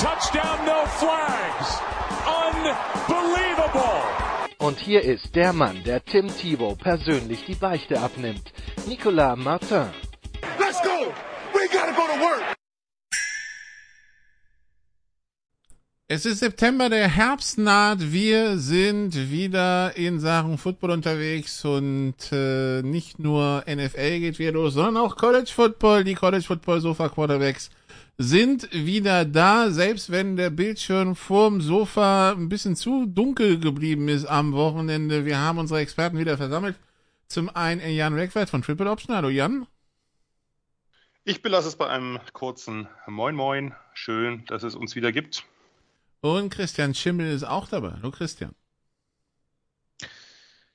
touchdown, no flags. Unbelievable. Und hier ist der Mann, der Tim Thibault persönlich die Beichte abnimmt. Nicolas Martin. Let's go! We gotta go to work! Es ist September, der Herbst naht. Wir sind wieder in Sachen Football unterwegs und äh, nicht nur NFL geht wieder los, sondern auch College Football. Die College Football Sofa Quarterbacks sind wieder da, selbst wenn der Bildschirm vorm Sofa ein bisschen zu dunkel geblieben ist am Wochenende. Wir haben unsere Experten wieder versammelt. Zum einen Jan Reckwert von Triple Option. Hallo Jan. Ich belasse es bei einem kurzen Moin Moin. Schön, dass es uns wieder gibt. Und Christian Schimmel ist auch dabei. Hallo Christian.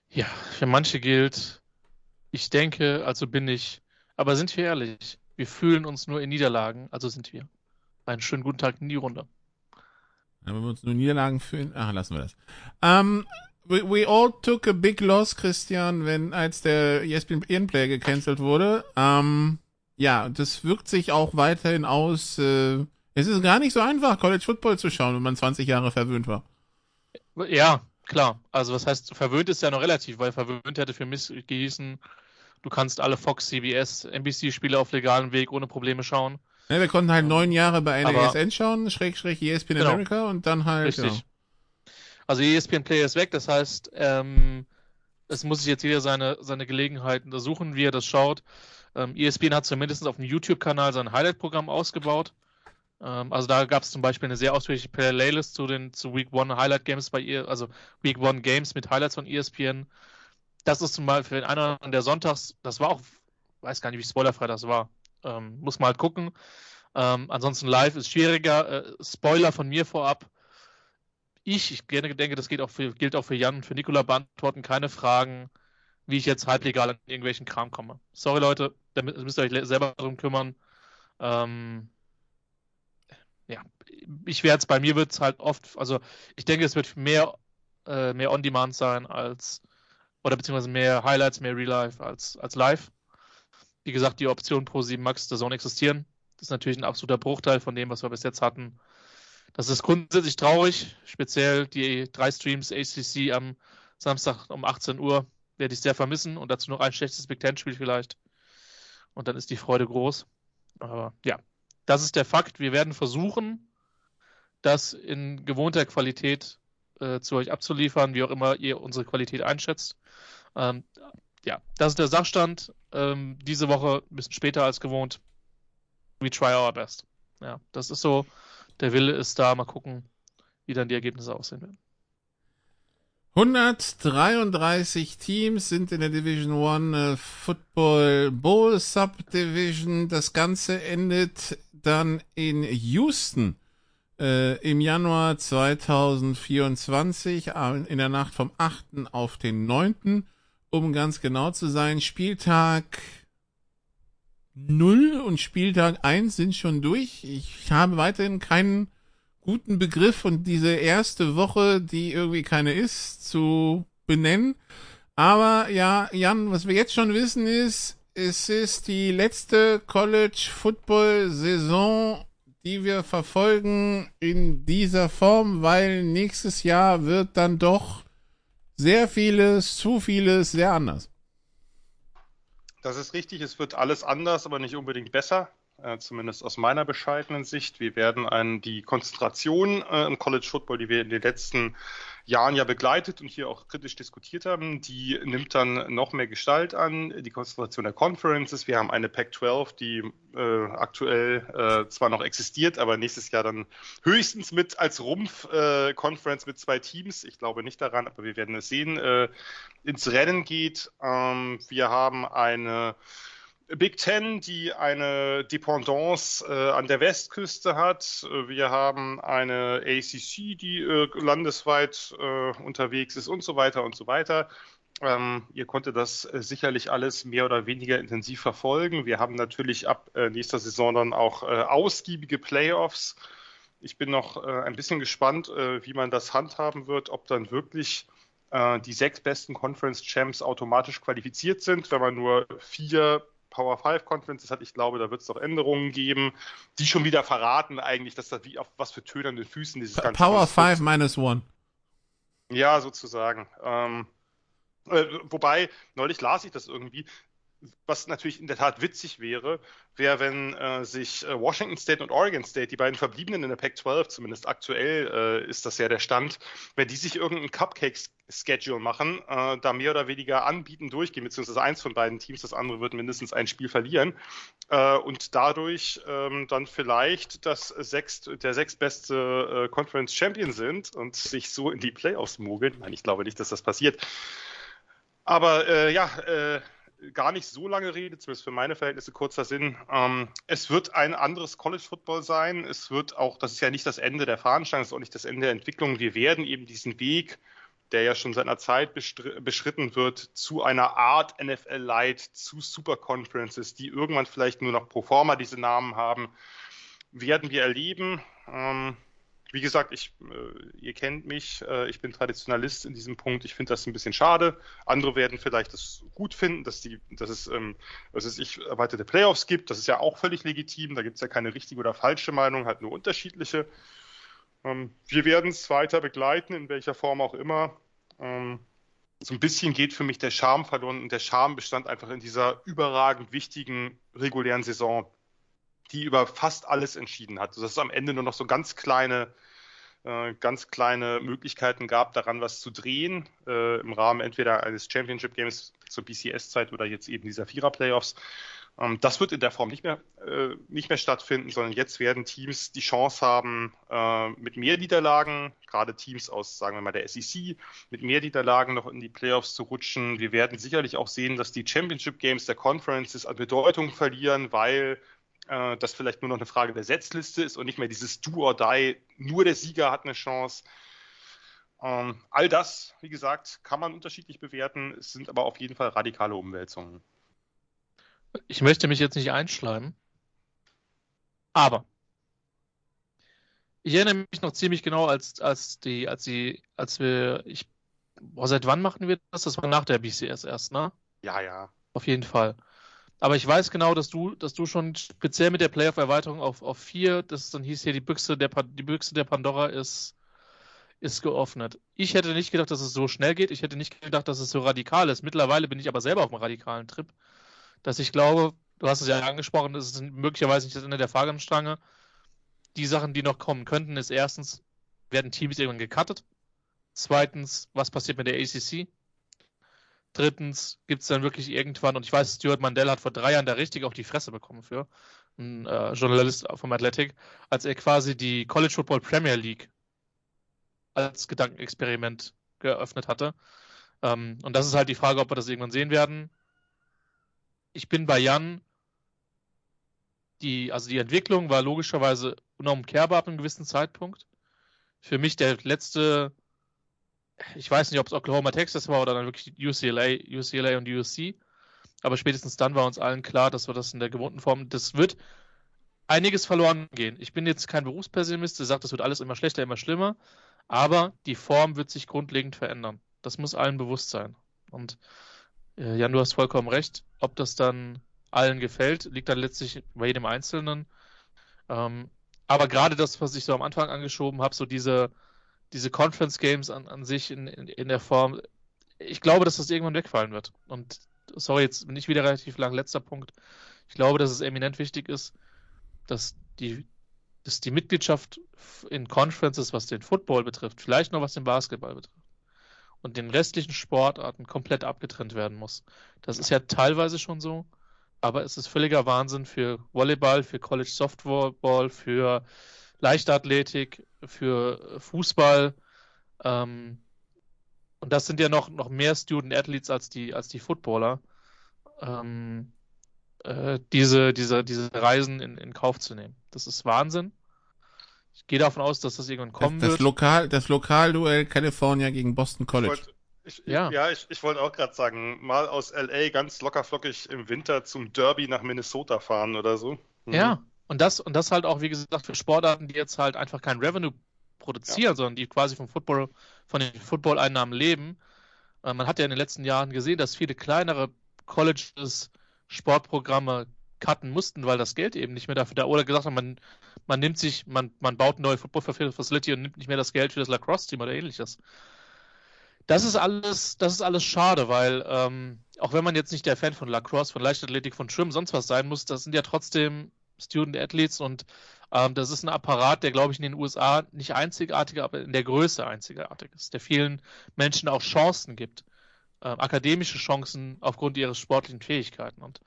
Ja, für manche gilt, ich denke, also bin ich. Aber sind wir ehrlich, wir fühlen uns nur in Niederlagen, also sind wir. Einen schönen guten Tag in die Runde. Ja, wenn wir uns nur Niederlagen fühlen, ach, lassen wir das. Um, we, we all took a big loss, Christian, wenn als der ESPN Player gecancelt wurde. Um, ja, das wirkt sich auch weiterhin aus. Äh, es ist gar nicht so einfach, College Football zu schauen, wenn man 20 Jahre verwöhnt war. Ja, klar. Also was heißt, verwöhnt ist ja noch relativ, weil verwöhnt hätte für mich gehießen, du kannst alle Fox, CBS, NBC-Spiele auf legalem Weg ohne Probleme schauen. Ja, wir konnten halt neun Jahre bei NASN schauen, Schräg, Schräg, ESPN genau. America und dann halt. Richtig. Ja. Also ESPN Player ist weg, das heißt, ähm, es muss sich jetzt jeder seine, seine Gelegenheiten untersuchen, wie er das schaut. Ähm, ESPN hat zumindest auf dem YouTube-Kanal sein Highlight-Programm ausgebaut. Ähm, also da gab es zum Beispiel eine sehr ausführliche Playlist zu den zu Week One Highlight Games bei ihr, also Week One Games mit Highlights von ESPN. Das ist zum Beispiel einer der Sonntags, das war auch, weiß gar nicht, wie spoilerfrei das war. Ähm, muss mal halt gucken. Ähm, ansonsten live ist schwieriger. Äh, Spoiler von mir vorab. Ich, ich denke, das auch für, gilt auch für Jan und für Nikola, beantworten keine Fragen, wie ich jetzt halblegal an irgendwelchen Kram komme. Sorry Leute, da müsst ihr euch selber darum kümmern. Ähm, ja, ich werde es, bei mir wird es halt oft, also ich denke, es wird mehr, äh, mehr On-Demand sein als, oder beziehungsweise mehr Highlights, mehr Real Life als, als live. Wie gesagt, die Option Pro 7 Max der Zone existieren. Das ist natürlich ein absoluter Bruchteil von dem, was wir bis jetzt hatten. Das ist grundsätzlich traurig, speziell die drei Streams ACC am Samstag um 18 Uhr werde ich sehr vermissen und dazu noch ein schlechtes Big Ten Spiel vielleicht. Und dann ist die Freude groß. Aber ja, das ist der Fakt. Wir werden versuchen, das in gewohnter Qualität äh, zu euch abzuliefern, wie auch immer ihr unsere Qualität einschätzt. Ähm, ja, das ist der Sachstand. Ähm, diese Woche ein bisschen später als gewohnt. We try our best. Ja, das ist so. Der Wille ist da. Mal gucken, wie dann die Ergebnisse aussehen werden. 133 Teams sind in der Division One äh, Football Bowl Subdivision. Das Ganze endet dann in Houston äh, im Januar 2024, äh, in der Nacht vom 8. auf den 9., um ganz genau zu sein. Spieltag 0 und Spieltag 1 sind schon durch. Ich habe weiterhin keinen guten Begriff und diese erste Woche, die irgendwie keine ist, zu benennen. Aber ja, Jan, was wir jetzt schon wissen ist, es ist die letzte College Football Saison, die wir verfolgen in dieser Form, weil nächstes Jahr wird dann doch sehr vieles, zu vieles sehr anders. Das ist richtig, es wird alles anders, aber nicht unbedingt besser. Äh, zumindest aus meiner bescheidenen Sicht. Wir werden ein, die Konzentration äh, im College Football, die wir in den letzten Jahren ja begleitet und hier auch kritisch diskutiert haben, die nimmt dann noch mehr Gestalt an. Die Konzentration der Conferences. Wir haben eine Pac-12, die äh, aktuell äh, zwar noch existiert, aber nächstes Jahr dann höchstens mit als Rumpf-Conference äh, mit zwei Teams. Ich glaube nicht daran, aber wir werden es sehen. Äh, ins Rennen geht. Ähm, wir haben eine Big Ten, die eine Dependance äh, an der Westküste hat. Wir haben eine ACC, die äh, landesweit äh, unterwegs ist und so weiter und so weiter. Ähm, ihr konntet das äh, sicherlich alles mehr oder weniger intensiv verfolgen. Wir haben natürlich ab äh, nächster Saison dann auch äh, ausgiebige Playoffs. Ich bin noch ein bisschen gespannt, wie man das handhaben wird, ob dann wirklich die sechs besten Conference Champs automatisch qualifiziert sind, wenn man nur vier Power 5 Conferences hat. Ich glaube, da wird es doch Änderungen geben, die schon wieder verraten eigentlich, dass da wie auf was für tönernden Füßen dieses ganze Power 5 minus 1. Ja, sozusagen. Ähm, äh, wobei, neulich las ich das irgendwie, was natürlich in der Tat witzig wäre, wäre, wenn äh, sich äh, Washington State und Oregon State, die beiden Verbliebenen in der Pac-12, zumindest aktuell äh, ist das ja der Stand, wenn die sich irgendeinen Cupcake-Schedule machen, äh, da mehr oder weniger anbieten, durchgehen, beziehungsweise eins von beiden Teams, das andere wird mindestens ein Spiel verlieren äh, und dadurch ähm, dann vielleicht das sechst, der sechstbeste Conference Champion sind und sich so in die Playoffs mogeln. Nein, ich glaube nicht, dass das passiert. Aber ja, gar nicht so lange Rede, zumindest für meine Verhältnisse kurzer Sinn. Ähm, es wird ein anderes College Football sein. Es wird auch, das ist ja nicht das Ende der Veranstaltung, das ist auch nicht das Ende der Entwicklung. Wir werden eben diesen Weg, der ja schon seit einer Zeit beschritten wird, zu einer Art NFL Light, zu Super Conferences, die irgendwann vielleicht nur noch pro forma diese Namen haben, werden wir erleben. Ähm, wie gesagt, ich, äh, ihr kennt mich, äh, ich bin Traditionalist in diesem Punkt. Ich finde das ein bisschen schade. Andere werden vielleicht das gut finden, dass, die, dass es, ähm, dass es ich erweiterte Playoffs gibt. Das ist ja auch völlig legitim. Da gibt es ja keine richtige oder falsche Meinung, halt nur unterschiedliche. Ähm, wir werden es weiter begleiten, in welcher Form auch immer. Ähm, so ein bisschen geht für mich der Charme verloren und der Charme bestand einfach in dieser überragend wichtigen regulären Saison die über fast alles entschieden hat. Dass es am Ende nur noch so ganz kleine, ganz kleine Möglichkeiten gab, daran was zu drehen, äh, im Rahmen entweder eines Championship Games zur BCS-Zeit oder jetzt eben dieser Vierer-Playoffs. Ähm, das wird in der Form nicht mehr, äh, nicht mehr stattfinden, sondern jetzt werden Teams die Chance haben, äh, mit mehr Niederlagen, gerade Teams aus, sagen wir mal, der SEC, mit mehr Niederlagen noch in die Playoffs zu rutschen. Wir werden sicherlich auch sehen, dass die Championship Games der Conferences an Bedeutung verlieren, weil äh, das vielleicht nur noch eine Frage der Setzliste ist und nicht mehr dieses Do or Die, nur der Sieger hat eine Chance. Ähm, all das, wie gesagt, kann man unterschiedlich bewerten. Es sind aber auf jeden Fall radikale Umwälzungen. Ich möchte mich jetzt nicht einschleimen, aber ich erinnere mich noch ziemlich genau, als, als die, als die, als wir, ich, boah, seit wann machen wir das? Das war nach der BCS erst, ne? Ja, ja. Auf jeden Fall. Aber ich weiß genau, dass du, dass du schon speziell mit der Playoff-Erweiterung auf, auf vier, das dann hieß hier, die Büchse der, die Büchse der Pandora ist, ist geöffnet. Ich hätte nicht gedacht, dass es so schnell geht. Ich hätte nicht gedacht, dass es so radikal ist. Mittlerweile bin ich aber selber auf einem radikalen Trip, dass ich glaube, du hast es ja angesprochen, das ist möglicherweise nicht das Ende der Fahrgemstange. Die Sachen, die noch kommen könnten, ist erstens, werden Teams irgendwann gecuttet? Zweitens, was passiert mit der ACC? Drittens gibt es dann wirklich irgendwann, und ich weiß, Stuart Mandel hat vor drei Jahren da richtig auf die Fresse bekommen für, ein äh, Journalist vom Athletic, als er quasi die College Football Premier League als Gedankenexperiment geöffnet hatte. Ähm, und das ist halt die Frage, ob wir das irgendwann sehen werden. Ich bin bei Jan. Die, also die Entwicklung war logischerweise unumkehrbar ab einem gewissen Zeitpunkt. Für mich der letzte ich weiß nicht, ob es Oklahoma, Texas war oder dann wirklich UCLA, UCLA und USC. Aber spätestens dann war uns allen klar, dass wir das in der gewohnten Form, das wird einiges verloren gehen. Ich bin jetzt kein Berufspessimist, der sagt, das wird alles immer schlechter, immer schlimmer. Aber die Form wird sich grundlegend verändern. Das muss allen bewusst sein. Und äh, Jan, du hast vollkommen recht. Ob das dann allen gefällt, liegt dann letztlich bei jedem Einzelnen. Ähm, aber gerade das, was ich so am Anfang angeschoben habe, so diese, diese Conference Games an, an sich in, in, in der Form, ich glaube, dass das irgendwann wegfallen wird. Und sorry, jetzt bin ich wieder relativ lang, letzter Punkt. Ich glaube, dass es eminent wichtig ist, dass die, dass die Mitgliedschaft in Conferences, was den Football betrifft, vielleicht noch was den Basketball betrifft, und den restlichen Sportarten komplett abgetrennt werden muss. Das ist ja teilweise schon so, aber es ist völliger Wahnsinn für Volleyball, für College Softball, für Leichtathletik, für Fußball. Ähm, und das sind ja noch, noch mehr Student Athletes als die, als die Footballer. Ähm, äh, diese, diese, diese Reisen in, in Kauf zu nehmen. Das ist Wahnsinn. Ich gehe davon aus, dass das irgendwann kommen das, das wird. Lokal, das Lokalduell California gegen Boston College. Ich, ja. ja, ich, ich wollte auch gerade sagen, mal aus LA ganz lockerflockig im Winter zum Derby nach Minnesota fahren oder so. Mhm. Ja, und das, und das halt auch, wie gesagt, für Sportarten, die jetzt halt einfach kein Revenue produzieren, ja. sondern die quasi vom Football, von den Football-Einnahmen leben. Äh, man hat ja in den letzten Jahren gesehen, dass viele kleinere Colleges Sportprogramme cutten mussten, weil das Geld eben nicht mehr dafür da oder gesagt haben, man, man nimmt sich, man, man baut neue Football Facility und nimmt nicht mehr das Geld für das Lacrosse-Team oder ähnliches. Das ist alles, das ist alles schade, weil ähm, auch wenn man jetzt nicht der Fan von Lacrosse, von Leichtathletik, von Schwimmen, sonst was sein muss, das sind ja trotzdem Student Athletes und ähm, das ist ein Apparat, der, glaube ich, in den USA nicht einzigartig, aber in der Größe einzigartig ist, der vielen Menschen auch Chancen gibt, äh, akademische Chancen aufgrund ihres sportlichen Fähigkeiten. Und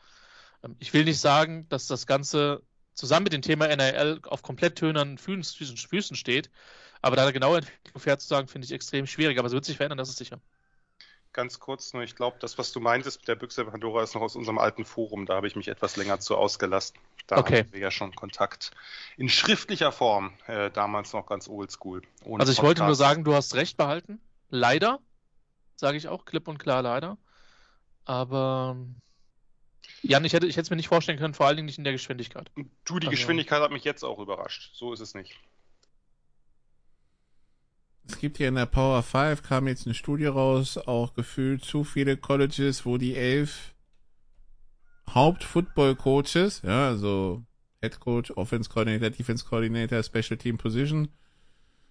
ähm, ich will nicht sagen, dass das Ganze zusammen mit dem Thema NRL auf komplett tönernen Füßen, Füßen steht, aber da eine genaue Entwicklung fair zu sagen, finde ich extrem schwierig, aber es wird sich verändern, das ist sicher. Ganz kurz nur, ich glaube, das, was du meintest mit der Büchse Pandora, ist noch aus unserem alten Forum. Da habe ich mich etwas länger zu ausgelassen. Da okay. hatten wir ja schon Kontakt in schriftlicher Form, äh, damals noch ganz oldschool. Also ich Podcast. wollte nur sagen, du hast recht behalten. Leider, sage ich auch, klipp und klar leider. Aber Jan, ich hätte, ich hätte es mir nicht vorstellen können, vor allen Dingen nicht in der Geschwindigkeit. Du, die also, Geschwindigkeit hat mich jetzt auch überrascht. So ist es nicht. Es gibt hier in der Power 5, kam jetzt eine Studie raus, auch gefühlt zu viele Colleges, wo die elf Haupt-Football-Coaches, ja, also Head Coach, Offense Coordinator, Defense Coordinator, Special Team Position,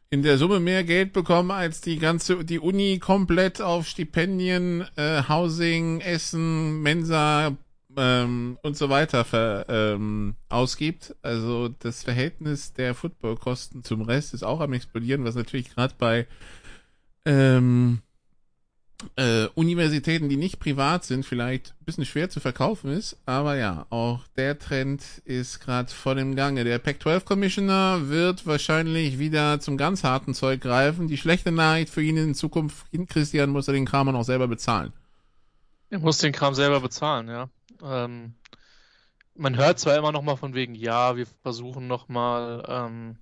in der Summe mehr Geld bekommen als die ganze, die Uni komplett auf Stipendien, äh, Housing, Essen, Mensa, ähm, und so weiter ver, ähm, ausgibt. Also das Verhältnis der Footballkosten zum Rest ist auch am explodieren, was natürlich gerade bei ähm, äh, Universitäten, die nicht privat sind, vielleicht ein bisschen schwer zu verkaufen ist. Aber ja, auch der Trend ist gerade voll im Gange. Der Pac-12 Commissioner wird wahrscheinlich wieder zum ganz harten Zeug greifen. Die schlechte Nachricht für ihn in Zukunft, Christian muss er den Kram auch selber bezahlen. Er muss den Kram selber bezahlen, ja. Ähm, man hört zwar immer noch mal von wegen, ja, wir versuchen noch mal ähm,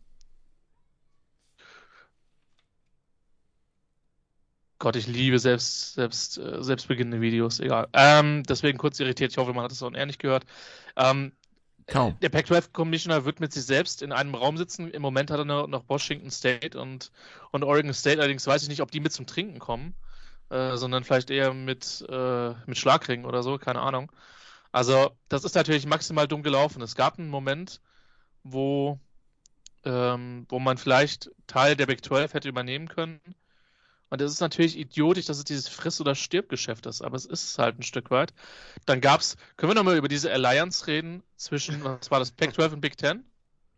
Gott, ich liebe selbst, selbst, äh, selbstbeginnende Videos, egal. Ähm, deswegen kurz irritiert, ich hoffe, man hat es auch ehrlich gehört. Ähm, Kaum. Der Pac-12 Commissioner wird mit sich selbst in einem Raum sitzen. Im Moment hat er noch, noch Washington State und, und Oregon State. Allerdings weiß ich nicht, ob die mit zum Trinken kommen, äh, sondern vielleicht eher mit, äh, mit Schlagringen oder so, keine Ahnung. Also, das ist natürlich maximal dumm gelaufen. Es gab einen Moment, wo, ähm, wo man vielleicht Teil der Big 12 hätte übernehmen können. Und es ist natürlich idiotisch, dass es dieses Friss- oder Stirb-Geschäft ist, aber es ist es halt ein Stück weit. Dann gab es, können wir nochmal über diese Alliance reden zwischen, was war das, Pac 12 und Big 10?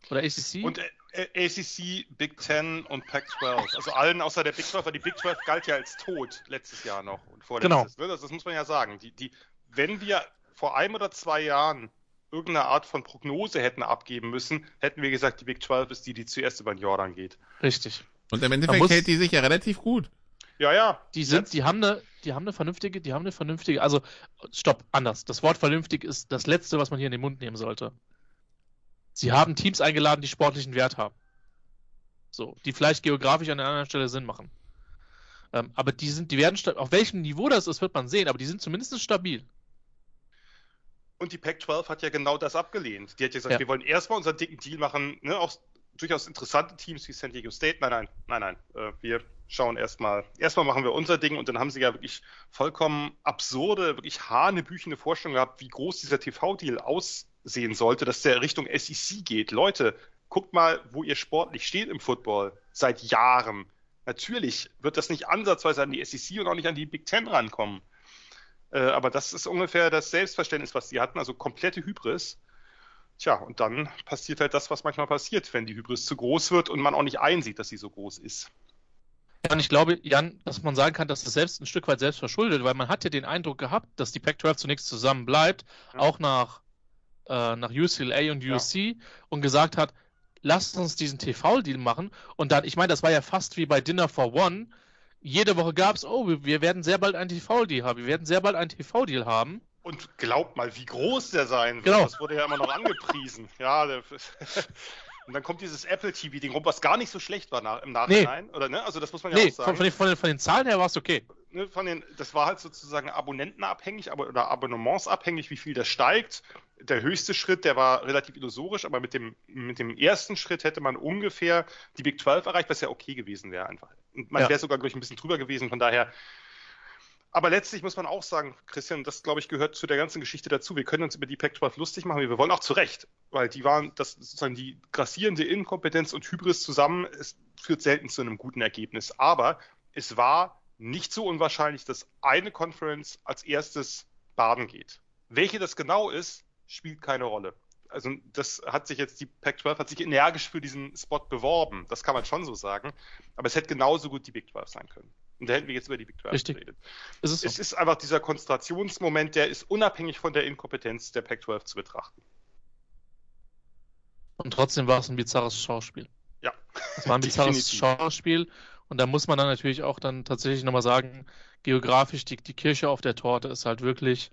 Oder ACC? Und äh, ACC, Big 10 und Pac 12. Also allen außer der Big 12, weil die Big 12 galt ja als tot letztes Jahr noch und vorletztes. Genau. Das, das muss man ja sagen. Die, die, wenn wir vor einem oder zwei Jahren irgendeine Art von Prognose hätten abgeben müssen, hätten wir gesagt, die Big 12 ist die, die zuerst über den Jordan geht. Richtig. Und im Endeffekt muss, hält die sich ja relativ gut. Ja, ja. Die sind, die haben eine, die haben eine vernünftige, die haben eine vernünftige, also, stopp, anders. Das Wort vernünftig ist das letzte, was man hier in den Mund nehmen sollte. Sie haben Teams eingeladen, die sportlichen Wert haben. So, die vielleicht geografisch an einer anderen Stelle Sinn machen. Ähm, aber die sind, die werden, auf welchem Niveau das ist, wird man sehen, aber die sind zumindest stabil. Und die Pac-12 hat ja genau das abgelehnt. Die hat ja gesagt, ja. wir wollen erstmal unseren dicken Deal machen, ne, auch durchaus interessante Teams wie San Diego State. Nein, nein, nein, nein. Äh, wir schauen erstmal, erstmal machen wir unser Ding und dann haben sie ja wirklich vollkommen absurde, wirklich hanebüchende Vorstellungen gehabt, wie groß dieser TV-Deal aussehen sollte, dass der Richtung SEC geht. Leute, guckt mal, wo ihr sportlich steht im Football seit Jahren. Natürlich wird das nicht ansatzweise an die SEC und auch nicht an die Big Ten rankommen. Äh, aber das ist ungefähr das Selbstverständnis, was sie hatten, also komplette Hybris. Tja, und dann passiert halt das, was manchmal passiert, wenn die Hybris zu groß wird und man auch nicht einsieht, dass sie so groß ist. Ja, und ich glaube, Jan, dass man sagen kann, dass das selbst ein Stück weit selbst verschuldet, weil man hat ja den Eindruck gehabt, dass die Pac-12 zunächst zusammen bleibt, ja. auch nach, äh, nach UCLA und USC ja. und gesagt hat, lasst uns diesen TV-Deal machen. Und dann, ich meine, das war ja fast wie bei Dinner for One, jede Woche gab es, oh, wir werden sehr bald einen TV-Deal haben, wir werden sehr bald einen TV-Deal haben. Und glaubt mal, wie groß der sein wird. Genau. Das wurde ja immer noch angepriesen. Ja, und dann kommt dieses Apple TV-Ding rum, was gar nicht so schlecht war nach, im Nachhinein. Nee. Oder, ne? Also das muss man ja nee, auch sagen. Von, von, den, von, den, von den Zahlen her war es okay. Ne, von den, das war halt sozusagen abonnentenabhängig aber, oder abonnementsabhängig, wie viel das steigt. Der höchste Schritt, der war relativ illusorisch, aber mit dem, mit dem ersten Schritt hätte man ungefähr die Big 12 erreicht, was ja okay gewesen wäre einfach. Und man ja. wäre sogar, glaube ich, ein bisschen drüber gewesen. Von daher aber letztlich muss man auch sagen, Christian, das glaube ich gehört zu der ganzen Geschichte dazu. Wir können uns über die Pac-12 lustig machen, wir wollen auch zu Recht, weil die waren, das sozusagen die grassierende Inkompetenz und Hybris zusammen, es führt selten zu einem guten Ergebnis. Aber es war nicht so unwahrscheinlich, dass eine Conference als erstes baden geht. Welche das genau ist, spielt keine Rolle. Also das hat sich jetzt die Pac-12 hat sich energisch für diesen Spot beworben. Das kann man schon so sagen. Aber es hätte genauso gut die Big 12 sein können. Und da hätten wir jetzt über die Big 12 Richtig. geredet. Es ist, so. es ist einfach dieser Konzentrationsmoment, der ist unabhängig von der Inkompetenz der Pac-12 zu betrachten. Und trotzdem war es ein bizarres Schauspiel. Ja. Es war ein bizarres Schauspiel. Und da muss man dann natürlich auch dann tatsächlich nochmal sagen, geografisch die, die Kirche auf der Torte ist halt wirklich,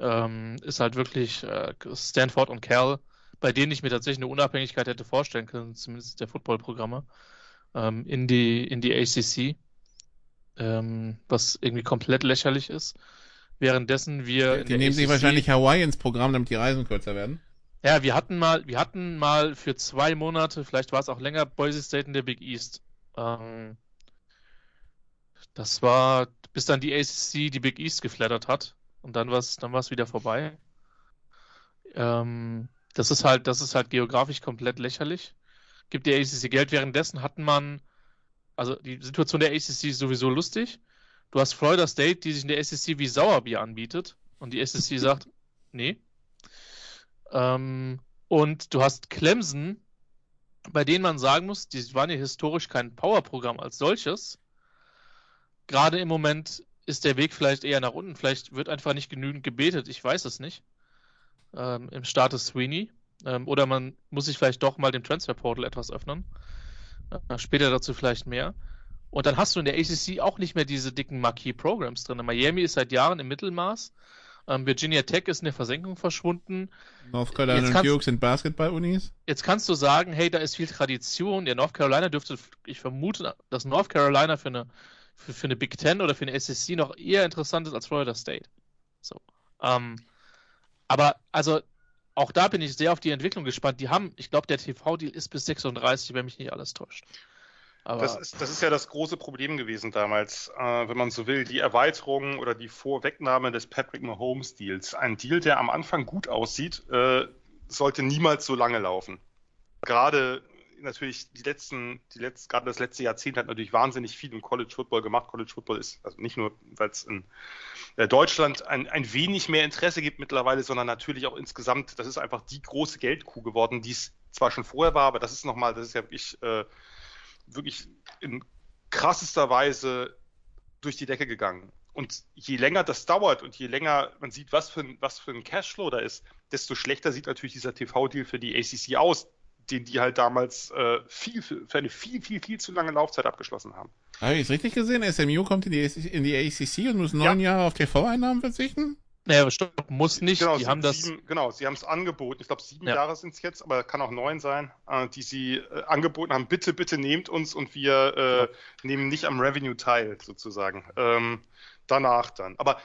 ähm, ist halt wirklich äh, Stanford und Cal, bei denen ich mir tatsächlich eine Unabhängigkeit hätte vorstellen können, zumindest der Footballprogramme, ähm, in die, in die ACC ähm, was irgendwie komplett lächerlich ist. Währenddessen wir. Die nehmen ACC, sich wahrscheinlich Hawaii ins Programm, damit die Reisen kürzer werden. Ja, wir hatten mal, wir hatten mal für zwei Monate, vielleicht war es auch länger, Boise State in der Big East. Ähm, das war, bis dann die ACC die Big East geflattert hat und dann war es dann war's wieder vorbei. Ähm, das ist halt, das ist halt geografisch komplett lächerlich. Gibt die ACC Geld. Währenddessen hatten man also die Situation der ACC ist sowieso lustig. Du hast Florida State, die sich in der ACC wie Sauerbier anbietet und die ACC sagt, nee. Ähm, und du hast Clemson, bei denen man sagen muss, die waren ja historisch kein Powerprogramm als solches. Gerade im Moment ist der Weg vielleicht eher nach unten. Vielleicht wird einfach nicht genügend gebetet. Ich weiß es nicht. Ähm, Im Status Sweeney. Ähm, oder man muss sich vielleicht doch mal dem Transfer Portal etwas öffnen. Später dazu vielleicht mehr. Und dann hast du in der ACC auch nicht mehr diese dicken Marquee-Programs drin. Miami ist seit Jahren im Mittelmaß. Ähm, Virginia Tech ist in der Versenkung verschwunden. North Carolina und Duke sind Basketball-Unis. Jetzt kannst du sagen, hey, da ist viel Tradition. Ja, North Carolina dürfte, ich vermute, dass North Carolina für eine, für, für eine Big Ten oder für eine SEC noch eher interessant ist als Florida State. So. Ähm, aber, also, auch da bin ich sehr auf die Entwicklung gespannt. Die haben, ich glaube, der TV-Deal ist bis 36, wenn mich nicht alles täuscht. Aber das, ist, das ist ja das große Problem gewesen damals, äh, wenn man so will, die Erweiterung oder die Vorwegnahme des Patrick Mahomes-Deals. Ein Deal, der am Anfang gut aussieht, äh, sollte niemals so lange laufen. Gerade natürlich die letzten, die letzten, gerade das letzte Jahrzehnt hat natürlich wahnsinnig viel im College Football gemacht. College Football ist also nicht nur, weil es in äh, Deutschland ein, ein wenig mehr Interesse gibt mittlerweile, sondern natürlich auch insgesamt, das ist einfach die große Geldkuh geworden, die es zwar schon vorher war, aber das ist nochmal, das ist ja wirklich, äh, wirklich in krassester Weise durch die Decke gegangen. Und je länger das dauert und je länger man sieht, was für ein, was für ein Cashflow da ist, desto schlechter sieht natürlich dieser TV-Deal für die ACC aus, den die halt damals äh, viel, für eine viel, viel, viel zu lange Laufzeit abgeschlossen haben. Habe ich es richtig gesehen? SMU kommt in die, in die ACC und muss neun ja. Jahre auf TV-Einnahmen verzichten? Naja, aber stopp, muss nicht. Genau, die haben das. Sieben, genau, sie haben es angeboten. Ich glaube, sieben ja. Jahre sind es jetzt, aber kann auch neun sein, äh, die sie äh, angeboten haben. Bitte, bitte nehmt uns und wir äh, ja. nehmen nicht am Revenue teil, sozusagen. Ähm, danach dann. Aber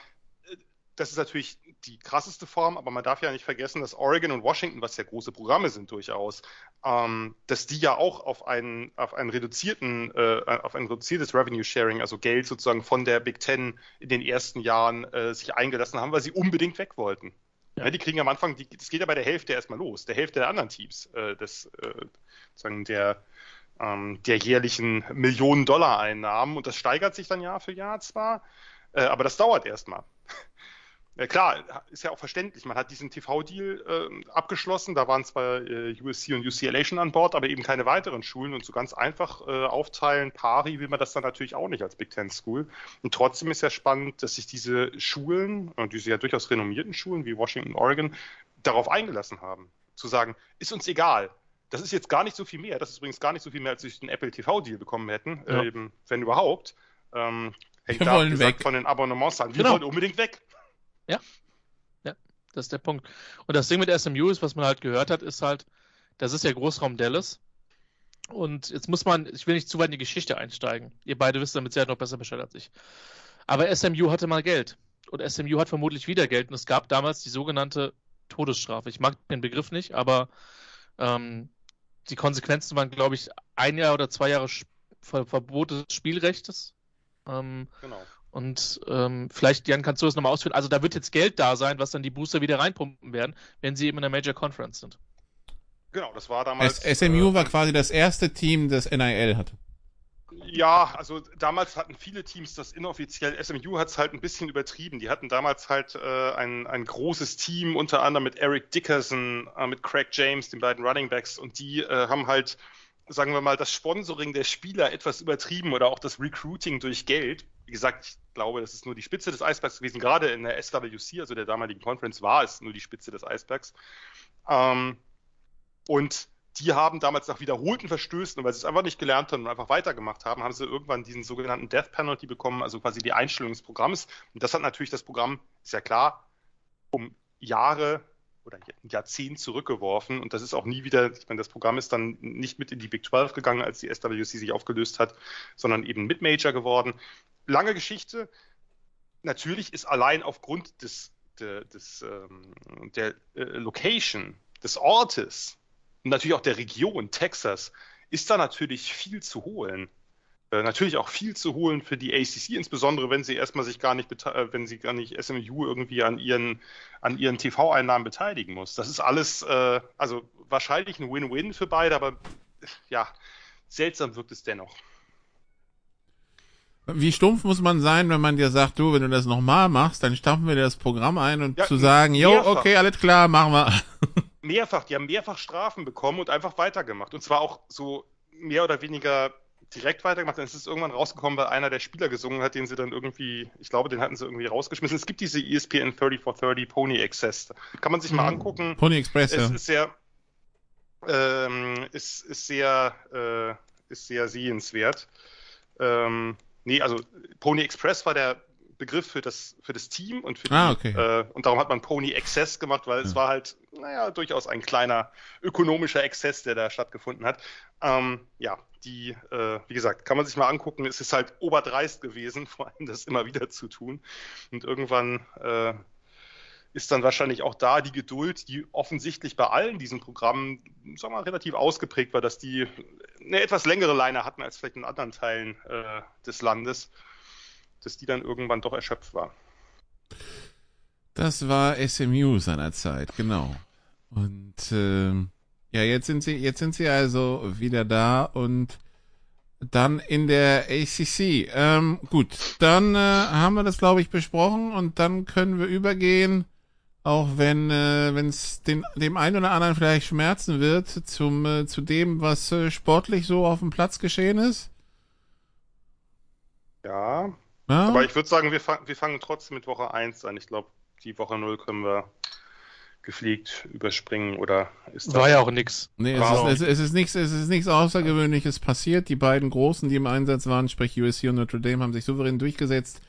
das ist natürlich die krasseste Form, aber man darf ja nicht vergessen, dass Oregon und Washington, was ja große Programme sind durchaus, ähm, dass die ja auch auf einen, auf einen reduzierten, äh, auf ein reduziertes Revenue Sharing, also Geld sozusagen von der Big Ten in den ersten Jahren äh, sich eingelassen haben, weil sie unbedingt weg wollten. Ja. ja die kriegen am Anfang, die, das geht ja bei der Hälfte erstmal los, der Hälfte der anderen Teams, äh, des, äh, sozusagen der, ähm, der jährlichen Millionen Dollar Einnahmen und das steigert sich dann Jahr für Jahr zwar, äh, aber das dauert erstmal. Ja, klar, ist ja auch verständlich. Man hat diesen TV-Deal äh, abgeschlossen. Da waren zwar äh, USC und UCLA schon an Bord, aber eben keine weiteren Schulen. Und so ganz einfach äh, aufteilen, pari, will man das dann natürlich auch nicht als Big Ten School. Und trotzdem ist ja spannend, dass sich diese Schulen, und diese ja durchaus renommierten Schulen wie Washington, Oregon, darauf eingelassen haben. Zu sagen, ist uns egal. Das ist jetzt gar nicht so viel mehr. Das ist übrigens gar nicht so viel mehr, als sie den Apple TV-Deal bekommen hätten, ja. äh, eben, wenn überhaupt. Ähm, hängt Wir da wollen gesagt, weg. von den Abonnements an. Wir Genau. wollen unbedingt weg. Ja. Das ist der Punkt. Und das Ding mit SMU ist, was man halt gehört hat, ist halt, das ist ja Großraum Dallas. Und jetzt muss man, ich will nicht zu weit in die Geschichte einsteigen. Ihr beide wisst damit sehr noch besser Bescheid als ich. Aber SMU hatte mal Geld. Und SMU hat vermutlich wieder Geld. Und es gab damals die sogenannte Todesstrafe. Ich mag den Begriff nicht, aber ähm, die Konsequenzen waren, glaube ich, ein Jahr oder zwei Jahre Ver Verbot des Spielrechtes. Ähm, genau. Und ähm, vielleicht, Jan, kannst du das nochmal ausführen? Also da wird jetzt Geld da sein, was dann die Booster wieder reinpumpen werden, wenn sie eben in der Major Conference sind. Genau, das war damals. S SMU äh, war quasi das erste Team, das NIL hatte. Ja, also damals hatten viele Teams das inoffiziell. SMU hat es halt ein bisschen übertrieben. Die hatten damals halt äh, ein, ein großes Team, unter anderem mit Eric Dickerson, äh, mit Craig James, den beiden Running Backs, und die äh, haben halt, sagen wir mal, das Sponsoring der Spieler etwas übertrieben oder auch das Recruiting durch Geld. Wie gesagt, ich glaube, das ist nur die Spitze des Eisbergs gewesen. Gerade in der SWC, also der damaligen Conference, war es nur die Spitze des Eisbergs. Ähm, und die haben damals nach wiederholten Verstößen, weil sie es einfach nicht gelernt haben und einfach weitergemacht haben, haben sie irgendwann diesen sogenannten Death Penalty bekommen, also quasi die Einstellung des Programms. Und das hat natürlich das Programm, ist ja klar, um Jahre oder ein Jahrzehnt zurückgeworfen. Und das ist auch nie wieder, ich meine, das Programm ist dann nicht mit in die Big 12 gegangen, als die SWC sich aufgelöst hat, sondern eben mit Major geworden. Lange Geschichte. Natürlich ist allein aufgrund des, des, des ähm, der äh, Location, des Ortes, und natürlich auch der Region Texas ist da natürlich viel zu holen. Äh, natürlich auch viel zu holen für die ACC, insbesondere wenn sie erstmal sich gar nicht, äh, wenn sie gar nicht SMU irgendwie an ihren, an ihren TV-Einnahmen beteiligen muss. Das ist alles, äh, also wahrscheinlich ein Win-Win für beide, aber ja, seltsam wirkt es dennoch. Wie stumpf muss man sein, wenn man dir sagt, du, wenn du das nochmal machst, dann stampfen wir dir das Programm ein und ja, zu sagen, jo, okay, alles klar, machen wir. mehrfach, die haben mehrfach Strafen bekommen und einfach weitergemacht. Und zwar auch so mehr oder weniger direkt weitergemacht. Dann ist es irgendwann rausgekommen, weil einer der Spieler gesungen hat, den sie dann irgendwie, ich glaube, den hatten sie irgendwie rausgeschmissen. Es gibt diese ESPN 3430 Pony Access. Kann man sich mal mhm. angucken. Pony Express, es ja. Ist sehr, ähm, ist, ist sehr, äh, ist sehr sehenswert. Ähm, nee, also Pony Express war der Begriff für das, für das Team und für ah, okay. äh, und darum hat man Pony Access gemacht, weil ja. es war halt, naja, durchaus ein kleiner ökonomischer Exzess, der da stattgefunden hat. Ähm, ja, die, äh, wie gesagt, kann man sich mal angucken. Es ist halt oberdreist gewesen, vor allem das immer wieder zu tun. Und irgendwann äh, ist dann wahrscheinlich auch da die Geduld, die offensichtlich bei allen diesen Programmen, sagen wir mal, relativ ausgeprägt war, dass die eine etwas längere Leine hatten als vielleicht in anderen Teilen äh, des Landes dass die dann irgendwann doch erschöpft war. Das war SMU seinerzeit, genau. Und äh, ja, jetzt sind sie, jetzt sind sie also wieder da und dann in der ACC. Ähm, gut, dann äh, haben wir das, glaube ich, besprochen und dann können wir übergehen, auch wenn äh, es dem einen oder anderen vielleicht schmerzen wird, zum äh, zu dem, was äh, sportlich so auf dem Platz geschehen ist. Ja, ja. Aber ich würde sagen, wir, fang, wir fangen trotzdem mit Woche 1 an. Ich glaube, die Woche 0 können wir gepflegt überspringen oder ist das War ja auch nix. Nee, es ist, es, es ist nichts, es ist nichts Außergewöhnliches passiert. Die beiden Großen, die im Einsatz waren, sprich USC und Notre Dame, haben sich souverän durchgesetzt.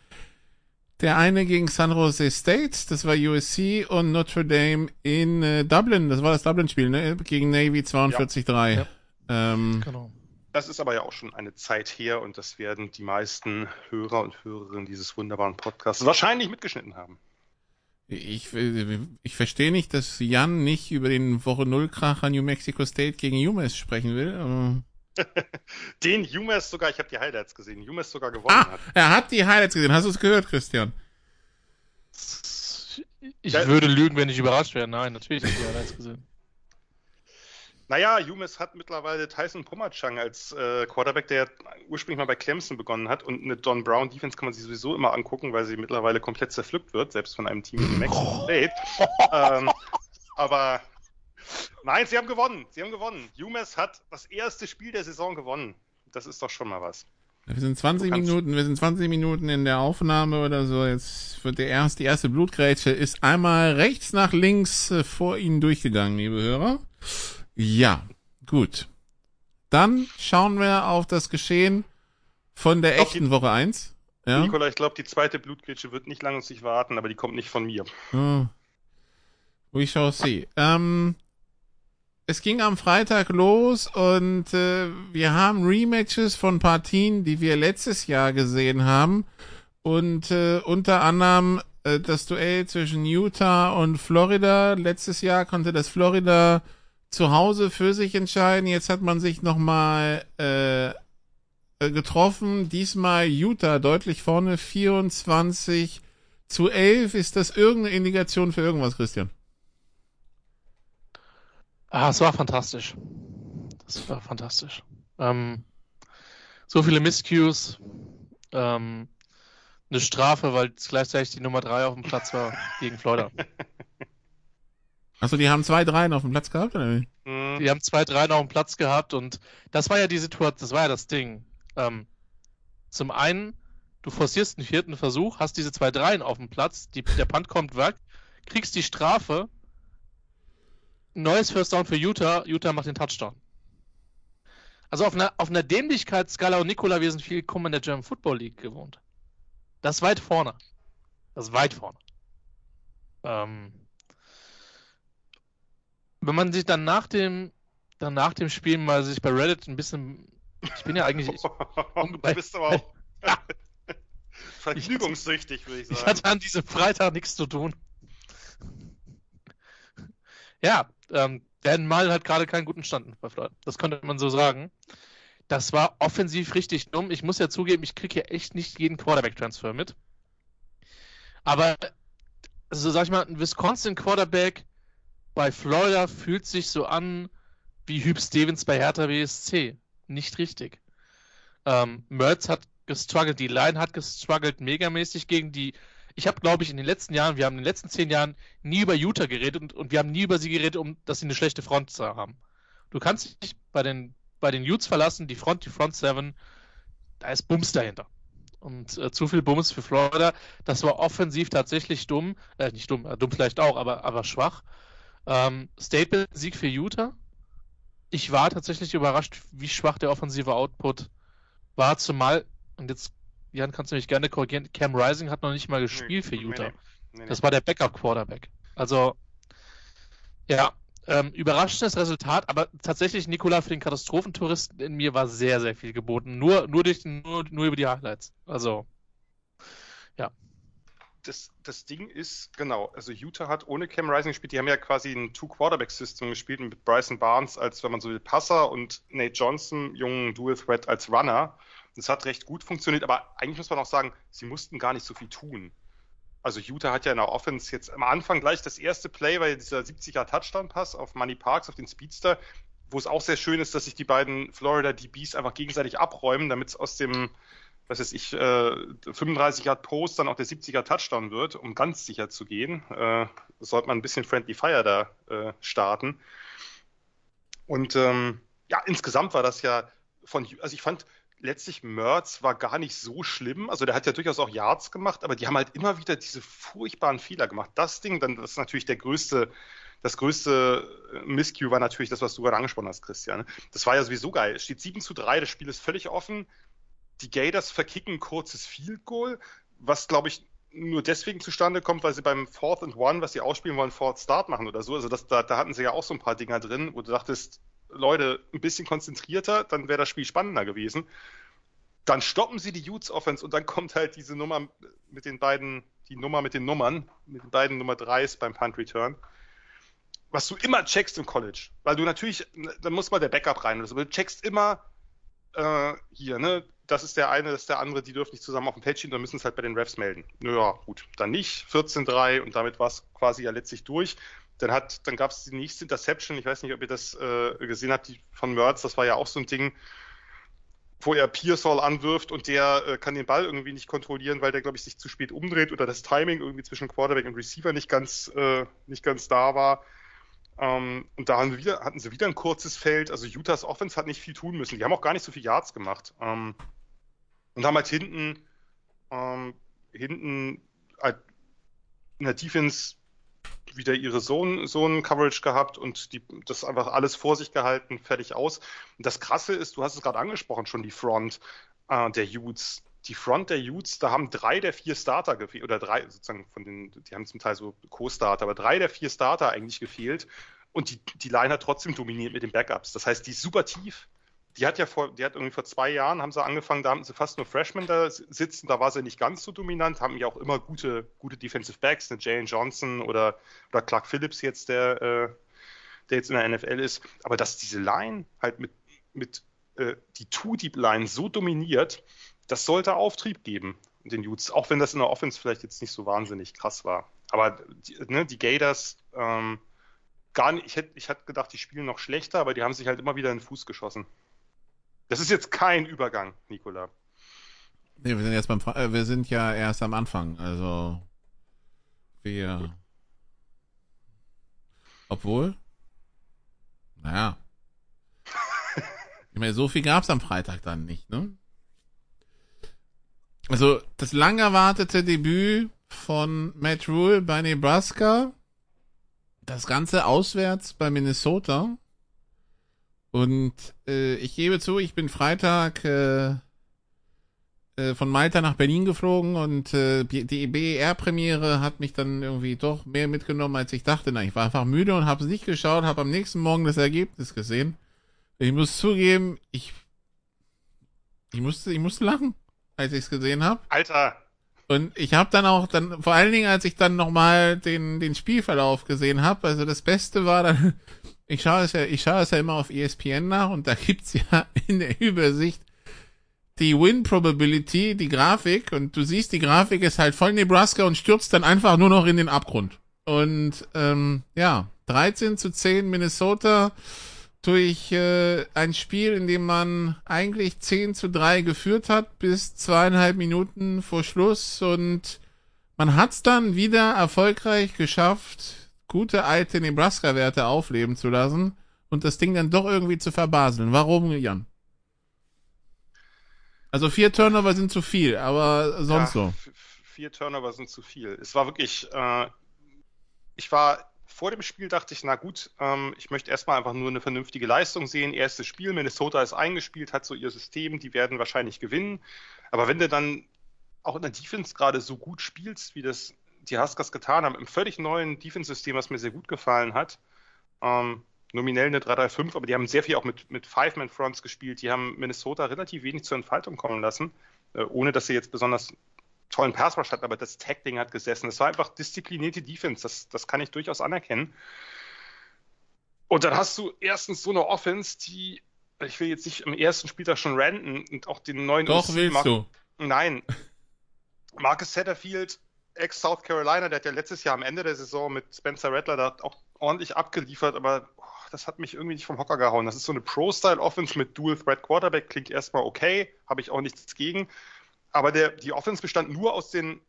Der eine gegen San Jose State, das war USC und Notre Dame in äh, Dublin, das war das Dublin-Spiel, ne? Gegen Navy 42-3. Ja. Ja. Ähm, genau. Das ist aber ja auch schon eine Zeit her und das werden die meisten Hörer und Hörerinnen dieses wunderbaren Podcasts wahrscheinlich mitgeschnitten haben. Ich, ich verstehe nicht, dass Jan nicht über den Woche Null Kracher New Mexico State gegen UMass sprechen will. den UMass sogar, ich habe die Highlights gesehen, UMass sogar gewonnen ah, hat. Er hat die Highlights gesehen. Hast du es gehört, Christian? Ich würde lügen, wenn ich überrascht wäre. Nein, natürlich habe ich die Highlights gesehen. Naja, Jumis hat mittlerweile Tyson Pomachang als äh, Quarterback, der ursprünglich mal bei Clemson begonnen hat. Und eine Don Brown Defense kann man sich sowieso immer angucken, weil sie mittlerweile komplett zerpflückt wird, selbst von einem Team wie Mexico State. ähm, aber nein, sie haben gewonnen. Sie haben gewonnen. UMass hat das erste Spiel der Saison gewonnen. Das ist doch schon mal was. Wir sind 20 Minuten, wir sind 20 Minuten in der Aufnahme oder so. Jetzt wird der erste, die erste Blutgrätsche ist einmal rechts nach links äh, vor Ihnen durchgegangen, liebe Hörer. Ja, gut. Dann schauen wir auf das Geschehen von der echten die, Woche 1. Ja? Nikola, ich glaube, die zweite Blutgrätsche wird nicht lange auf sich warten, aber die kommt nicht von mir. Oh. We shall see. Ähm, es ging am Freitag los und äh, wir haben Rematches von Partien, die wir letztes Jahr gesehen haben. Und äh, unter anderem äh, das Duell zwischen Utah und Florida. Letztes Jahr konnte das Florida zu Hause für sich entscheiden. Jetzt hat man sich nochmal äh, äh, getroffen. Diesmal Utah deutlich vorne, 24 zu 11. Ist das irgendeine Indikation für irgendwas, Christian? Ah, es war fantastisch. Das war fantastisch. Ähm, so viele Miscues. Ähm, eine Strafe, weil es gleichzeitig die Nummer 3 auf dem Platz war gegen Florida. Achso, die haben zwei Dreien auf dem Platz gehabt, oder wie? Mhm. Die haben zwei Dreien auf dem Platz gehabt und das war ja die Situation, das war ja das Ding. Ähm, zum einen, du forcierst einen vierten Versuch, hast diese zwei Dreien auf dem Platz, die, der Punt kommt weg, kriegst die Strafe, neues First Down für Utah, Utah macht den Touchdown. Also auf einer, auf einer Dämlichkeitsskala und Nikola, wir sind viel kommen in der German Football League gewohnt. Das ist weit vorne. Das ist weit vorne. Ähm, wenn man sich dann nach dem, dann nach dem Spiel mal sich bei Reddit ein bisschen, ich bin ja eigentlich, ich, du bist aber auch vergnügungssüchtig, würde ich sagen. Ich hatte an diesem Freitag nichts zu tun. Ja, ähm, Dan Mal hat gerade keinen guten Stand bei Floyd. Das könnte man so sagen. Das war offensiv richtig dumm. Ich muss ja zugeben, ich kriege hier echt nicht jeden Quarterback-Transfer mit. Aber, so sag ich mal, ein Wisconsin-Quarterback bei Florida fühlt sich so an wie Hüb Stevens bei Hertha BSC. Nicht richtig. Ähm, Mertz hat gestruggelt, die Line hat gestruggelt megamäßig gegen die. Ich habe, glaube ich, in den letzten Jahren, wir haben in den letzten zehn Jahren nie über Utah geredet und, und wir haben nie über sie geredet, um dass sie eine schlechte Front haben. Du kannst dich bei den bei den Utes verlassen, die Front, die Front Seven, da ist Bums dahinter. Und äh, zu viel Bums für Florida. Das war offensiv tatsächlich dumm. Äh, nicht dumm, äh, dumm vielleicht auch, aber, aber schwach. Ähm, Statement-Sieg für Utah. Ich war tatsächlich überrascht, wie schwach der offensive Output war, zumal, und jetzt, Jan, kannst du mich gerne korrigieren, Cam Rising hat noch nicht mal gespielt nee, für Utah. Nee, nee, das war der Backup-Quarterback. Also, ja, ähm, überraschendes Resultat, aber tatsächlich, Nikola, für den Katastrophentouristen in mir war sehr, sehr viel geboten. Nur, nur, durch, nur, nur über die Highlights. Also, ja. Das, das Ding ist, genau, also Utah hat ohne Cam Rising gespielt, die haben ja quasi ein Two-Quarterback-System gespielt mit Bryson Barnes als, wenn man so will, Passer und Nate Johnson, jungen Dual-Threat als Runner. Das hat recht gut funktioniert, aber eigentlich muss man auch sagen, sie mussten gar nicht so viel tun. Also Utah hat ja in der Offense jetzt am Anfang gleich das erste Play, weil dieser 70er Touchdown-Pass auf Money Parks, auf den Speedster, wo es auch sehr schön ist, dass sich die beiden Florida DBs einfach gegenseitig abräumen, damit es aus dem, was weiß ich, äh, 35 Yard Post dann auch der 70er Touchdown wird, um ganz sicher zu gehen. Äh, sollte man ein bisschen Friendly Fire da äh, starten. Und ähm, ja, insgesamt war das ja von, also ich fand, letztlich Mertz war gar nicht so schlimm. Also der hat ja durchaus auch Yards gemacht, aber die haben halt immer wieder diese furchtbaren Fehler gemacht. Das Ding, dann das ist natürlich der größte, das größte äh, Miscue war natürlich das, was du gerade angesprochen hast, Christian. Das war ja sowieso geil. Es steht 7 zu 3, das Spiel ist völlig offen. Die Gators verkicken ein kurzes Field Goal, was glaube ich nur deswegen zustande kommt, weil sie beim Fourth and One, was sie ausspielen wollen, Fourth Start machen oder so. Also das, da, da hatten sie ja auch so ein paar Dinger drin, wo du dachtest, Leute, ein bisschen konzentrierter, dann wäre das Spiel spannender gewesen. Dann stoppen sie die Utes Offense und dann kommt halt diese Nummer mit den beiden, die Nummer mit den Nummern, mit den beiden Nummer 3s beim Punt Return. Was du immer checkst im College, weil du natürlich, da muss mal der Backup rein oder so, du checkst immer äh, hier, ne, das ist der eine, das ist der andere, die dürfen nicht zusammen auf dem Feld stehen, dann müssen es halt bei den Refs melden. Naja, gut, dann nicht, 14-3 und damit war es quasi ja letztlich durch. Dann dann gab es die nächste Interception, ich weiß nicht, ob ihr das äh, gesehen habt, die von Mertz, das war ja auch so ein Ding, wo er Pearsall anwirft und der äh, kann den Ball irgendwie nicht kontrollieren, weil der, glaube ich, sich zu spät umdreht oder das Timing irgendwie zwischen Quarterback und Receiver nicht ganz, äh, nicht ganz da war. Ähm, und da wieder, hatten sie wieder ein kurzes Feld. Also Utahs Offense hat nicht viel tun müssen. Die haben auch gar nicht so viel Yards gemacht. Ähm, und haben halt hinten, ähm, hinten halt in der Defense wieder ihre Zone-Coverage gehabt und die, das einfach alles vor sich gehalten, fertig aus. Und das Krasse ist, du hast es gerade angesprochen, schon die Front äh, der Utes, die Front der Utes, da haben drei der vier Starter gefehlt, oder drei, sozusagen von den, die haben zum Teil so Co-Starter, aber drei der vier Starter eigentlich gefehlt. Und die, die Line hat trotzdem dominiert mit den Backups. Das heißt, die ist super tief. Die hat ja vor, die hat irgendwie vor zwei Jahren, haben sie angefangen, da haben sie fast nur Freshmen da sitzen, da war sie nicht ganz so dominant, haben ja auch immer gute, gute Defensive Backs, eine Jalen Johnson oder, oder Clark Phillips jetzt, der, äh, der jetzt in der NFL ist. Aber dass diese Line halt mit, mit äh, die Two-Deep-Line so dominiert, das sollte Auftrieb geben, den Utes, auch wenn das in der Offense vielleicht jetzt nicht so wahnsinnig krass war. Aber die, ne, die Gators, ähm, gar nicht, ich hätte ich hätt gedacht, die spielen noch schlechter, aber die haben sich halt immer wieder in den Fuß geschossen. Das ist jetzt kein Übergang, Nikola. Nee, wir sind jetzt beim, äh, wir sind ja erst am Anfang, also wir, Gut. obwohl, naja, ich meine, so viel gab's am Freitag dann nicht, ne? Also das lang erwartete Debüt von Matt Rule bei Nebraska, das Ganze auswärts bei Minnesota. Und äh, ich gebe zu, ich bin Freitag äh, äh, von Malta nach Berlin geflogen und äh, die BER-Premiere hat mich dann irgendwie doch mehr mitgenommen, als ich dachte. Na, ich war einfach müde und habe es nicht geschaut, habe am nächsten Morgen das Ergebnis gesehen. Ich muss zugeben, ich ich musste ich musste lachen als ich es gesehen habe. Alter. Und ich habe dann auch dann vor allen Dingen, als ich dann nochmal den den Spielverlauf gesehen habe, also das Beste war dann, ich schaue es ja, ich schaue es ja immer auf ESPN nach und da gibt's ja in der Übersicht die Win Probability, die Grafik und du siehst, die Grafik ist halt voll Nebraska und stürzt dann einfach nur noch in den Abgrund. Und ähm, ja, 13 zu 10 Minnesota durch äh, ein Spiel, in dem man eigentlich 10 zu 3 geführt hat bis zweieinhalb Minuten vor Schluss und man hat es dann wieder erfolgreich geschafft, gute alte Nebraska-Werte aufleben zu lassen und das Ding dann doch irgendwie zu verbaseln. Warum, Jan? Also vier Turnover sind zu viel, aber sonst ja, so. Vier Turnover sind zu viel. Es war wirklich, äh, ich war vor dem Spiel dachte ich, na gut, ähm, ich möchte erstmal einfach nur eine vernünftige Leistung sehen. Erstes Spiel, Minnesota ist eingespielt, hat so ihr System, die werden wahrscheinlich gewinnen. Aber wenn du dann auch in der Defense gerade so gut spielst, wie das die Huskers getan haben, im völlig neuen Defense-System, was mir sehr gut gefallen hat, ähm, nominell eine 3-3-5, aber die haben sehr viel auch mit, mit Five-Man-Fronts gespielt. Die haben Minnesota relativ wenig zur Entfaltung kommen lassen, äh, ohne dass sie jetzt besonders tollen Pass Rush hat, aber das Tackling hat gesessen. Es war einfach disziplinierte Defense, das, das kann ich durchaus anerkennen. Und dann hast du erstens so eine Offense, die, ich will jetzt nicht im ersten Spieltag schon ranten und auch den neuen... Doch, willst Mar du. Nein. Marcus Satterfield, ex-South Carolina, der hat ja letztes Jahr am Ende der Saison mit Spencer Rattler da auch ordentlich abgeliefert, aber oh, das hat mich irgendwie nicht vom Hocker gehauen. Das ist so eine Pro-Style-Offense mit Dual-Threat-Quarterback, klingt erstmal okay, habe ich auch nichts gegen. Aber der, die Offense bestand nur aus den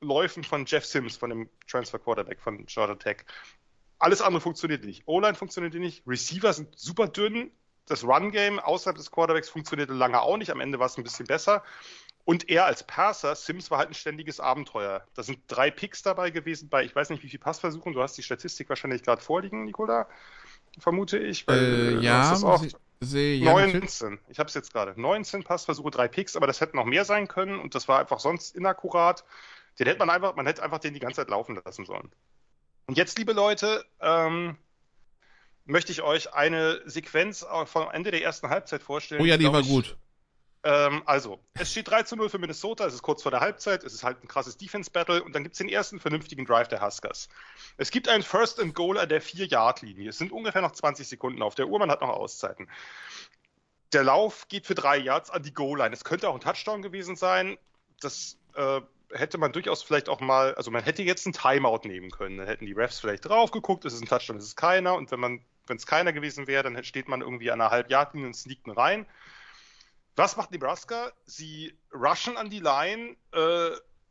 Läufen von Jeff Sims, von dem Transfer Quarterback von Georgia Tech. Alles andere funktioniert nicht. O-Line funktioniert nicht. Receiver sind super dünn. Das Run-Game außerhalb des Quarterbacks funktionierte lange auch nicht. Am Ende war es ein bisschen besser. Und er als Passer, Sims war halt ein ständiges Abenteuer. Da sind drei Picks dabei gewesen bei, ich weiß nicht, wie viele Passversuchen. Du hast die Statistik wahrscheinlich gerade vorliegen, Nikola, vermute ich. Weil, äh, ja, sehe ja 19. Ich habe es jetzt gerade. 19 Passversuche, drei Picks, aber das hätte noch mehr sein können und das war einfach sonst inakkurat. Den hätte man einfach, man hätte einfach den die ganze Zeit laufen lassen sollen. Und jetzt, liebe Leute, ähm, möchte ich euch eine Sequenz vom Ende der ersten Halbzeit vorstellen. Oh ja, die war ich, gut. Ähm, also, es steht 3 zu 0 für Minnesota, es ist kurz vor der Halbzeit, es ist halt ein krasses Defense-Battle und dann gibt es den ersten vernünftigen Drive der Huskers. Es gibt einen First and Goal an der 4-Yard-Linie. Es sind ungefähr noch 20 Sekunden auf der Uhr, man hat noch Auszeiten. Der Lauf geht für drei Yards an die Goal-Line. Es könnte auch ein Touchdown gewesen sein. Das äh, hätte man durchaus vielleicht auch mal, also man hätte jetzt ein Timeout nehmen können. Dann hätten die Refs vielleicht drauf geguckt, es ist ein Touchdown, es ist keiner. Und wenn wenn es keiner gewesen wäre, dann steht man irgendwie an einer Halb-Yard-Linie und sneakt rein. Was macht Nebraska? Sie rushen an die Line, äh,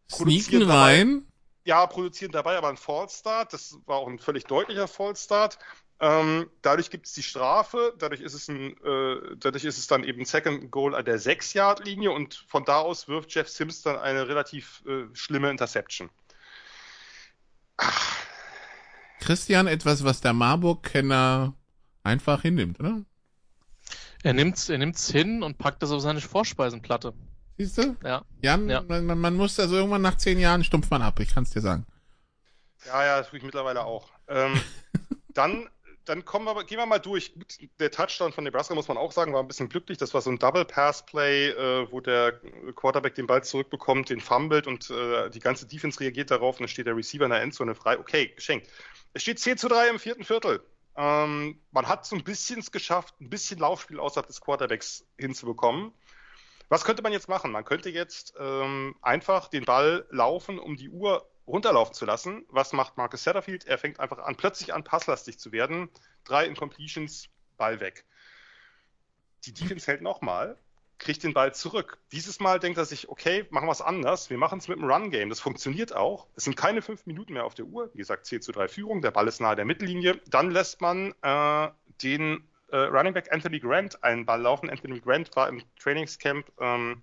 Sneaken rein? Ja, produzieren dabei aber einen Fallstart. Das war auch ein völlig deutlicher Fallstart. Ähm, dadurch gibt es die Strafe, dadurch ist es ein, äh, dadurch ist es dann eben Second Goal an der 6-Yard-Linie und von da aus wirft Jeff Sims dann eine relativ äh, schlimme Interception. Ach. Christian, etwas, was der Marburg-Kenner einfach hinnimmt, oder? Er nimmt's, er nimmt's hin und packt es auf seine Vorspeisenplatte. Siehst du? Ja. Jan, ja. Man, man, muss also irgendwann nach zehn Jahren stumpft man ab, ich kann es dir sagen. Ja, ja, das tue ich mittlerweile auch. Ähm, dann dann kommen wir, gehen wir mal durch. Der Touchdown von Nebraska, muss man auch sagen, war ein bisschen glücklich. Das war so ein Double-Pass-Play, äh, wo der Quarterback den Ball zurückbekommt, den fummelt und äh, die ganze Defense reagiert darauf und dann steht der Receiver in der Endzone frei. Okay, geschenkt. Es steht 10 zu 3 im vierten Viertel. Ähm, man hat so ein bisschen es geschafft, ein bisschen Laufspiel außerhalb des Quarterbacks hinzubekommen. Was könnte man jetzt machen? Man könnte jetzt ähm, einfach den Ball laufen, um die Uhr runterlaufen zu lassen. Was macht Marcus Satterfield? Er fängt einfach an, plötzlich an, passlastig zu werden. Drei Incompletions, Ball weg. Die Defense hält nochmal, kriegt den Ball zurück. Dieses Mal denkt er sich, okay, machen wir es anders. Wir machen es mit dem Run-Game. Das funktioniert auch. Es sind keine fünf Minuten mehr auf der Uhr. Wie gesagt, 10 zu 3 Führung. Der Ball ist nahe der Mittellinie. Dann lässt man äh, den äh, Running Back Anthony Grant einen Ball laufen. Anthony Grant war im Trainingscamp ähm,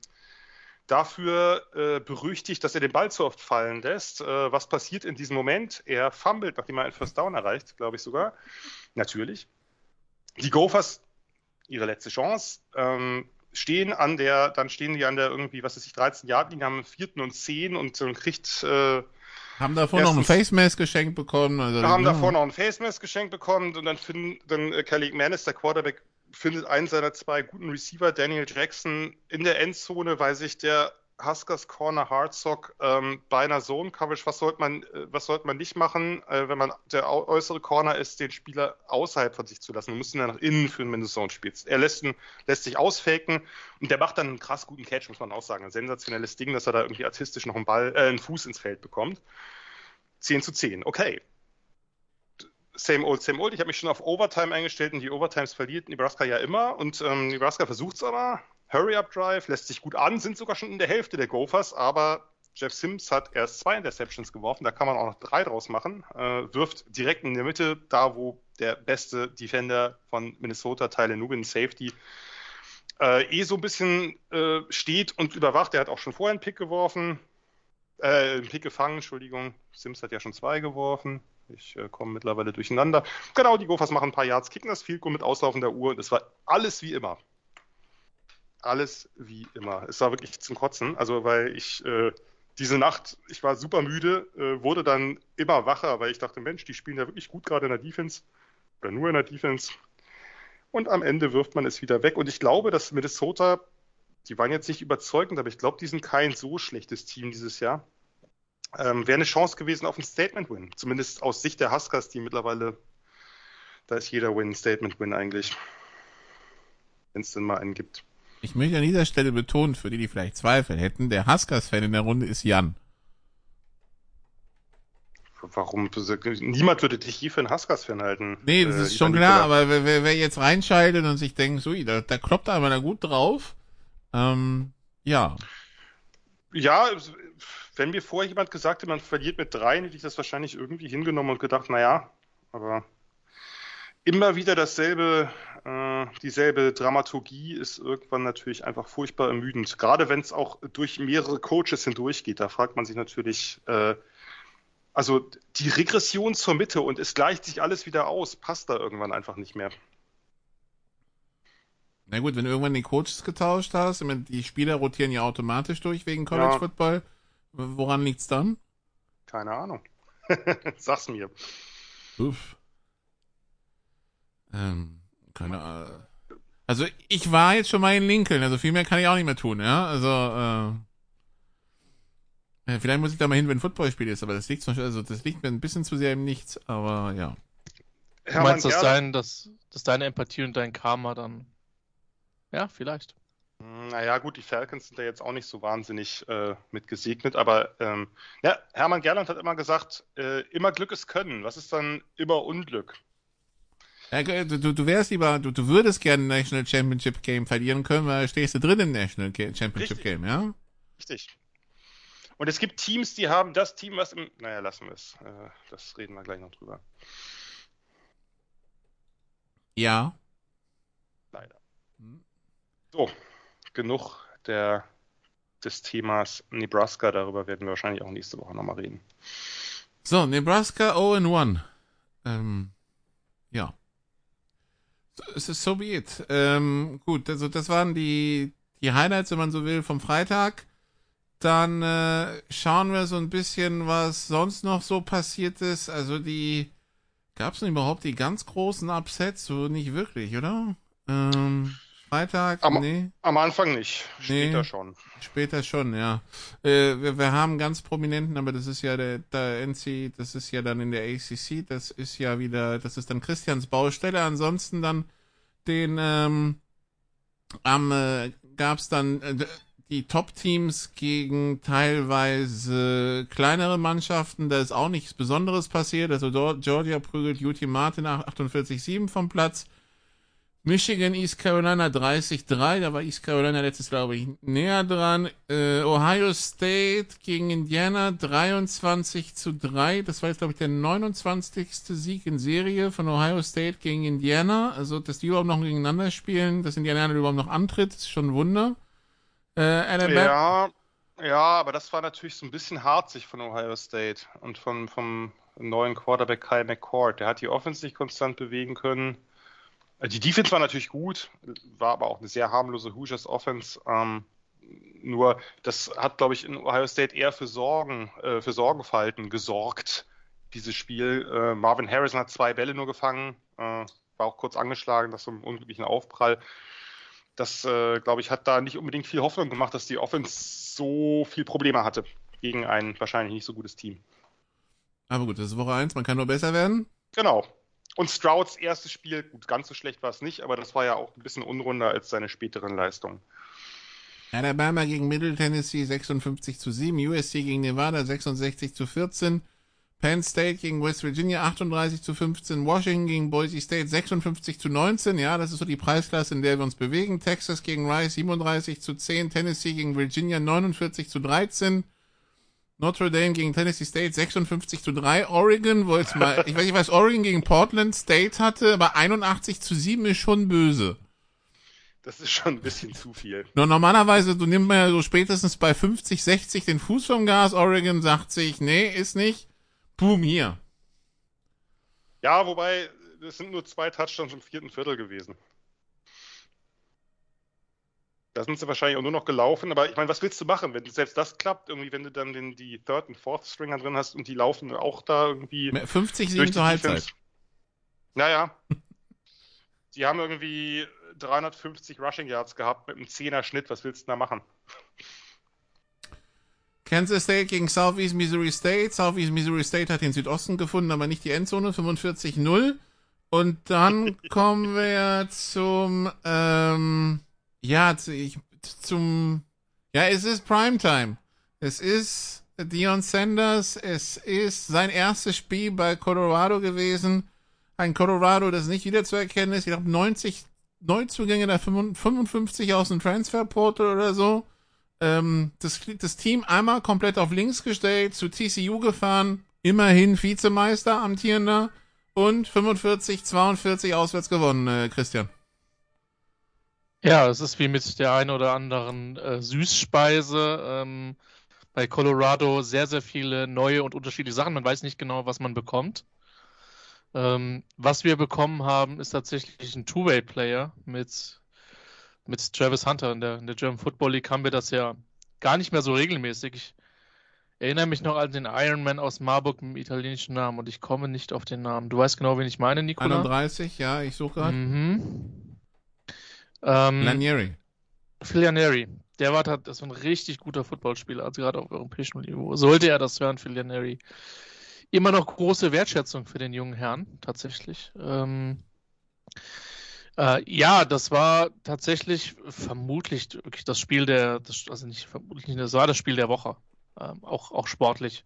dafür äh, berüchtigt, dass er den Ball zu oft fallen lässt. Äh, was passiert in diesem Moment? Er fummelt, nachdem er einen First Down erreicht, glaube ich sogar. Natürlich. Die Gophers, ihre letzte Chance, ähm, stehen an der, dann stehen die an der irgendwie, was ist ich, 13 Yard linie haben vierten und zehn und so kriegt äh, haben davor noch ein Face Mask geschenkt bekommen. Also, haben ja. davor noch ein Face Mask geschenkt bekommen und dann finden dann äh, Kelly Manis, der Quarterback, findet einen seiner zwei guten Receiver, Daniel Jackson, in der Endzone, weil sich der Huskers Corner Hardsock ähm, bei einer Zone Coverage, was sollte man, äh, was sollte man nicht machen, äh, wenn man der äußere Corner ist, den Spieler außerhalb von sich zu lassen. Man muss ihn dann nach innen für ein Mindestzone spielen. Er lässt, ihn, lässt sich ausfaken und der macht dann einen krass guten Catch, muss man auch sagen. Ein sensationelles Ding, dass er da irgendwie artistisch noch einen Ball, äh, einen Fuß ins Feld bekommt. 10 zu 10. Okay same old, same old. Ich habe mich schon auf Overtime eingestellt und die Overtimes verliert Nebraska ja immer. Und ähm, Nebraska versucht es aber. Hurry-up-Drive lässt sich gut an, sind sogar schon in der Hälfte der Gophers, aber Jeff Sims hat erst zwei Interceptions geworfen, da kann man auch noch drei draus machen. Äh, wirft direkt in der Mitte, da wo der beste Defender von Minnesota, Tyler Nubin, Safety, äh, eh so ein bisschen äh, steht und überwacht. Er hat auch schon vorher einen Pick geworfen, äh, einen Pick gefangen, Entschuldigung. Sims hat ja schon zwei geworfen. Ich äh, komme mittlerweile durcheinander. Genau, die Gophers machen ein paar Yards, kicken das Field Goal mit auslaufender Uhr und es war alles wie immer. Alles wie immer. Es war wirklich zum Kotzen. Also, weil ich äh, diese Nacht, ich war super müde, äh, wurde dann immer wacher, weil ich dachte, Mensch, die spielen ja wirklich gut gerade in der Defense. Oder nur in der Defense. Und am Ende wirft man es wieder weg. Und ich glaube, dass Minnesota, die waren jetzt nicht überzeugend, aber ich glaube, die sind kein so schlechtes Team dieses Jahr. Ähm, Wäre eine Chance gewesen auf ein Statement-Win. Zumindest aus Sicht der Huskers, die mittlerweile, da ist jeder Win Statement-Win eigentlich. Wenn es denn mal einen gibt. Ich möchte an dieser Stelle betonen, für die, die vielleicht Zweifel hätten, der Huskers-Fan in der Runde ist Jan. Warum? Niemand würde dich je für einen Huskers-Fan halten. Nee, das äh, ist schon klar, aber wer, wer, jetzt reinschaltet und sich denkt, so, da, da kloppt einmal da gut drauf, ähm, ja. Ja, wenn mir vorher jemand gesagt hätte, man verliert mit drei, hätte ich das wahrscheinlich irgendwie hingenommen und gedacht, naja, aber immer wieder dasselbe, äh, dieselbe Dramaturgie ist irgendwann natürlich einfach furchtbar ermüdend. Gerade wenn es auch durch mehrere Coaches hindurchgeht, da fragt man sich natürlich, äh, also die Regression zur Mitte und es gleicht sich alles wieder aus, passt da irgendwann einfach nicht mehr. Na gut, wenn du irgendwann die Coaches getauscht hast, die Spieler rotieren ja automatisch durch wegen College ja. Football, Woran liegt's dann? Keine Ahnung. Sag's mir. Uff. Ähm, keine Ahnung. Also ich war jetzt schon mal in Lincoln, also viel mehr kann ich auch nicht mehr tun, ja. Also äh, vielleicht muss ich da mal hin, wenn ein Footballspiel ist, aber das liegt zum also das liegt mir ein bisschen zu sehr im Nichts, aber ja. Du meinst, dass, dein, dass, dass deine Empathie und dein Karma dann ja, vielleicht. Naja, gut, die Falcons sind ja jetzt auch nicht so wahnsinnig äh, mit gesegnet, aber ähm, ja, Hermann Gerland hat immer gesagt, äh, immer Glück ist Können. Was ist dann immer Unglück? Du, du wärst lieber, du, du würdest gerne ein National Championship Game verlieren können, weil stehst du drin im National Championship Richtig. Game, ja? Richtig. Und es gibt Teams, die haben das Team, was im. Naja, lassen wir es. Äh, das reden wir gleich noch drüber. Ja. Leider. So, genug der, des Themas Nebraska. Darüber werden wir wahrscheinlich auch nächste Woche nochmal reden. So, Nebraska 0 in 1. Ähm, ja. Es ist so be it. Ähm, gut, also das waren die, die Highlights, wenn man so will, vom Freitag. Dann äh, schauen wir so ein bisschen, was sonst noch so passiert ist. Also die gab es denn überhaupt die ganz großen Upsets? So nicht wirklich, oder? Ähm, Freitag? Am, nee. Am Anfang nicht. Später nee, schon. Später schon, ja. Äh, wir, wir haben ganz prominenten, aber das ist ja der, der NC, das ist ja dann in der ACC, das ist ja wieder, das ist dann Christians Baustelle. Ansonsten dann den, ähm, am, äh, gab's dann äh, die Top-Teams gegen teilweise kleinere Mannschaften. Da ist auch nichts Besonderes passiert. Also Georgia prügelt UT Martin 48-7 vom Platz. Michigan, East Carolina 30-3, da war East Carolina letztes, glaube ich, näher dran. Äh, Ohio State gegen Indiana 23 zu 3. Das war jetzt, glaube ich, der 29. Sieg in Serie von Ohio State gegen Indiana. Also, dass die überhaupt noch gegeneinander spielen, dass Indiana überhaupt noch antritt, ist schon ein Wunder. Äh, ja, ja, aber das war natürlich so ein bisschen harzig von Ohio State und von, vom neuen Quarterback Kyle McCord. Der hat die Offense nicht konstant bewegen können. Äh, die Defense war natürlich gut, war aber auch eine sehr harmlose Hoosiers Offense. Ähm, nur das hat, glaube ich, in Ohio State eher für Sorgen, äh, für Sorgenfalten gesorgt, dieses Spiel. Äh, Marvin Harrison hat zwei Bälle nur gefangen, äh, war auch kurz angeschlagen, das so einem unglücklichen Aufprall. Das, äh, glaube ich, hat da nicht unbedingt viel Hoffnung gemacht, dass die Offense so viel Probleme hatte gegen ein wahrscheinlich nicht so gutes Team. Aber gut, das ist Woche 1, man kann nur besser werden. Genau. Und Strouds erstes Spiel, gut, ganz so schlecht war es nicht, aber das war ja auch ein bisschen unrunder als seine späteren Leistungen. Alabama gegen Middle Tennessee 56 zu 7, USC gegen Nevada 66 zu 14, Penn State gegen West Virginia 38 zu 15, Washington gegen Boise State 56 zu 19, ja, das ist so die Preisklasse, in der wir uns bewegen, Texas gegen Rice 37 zu 10, Tennessee gegen Virginia 49 zu 13, Notre Dame gegen Tennessee State 56 zu 3. Oregon, wo jetzt mal, ich weiß nicht, was Oregon gegen Portland State hatte, aber 81 zu 7 ist schon böse. Das ist schon ein bisschen zu viel. No, normalerweise, du nimmst ja so spätestens bei 50, 60 den Fuß vom Gas. Oregon sagt sich, nee, ist nicht. Boom, hier. Ja, wobei, es sind nur zwei Touchdowns im vierten Viertel gewesen. Da sind sie wahrscheinlich auch nur noch gelaufen, aber ich meine, was willst du machen, wenn selbst das klappt, irgendwie, wenn du dann den, die Third und Fourth Stringer drin hast und die laufen auch da irgendwie. 50 7 zur Halbzeit. Naja. die haben irgendwie 350 Rushing Yards gehabt mit einem 10er Schnitt, was willst du da machen? Kansas State gegen Southeast Missouri State. Southeast Missouri State hat den Südosten gefunden, aber nicht die Endzone, 45-0. Und dann kommen wir zum, ähm, ja, ich, zum, ja, es ist Primetime. Es ist Dion Sanders. Es ist sein erstes Spiel bei Colorado gewesen. Ein Colorado, das nicht wiederzuerkennen ist. Ich glaube, 90 Neuzugänge, da 55 aus dem Transferportal oder so. Ähm, das, das Team einmal komplett auf links gestellt, zu TCU gefahren. Immerhin Vizemeister, amtierender. Und 45, 42 auswärts gewonnen, äh, Christian. Ja, es ist wie mit der einen oder anderen äh, Süßspeise. Ähm, bei Colorado sehr, sehr viele neue und unterschiedliche Sachen. Man weiß nicht genau, was man bekommt. Ähm, was wir bekommen haben, ist tatsächlich ein Two-Way-Player mit, mit Travis Hunter. In der, in der German Football League haben wir das ja gar nicht mehr so regelmäßig. Ich erinnere mich noch an den Ironman aus Marburg mit dem italienischen Namen und ich komme nicht auf den Namen. Du weißt genau, wen ich meine, Nicola? 31, ja, ich suche gerade. Mhm. Ähm, Lanieri. Phil Lanieri. Der war das ist ein richtig guter Footballspieler, also gerade auf europäischem Niveau. Sollte er das hören, Phil Lanieri. Immer noch große Wertschätzung für den jungen Herrn, tatsächlich. Ähm, äh, ja, das war tatsächlich vermutlich wirklich das Spiel der, das, also nicht vermutlich nicht, das war das Spiel der Woche. Ähm, auch, auch sportlich.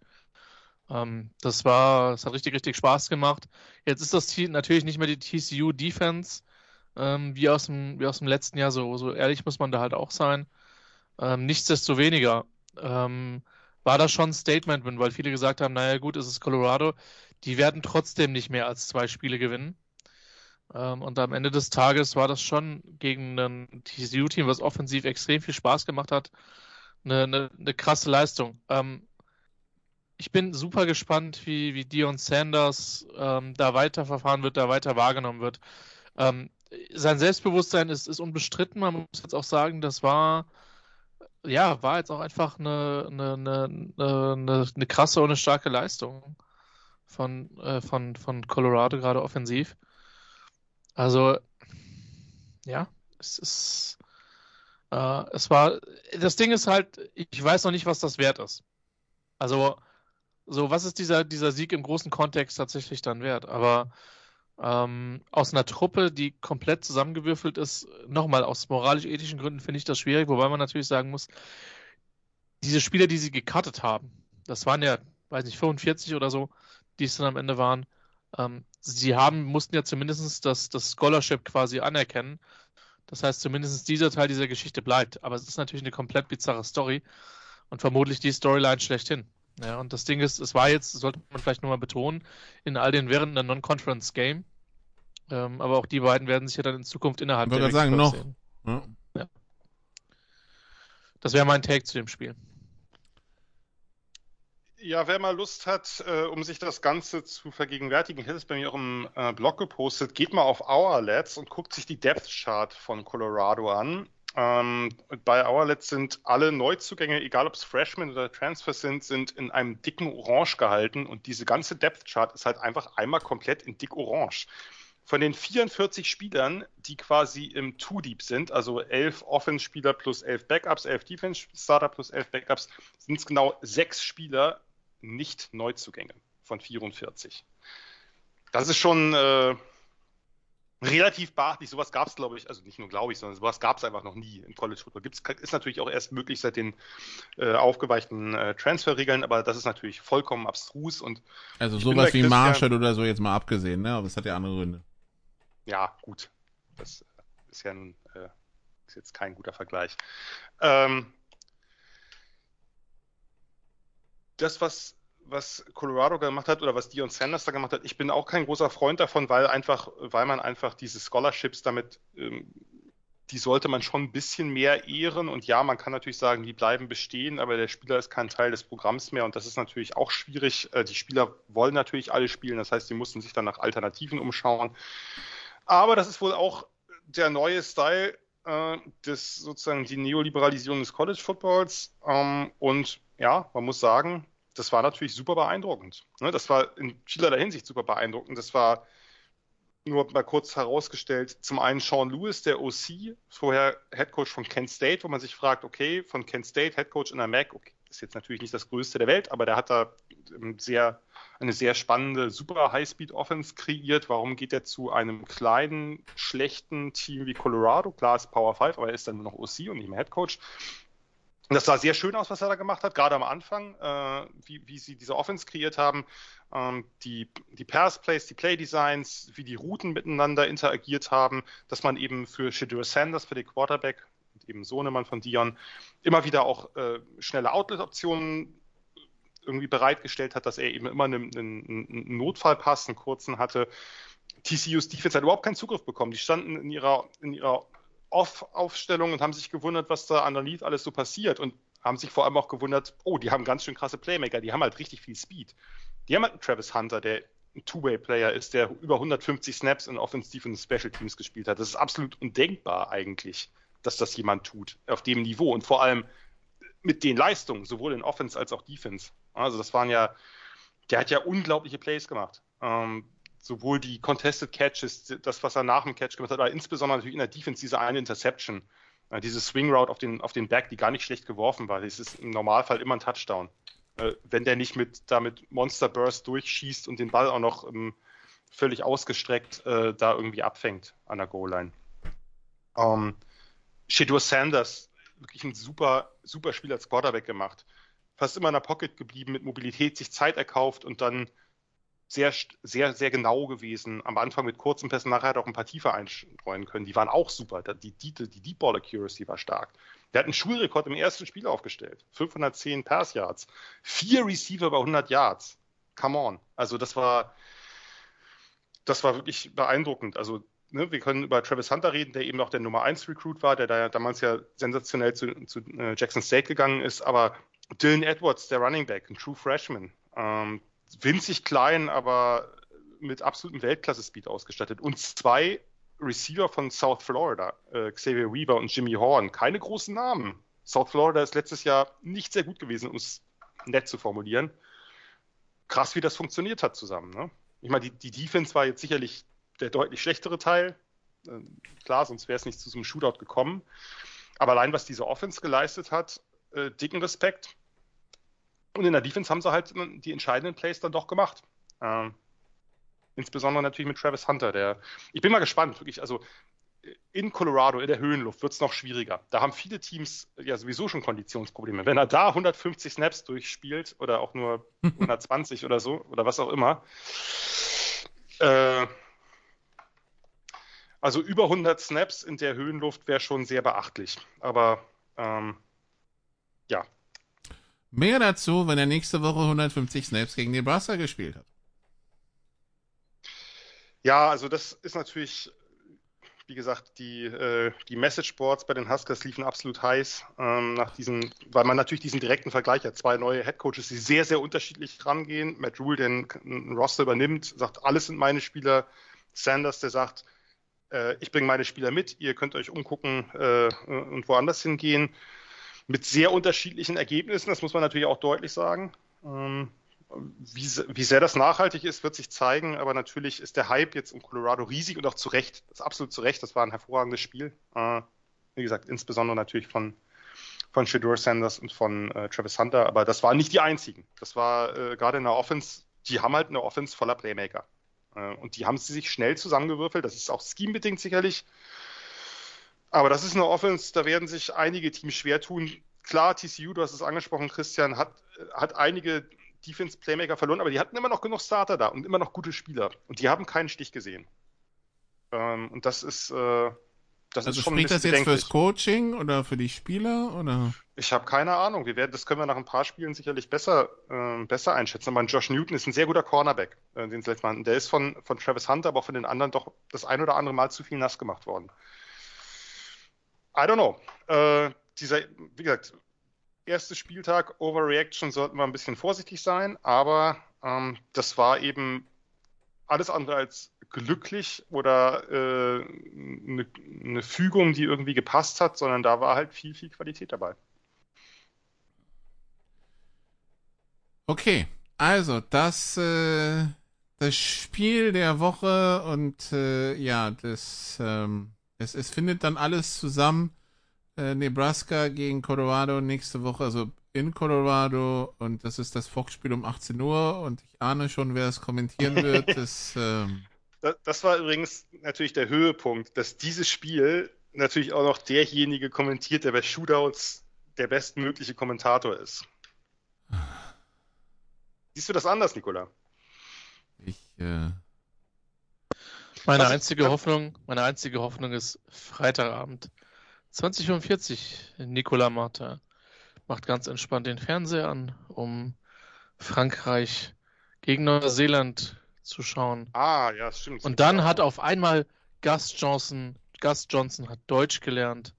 Ähm, das war, es hat richtig, richtig Spaß gemacht. Jetzt ist das natürlich nicht mehr die TCU Defense, ähm, wie, aus dem, wie aus dem letzten Jahr. So, so ehrlich muss man da halt auch sein. Ähm, nichtsdestoweniger ähm, war das schon ein Statement, weil viele gesagt haben, naja gut, es ist Colorado, die werden trotzdem nicht mehr als zwei Spiele gewinnen. Ähm, und am Ende des Tages war das schon gegen ein TCU-Team, was offensiv extrem viel Spaß gemacht hat, eine, eine, eine krasse Leistung. Ähm, ich bin super gespannt, wie, wie Dion Sanders ähm, da weiterverfahren wird, da weiter wahrgenommen wird. Ähm, sein Selbstbewusstsein ist, ist unbestritten. Man muss jetzt auch sagen, das war, ja, war jetzt auch einfach eine, eine, eine, eine, eine krasse und eine starke Leistung von, äh, von, von Colorado, gerade offensiv. Also, ja, es ist, äh, es war, das Ding ist halt, ich weiß noch nicht, was das wert ist. Also, so, was ist dieser, dieser Sieg im großen Kontext tatsächlich dann wert? Aber ähm, aus einer Truppe, die komplett zusammengewürfelt ist, nochmal aus moralisch-ethischen Gründen finde ich das schwierig, wobei man natürlich sagen muss, diese Spieler, die sie gecuttet haben, das waren ja, weiß nicht, 45 oder so, die es dann am Ende waren, ähm, sie haben, mussten ja zumindest das, das Scholarship quasi anerkennen. Das heißt, zumindest dieser Teil dieser Geschichte bleibt. Aber es ist natürlich eine komplett bizarre Story und vermutlich die Storyline schlechthin. Ja, und das Ding ist, es war jetzt, sollte man vielleicht nochmal betonen, in all den während der Non-Conference-Game. Ähm, aber auch die beiden werden sich ja dann in Zukunft innerhalb ich der sagen, noch. Sehen. Ja. ja. Das wäre mein Take zu dem Spiel. Ja, wer mal Lust hat, äh, um sich das Ganze zu vergegenwärtigen, hätte es bei mir auch im äh, Blog gepostet, geht mal auf Hourlets und guckt sich die Depth Chart von Colorado an. Ähm, bei Hourlets sind alle Neuzugänge, egal ob es Freshmen oder Transfers sind, sind in einem dicken Orange gehalten und diese ganze Depth Chart ist halt einfach einmal komplett in dick Orange. Von den 44 Spielern, die quasi im Two-Deep sind, also 11 Offense-Spieler plus 11 Backups, 11 Defense-Starter plus 11 Backups, sind es genau sechs Spieler, nicht Neuzugänge von 44. Das ist schon äh, relativ beachtlich. Sowas gab es, glaube ich, also nicht nur glaube ich, sondern sowas gab es einfach noch nie im College Football. Gibt's, ist natürlich auch erst möglich seit den äh, aufgeweichten äh, Transferregeln, aber das ist natürlich vollkommen abstrus und also sowas wie Marshall oder so jetzt mal abgesehen, ne? Aber es hat ja andere Gründe. Ja, gut. Das ist ja nun, äh, ist jetzt kein guter Vergleich. Ähm, das, was, was Colorado gemacht hat oder was Dion Sanders da gemacht hat, ich bin auch kein großer Freund davon, weil einfach, weil man einfach diese Scholarships damit, ähm, die sollte man schon ein bisschen mehr ehren. Und ja, man kann natürlich sagen, die bleiben bestehen, aber der Spieler ist kein Teil des Programms mehr und das ist natürlich auch schwierig. Äh, die Spieler wollen natürlich alle spielen, das heißt, die mussten sich dann nach Alternativen umschauen. Aber das ist wohl auch der neue Style äh, des sozusagen die Neoliberalisierung des College Footballs. Ähm, und ja, man muss sagen, das war natürlich super beeindruckend. Ne? Das war in vielerlei Hinsicht super beeindruckend. Das war nur mal kurz herausgestellt, zum einen Sean Lewis, der OC, vorher Head Coach von Kent State, wo man sich fragt, okay, von Kent State, Head Coach in der MAC, okay, ist jetzt natürlich nicht das größte der Welt, aber der hat da ähm, sehr, eine sehr spannende, super High-Speed-Offense kreiert. Warum geht er zu einem kleinen, schlechten Team wie Colorado? Klar ist Power 5, aber er ist dann nur noch OC und nicht mehr Head Coach. Das sah sehr schön aus, was er da gemacht hat, gerade am Anfang, äh, wie, wie sie diese Offense kreiert haben. Ähm, die, die Pass-Plays, die Play-Designs, wie die Routen miteinander interagiert haben, dass man eben für Shadur Sanders, für den Quarterback, eben Sohnemann von Dion, immer wieder auch äh, schnelle Outlet-Optionen irgendwie bereitgestellt hat, dass er eben immer einen, einen, einen Notfallpass, einen kurzen hatte. TCU's Defense hat überhaupt keinen Zugriff bekommen. Die standen in ihrer, in ihrer Off-Aufstellung und haben sich gewundert, was da underneath alles so passiert und haben sich vor allem auch gewundert, oh, die haben ganz schön krasse Playmaker, die haben halt richtig viel Speed. Die haben halt einen Travis Hunter, der ein Two-Way-Player ist, der über 150 Snaps in Offensive und Special Teams gespielt hat. Das ist absolut undenkbar eigentlich, dass das jemand tut, auf dem Niveau und vor allem mit den Leistungen, sowohl in Offense als auch Defense. Also das waren ja, der hat ja unglaubliche Plays gemacht. Ähm, sowohl die Contested Catches, das, was er nach dem Catch gemacht hat, aber insbesondere natürlich in der Defense diese eine Interception, äh, diese Swing Route auf den, auf den Back, die gar nicht schlecht geworfen war. Das ist im Normalfall immer ein Touchdown. Äh, wenn der nicht mit, damit Monster Burst durchschießt und den Ball auch noch ähm, völlig ausgestreckt äh, da irgendwie abfängt an der Goal-Line. Ähm, Shadur Sanders, wirklich ein super, super Spiel als Quarterback gemacht. Fast immer in der Pocket geblieben, mit Mobilität sich Zeit erkauft und dann sehr, sehr, sehr genau gewesen. Am Anfang mit kurzen Pässen, nachher hat er auch ein paar tiefer einstreuen können. Die waren auch super. Die, die, die Deep Ball Accuracy war stark. Der hat einen Schulrekord im ersten Spiel aufgestellt. 510 Pass Yards. Vier Receiver bei 100 Yards. Come on. Also das war, das war wirklich beeindruckend. Also ne, wir können über Travis Hunter reden, der eben auch der Nummer 1 Recruit war, der da damals ja sensationell zu, zu äh, Jackson State gegangen ist. Aber Dylan Edwards, der Running Back, ein True Freshman, ähm, winzig klein, aber mit absolutem Weltklasse-Speed ausgestattet. Und zwei Receiver von South Florida, äh, Xavier Weaver und Jimmy Horn, keine großen Namen. South Florida ist letztes Jahr nicht sehr gut gewesen, um es nett zu formulieren. Krass, wie das funktioniert hat zusammen. Ne? Ich meine, die, die Defense war jetzt sicherlich der deutlich schlechtere Teil. Äh, klar, sonst wäre es nicht zu so einem Shootout gekommen. Aber allein, was diese Offense geleistet hat, äh, dicken Respekt. Und in der Defense haben sie halt die entscheidenden Plays dann doch gemacht. Ähm, insbesondere natürlich mit Travis Hunter, der. Ich bin mal gespannt, wirklich. Also in Colorado, in der Höhenluft, wird es noch schwieriger. Da haben viele Teams ja sowieso schon Konditionsprobleme. Wenn er da 150 Snaps durchspielt oder auch nur 120 oder so oder was auch immer, äh, also über 100 Snaps in der Höhenluft wäre schon sehr beachtlich. Aber ähm, ja. Mehr dazu, wenn er nächste Woche 150 Snaps gegen Nebraska gespielt hat. Ja, also das ist natürlich, wie gesagt, die, äh, die Message-Boards bei den Huskers liefen absolut heiß, ähm, nach diesem, weil man natürlich diesen direkten Vergleich hat. Zwei neue Headcoaches, die sehr, sehr unterschiedlich rangehen. Matt Rule, der einen Roster übernimmt, sagt, alles sind meine Spieler. Sanders, der sagt, äh, ich bringe meine Spieler mit, ihr könnt euch umgucken äh, und woanders hingehen. Mit sehr unterschiedlichen Ergebnissen, das muss man natürlich auch deutlich sagen. Ähm, wie, wie, sehr das nachhaltig ist, wird sich zeigen, aber natürlich ist der Hype jetzt um Colorado riesig und auch zu Recht. Das ist absolut zu Recht, das war ein hervorragendes Spiel. Äh, wie gesagt, insbesondere natürlich von, von Shador Sanders und von äh, Travis Hunter, aber das waren nicht die einzigen. Das war äh, gerade in der Offense, die haben halt eine Offense voller Playmaker. Äh, und die haben sie sich schnell zusammengewürfelt. Das ist auch scheme-bedingt sicherlich. Aber das ist eine Offense, da werden sich einige Teams schwer tun. Klar, TCU, du hast es angesprochen, Christian, hat, hat einige Defense-Playmaker verloren, aber die hatten immer noch genug Starter da und immer noch gute Spieler. Und die haben keinen Stich gesehen. Ähm, und das ist, äh, das also ist schon spricht das jetzt fürs Coaching oder für die Spieler oder? Ich habe keine Ahnung. Wir werden, das können wir nach ein paar Spielen sicherlich besser, äh, besser einschätzen. Aber Josh Newton ist ein sehr guter Cornerback, äh, den sie letztes Mal hatten. Der ist von, von Travis Hunter, aber auch von den anderen doch das ein oder andere Mal zu viel nass gemacht worden. I don't know. Äh, dieser, wie gesagt, erste Spieltag, Overreaction sollten wir ein bisschen vorsichtig sein, aber ähm, das war eben alles andere als glücklich oder eine äh, ne, ne Fügung, die irgendwie gepasst hat, sondern da war halt viel, viel Qualität dabei. Okay, also das, äh, das Spiel der Woche und äh, ja, das, ähm, es, es findet dann alles zusammen. Äh, Nebraska gegen Colorado nächste Woche, also in Colorado und das ist das Fox-Spiel um 18 Uhr und ich ahne schon, wer es kommentieren wird. das, ähm, das, das war übrigens natürlich der Höhepunkt, dass dieses Spiel natürlich auch noch derjenige kommentiert, der bei Shootouts der bestmögliche Kommentator ist. Siehst du das anders, Nikola? Ich, äh... Meine Was einzige ich... Hoffnung, meine einzige Hoffnung ist Freitagabend. 2045, Nicola Marta macht ganz entspannt den Fernseher an, um Frankreich gegen Neuseeland zu schauen. Ah, ja, stimmt. Und dann hat auf einmal Gus Johnson, Gus Johnson hat Deutsch gelernt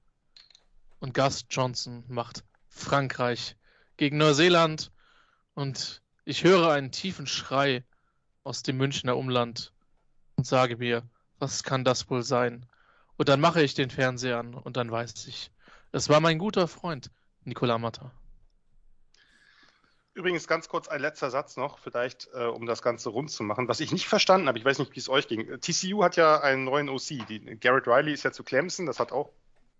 und Gus Johnson macht Frankreich gegen Neuseeland und ich höre einen tiefen Schrei aus dem Münchner Umland und sage mir, was kann das wohl sein? Und dann mache ich den Fernseher an und dann weiß ich, es war mein guter Freund, Nicolas Matta. Übrigens ganz kurz ein letzter Satz noch, vielleicht äh, um das Ganze rund zu machen, was ich nicht verstanden habe. Ich weiß nicht, wie es euch ging. TCU hat ja einen neuen OC. Die, Garrett Riley ist ja zu Clemson. Das hat auch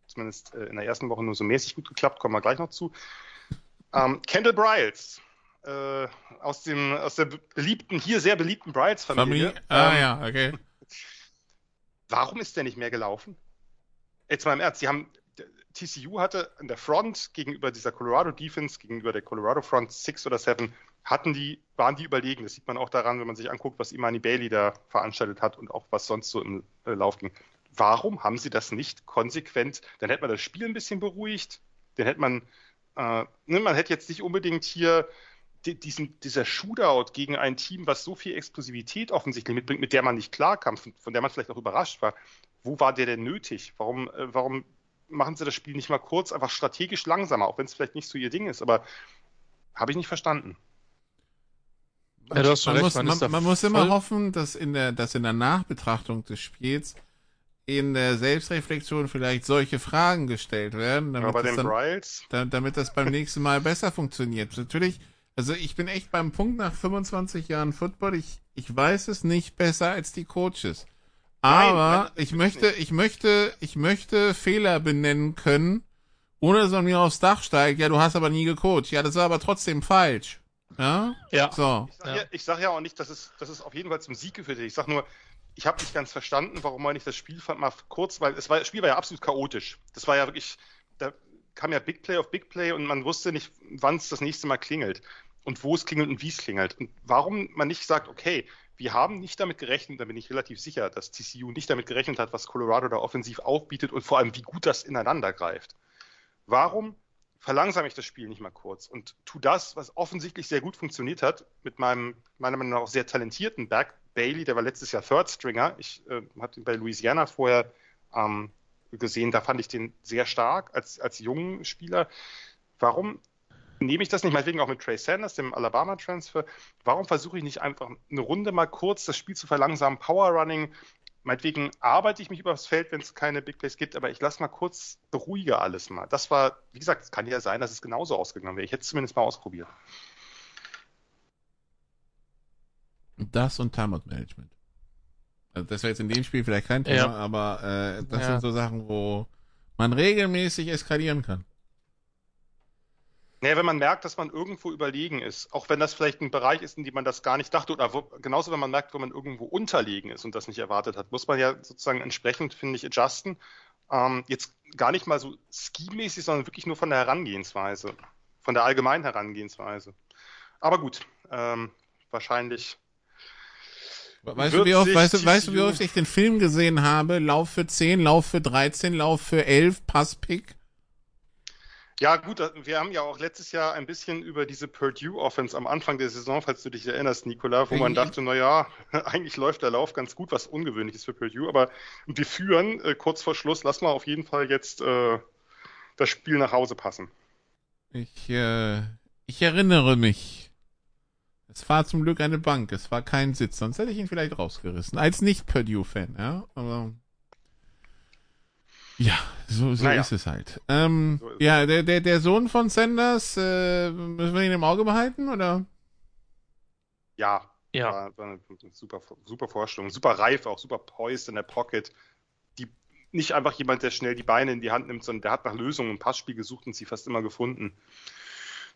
zumindest äh, in der ersten Woche nur so mäßig gut geklappt. Kommen wir gleich noch zu. Ähm, Kendall Bryles äh, aus dem aus der beliebten hier sehr beliebten Bryles Familie. Ah ähm, ja, okay. Warum ist der nicht mehr gelaufen? Jetzt mal im Ernst. Sie haben TCU hatte in der Front gegenüber dieser Colorado Defense, gegenüber der Colorado Front 6 oder 7, hatten die, waren die überlegen. Das sieht man auch daran, wenn man sich anguckt, was Imani Bailey da veranstaltet hat und auch was sonst so im äh, Lauf ging. Warum haben sie das nicht konsequent? Dann hätte man das Spiel ein bisschen beruhigt. Dann hätte man, äh, ne, man hätte jetzt nicht unbedingt hier diesen, dieser Shootout gegen ein Team, was so viel Explosivität offensichtlich mitbringt, mit der man nicht klarkam, von der man vielleicht auch überrascht war. Wo war der denn nötig? Warum, äh, warum machen sie das Spiel nicht mal kurz, einfach strategisch langsamer, auch wenn es vielleicht nicht so ihr Ding ist, aber habe ich nicht verstanden. Ja, man, recht, muss, man, man, man muss immer hoffen, dass in der, dass in der Nachbetrachtung des Spiels in der Selbstreflexion vielleicht solche Fragen gestellt werden, damit, bei den dann, damit das beim nächsten Mal besser funktioniert. Natürlich, also ich bin echt beim Punkt nach 25 Jahren Football, ich, ich weiß es nicht besser als die Coaches. Aber nein, ich möchte, nicht. ich möchte, ich möchte Fehler benennen können, ohne dass man mir aufs Dach steigt. Ja, du hast aber nie gecoacht. Ja, das war aber trotzdem falsch. Ja? Ja. So. Ich sag ja, ich sag ja auch nicht, dass es, dass es auf jeden Fall zum Sieg geführt hat. Ich sag nur, ich habe nicht ganz verstanden, warum man nicht das Spiel mal kurz, weil es war, das Spiel war ja absolut chaotisch. Das war ja wirklich, da kam ja Big Play auf Big Play und man wusste nicht, wann es das nächste Mal klingelt und wo es klingelt und wie es klingelt. Und warum man nicht sagt, okay, wir haben nicht damit gerechnet, da bin ich relativ sicher, dass TCU nicht damit gerechnet hat, was Colorado da offensiv aufbietet und vor allem, wie gut das ineinander greift. Warum verlangsame ich das Spiel nicht mal kurz und tu das, was offensichtlich sehr gut funktioniert hat, mit meinem, meiner Meinung nach auch sehr talentierten Back Bailey, der war letztes Jahr Third Stringer. Ich äh, hatte ihn bei Louisiana vorher ähm, gesehen, da fand ich den sehr stark als, als jungen Spieler. Warum nehme ich das nicht, meinetwegen auch mit Trey Sanders, dem Alabama-Transfer, warum versuche ich nicht einfach eine Runde mal kurz das Spiel zu verlangsamen, Power Running, meinetwegen arbeite ich mich übers Feld, wenn es keine Big Plays gibt, aber ich lasse mal kurz, beruhige alles mal. Das war, wie gesagt, es kann ja sein, dass es genauso ausgegangen wäre. Ich hätte es zumindest mal ausprobiert. Das und Timeout Management. Also das wäre jetzt in dem Spiel vielleicht kein Thema, ja. aber äh, das ja. sind so Sachen, wo man regelmäßig eskalieren kann. Naja, wenn man merkt, dass man irgendwo überlegen ist, auch wenn das vielleicht ein Bereich ist, in dem man das gar nicht dachte, oder wo, genauso wenn man merkt, wo man irgendwo unterlegen ist und das nicht erwartet hat, muss man ja sozusagen entsprechend, finde ich, adjusten. Ähm, jetzt gar nicht mal so ski-mäßig, sondern wirklich nur von der Herangehensweise, von der allgemeinen Herangehensweise. Aber gut, ähm, wahrscheinlich. Weißt du, wie oft, weißt, du, weißt du, wie oft ich den Film gesehen habe? Lauf für 10, Lauf für 13, Lauf für 11, Passpick. Ja, gut, wir haben ja auch letztes Jahr ein bisschen über diese Purdue-Offense am Anfang der Saison, falls du dich erinnerst, Nicola, wo man dachte, na ja, eigentlich läuft der Lauf ganz gut, was ungewöhnlich ist für Purdue, aber wir führen äh, kurz vor Schluss, lass mal auf jeden Fall jetzt äh, das Spiel nach Hause passen. Ich, äh, ich erinnere mich. Es war zum Glück eine Bank, es war kein Sitz, sonst hätte ich ihn vielleicht rausgerissen. Als Nicht-Purdue-Fan, ja, aber ja, so, so naja. ist es halt. Ähm, so ja, der, der, der Sohn von Sanders, äh, müssen wir ihn im Auge behalten, oder? Ja, ja. War, war eine super, super Vorstellung, super reif, auch super poised in der Pocket. Die, nicht einfach jemand, der schnell die Beine in die Hand nimmt, sondern der hat nach Lösungen im Passspiel gesucht und sie fast immer gefunden.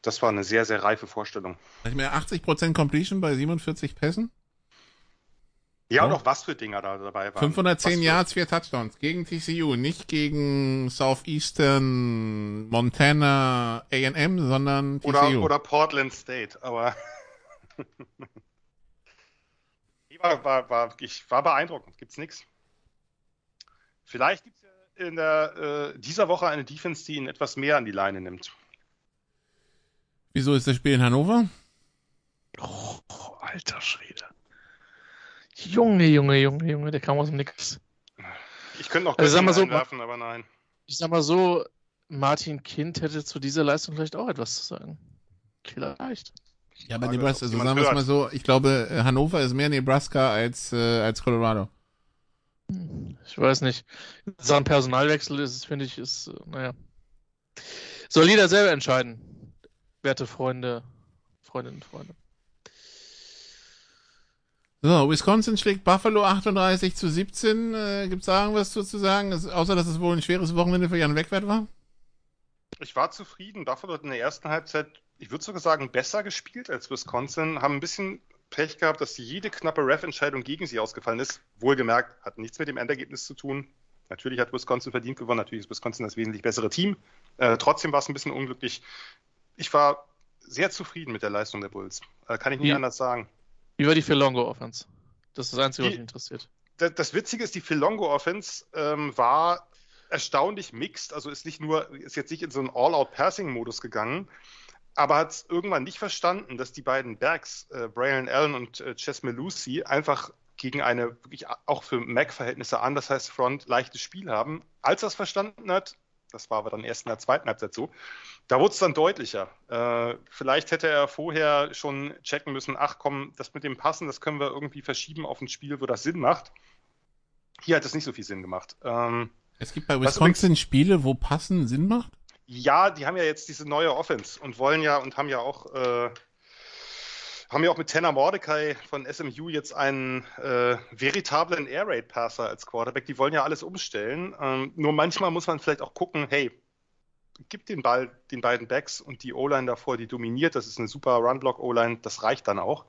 Das war eine sehr, sehr reife Vorstellung. Ich meine, 80% Completion bei 47 Pässen? Ja, und auch was für Dinger da dabei waren. 510 Yards, vier Touchdowns gegen TCU, nicht gegen Southeastern Montana A&M, sondern TCU. Oder, oder Portland State, aber war, war, war, ich war beeindruckend, gibt's nichts. Vielleicht gibt es ja in der, äh, dieser Woche eine Defense, die ihn etwas mehr an die Leine nimmt. Wieso ist das Spiel in Hannover? Oh, alter Schwede. Junge, Junge, Junge, Junge, der kam aus dem Nix. Ich könnte noch also, mal so, werfen, aber nein. Ich sag mal so, Martin Kind hätte zu dieser Leistung vielleicht auch etwas zu sagen. Vielleicht. Ja, aber Nebraska, also sagen wir es mal so, ich glaube, äh, Hannover ist mehr Nebraska als, äh, als Colorado. Hm, ich weiß nicht. Sachen Personalwechsel ist es, finde ich, ist, äh, naja. Soll jeder selber entscheiden, werte Freunde, Freundinnen und Freunde. So, Wisconsin schlägt Buffalo 38 zu 17. Äh, Gibt es da irgendwas zu, zu sagen, das, außer dass es wohl ein schweres Wochenende für Jan Wegwert war? Ich war zufrieden. Buffalo hat in der ersten Halbzeit, ich würde sogar sagen, besser gespielt als Wisconsin. Haben ein bisschen Pech gehabt, dass jede knappe Ref-Entscheidung gegen sie ausgefallen ist. Wohlgemerkt, hat nichts mit dem Endergebnis zu tun. Natürlich hat Wisconsin verdient gewonnen. Natürlich ist Wisconsin das wesentlich bessere Team. Äh, trotzdem war es ein bisschen unglücklich. Ich war sehr zufrieden mit der Leistung der Bulls. Äh, kann ich nicht Wie? anders sagen. Wie war die Philongo Offense? Das ist das Einzige, die, was mich interessiert. Das, das, Witzige ist, die Philongo Offense ähm, war erstaunlich mixed. Also ist nicht nur, ist jetzt nicht in so einen All-Out-Passing-Modus gegangen, aber hat es irgendwann nicht verstanden, dass die beiden Backs, äh, Brian Allen und äh, Ches Melusi, einfach gegen eine wirklich auch für Mac-Verhältnisse an, das heißt Front, leichtes Spiel haben. Als er es verstanden hat, das war aber dann erst in der zweiten Halbzeit so. Da wurde es dann deutlicher. Äh, vielleicht hätte er vorher schon checken müssen, ach komm, das mit dem Passen, das können wir irgendwie verschieben auf ein Spiel, wo das Sinn macht. Hier hat es nicht so viel Sinn gemacht. Ähm, es gibt bei Wisconsin Spiele, wo Passen Sinn macht? Ja, die haben ja jetzt diese neue Offense und wollen ja und haben ja auch äh, haben ja auch mit Tanner Mordecai von SMU jetzt einen äh, veritablen Air Raid Passer als Quarterback. Die wollen ja alles umstellen. Ähm, nur manchmal muss man vielleicht auch gucken, hey, gib den Ball den beiden Backs und die O-Line davor, die dominiert. Das ist eine super Run-Block-O-Line, das reicht dann auch.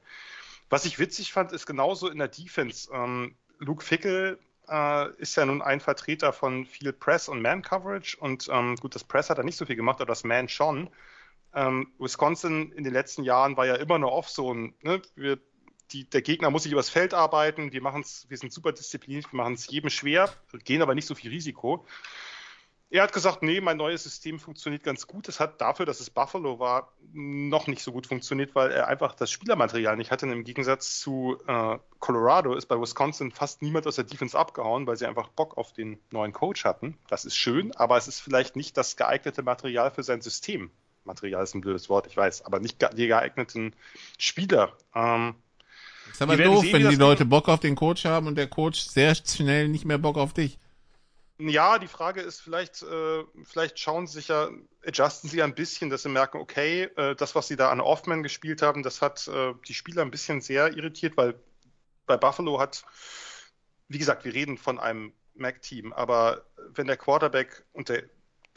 Was ich witzig fand, ist genauso in der Defense. Ähm, Luke Fickel äh, ist ja nun ein Vertreter von viel Press und Man-Coverage und ähm, gut, das Press hat er nicht so viel gemacht, aber das Man schon. Ähm, Wisconsin in den letzten Jahren war ja immer nur off so ein, ne, wir, die, der Gegner muss sich übers Feld arbeiten, wir machen's, wir sind super diszipliniert, wir machen es jedem schwer, gehen aber nicht so viel Risiko. Er hat gesagt, nee, mein neues System funktioniert ganz gut. Es hat dafür, dass es Buffalo war, noch nicht so gut funktioniert, weil er einfach das Spielermaterial nicht hatte. Und Im Gegensatz zu äh, Colorado ist bei Wisconsin fast niemand aus der Defense abgehauen, weil sie einfach Bock auf den neuen Coach hatten. Das ist schön, aber es ist vielleicht nicht das geeignete Material für sein System. Material ist ein blödes Wort, ich weiß, aber nicht die geeigneten Spieler. Ähm, ist aber doof, sehen, wenn die Leute Bock auf den Coach haben und der Coach sehr schnell nicht mehr Bock auf dich. Ja, die Frage ist, vielleicht, äh, vielleicht schauen sie sich ja, adjusten sie ein bisschen, dass sie merken, okay, äh, das, was sie da an Offman gespielt haben, das hat äh, die Spieler ein bisschen sehr irritiert, weil bei Buffalo hat, wie gesagt, wir reden von einem Mac-Team, aber wenn der Quarterback und der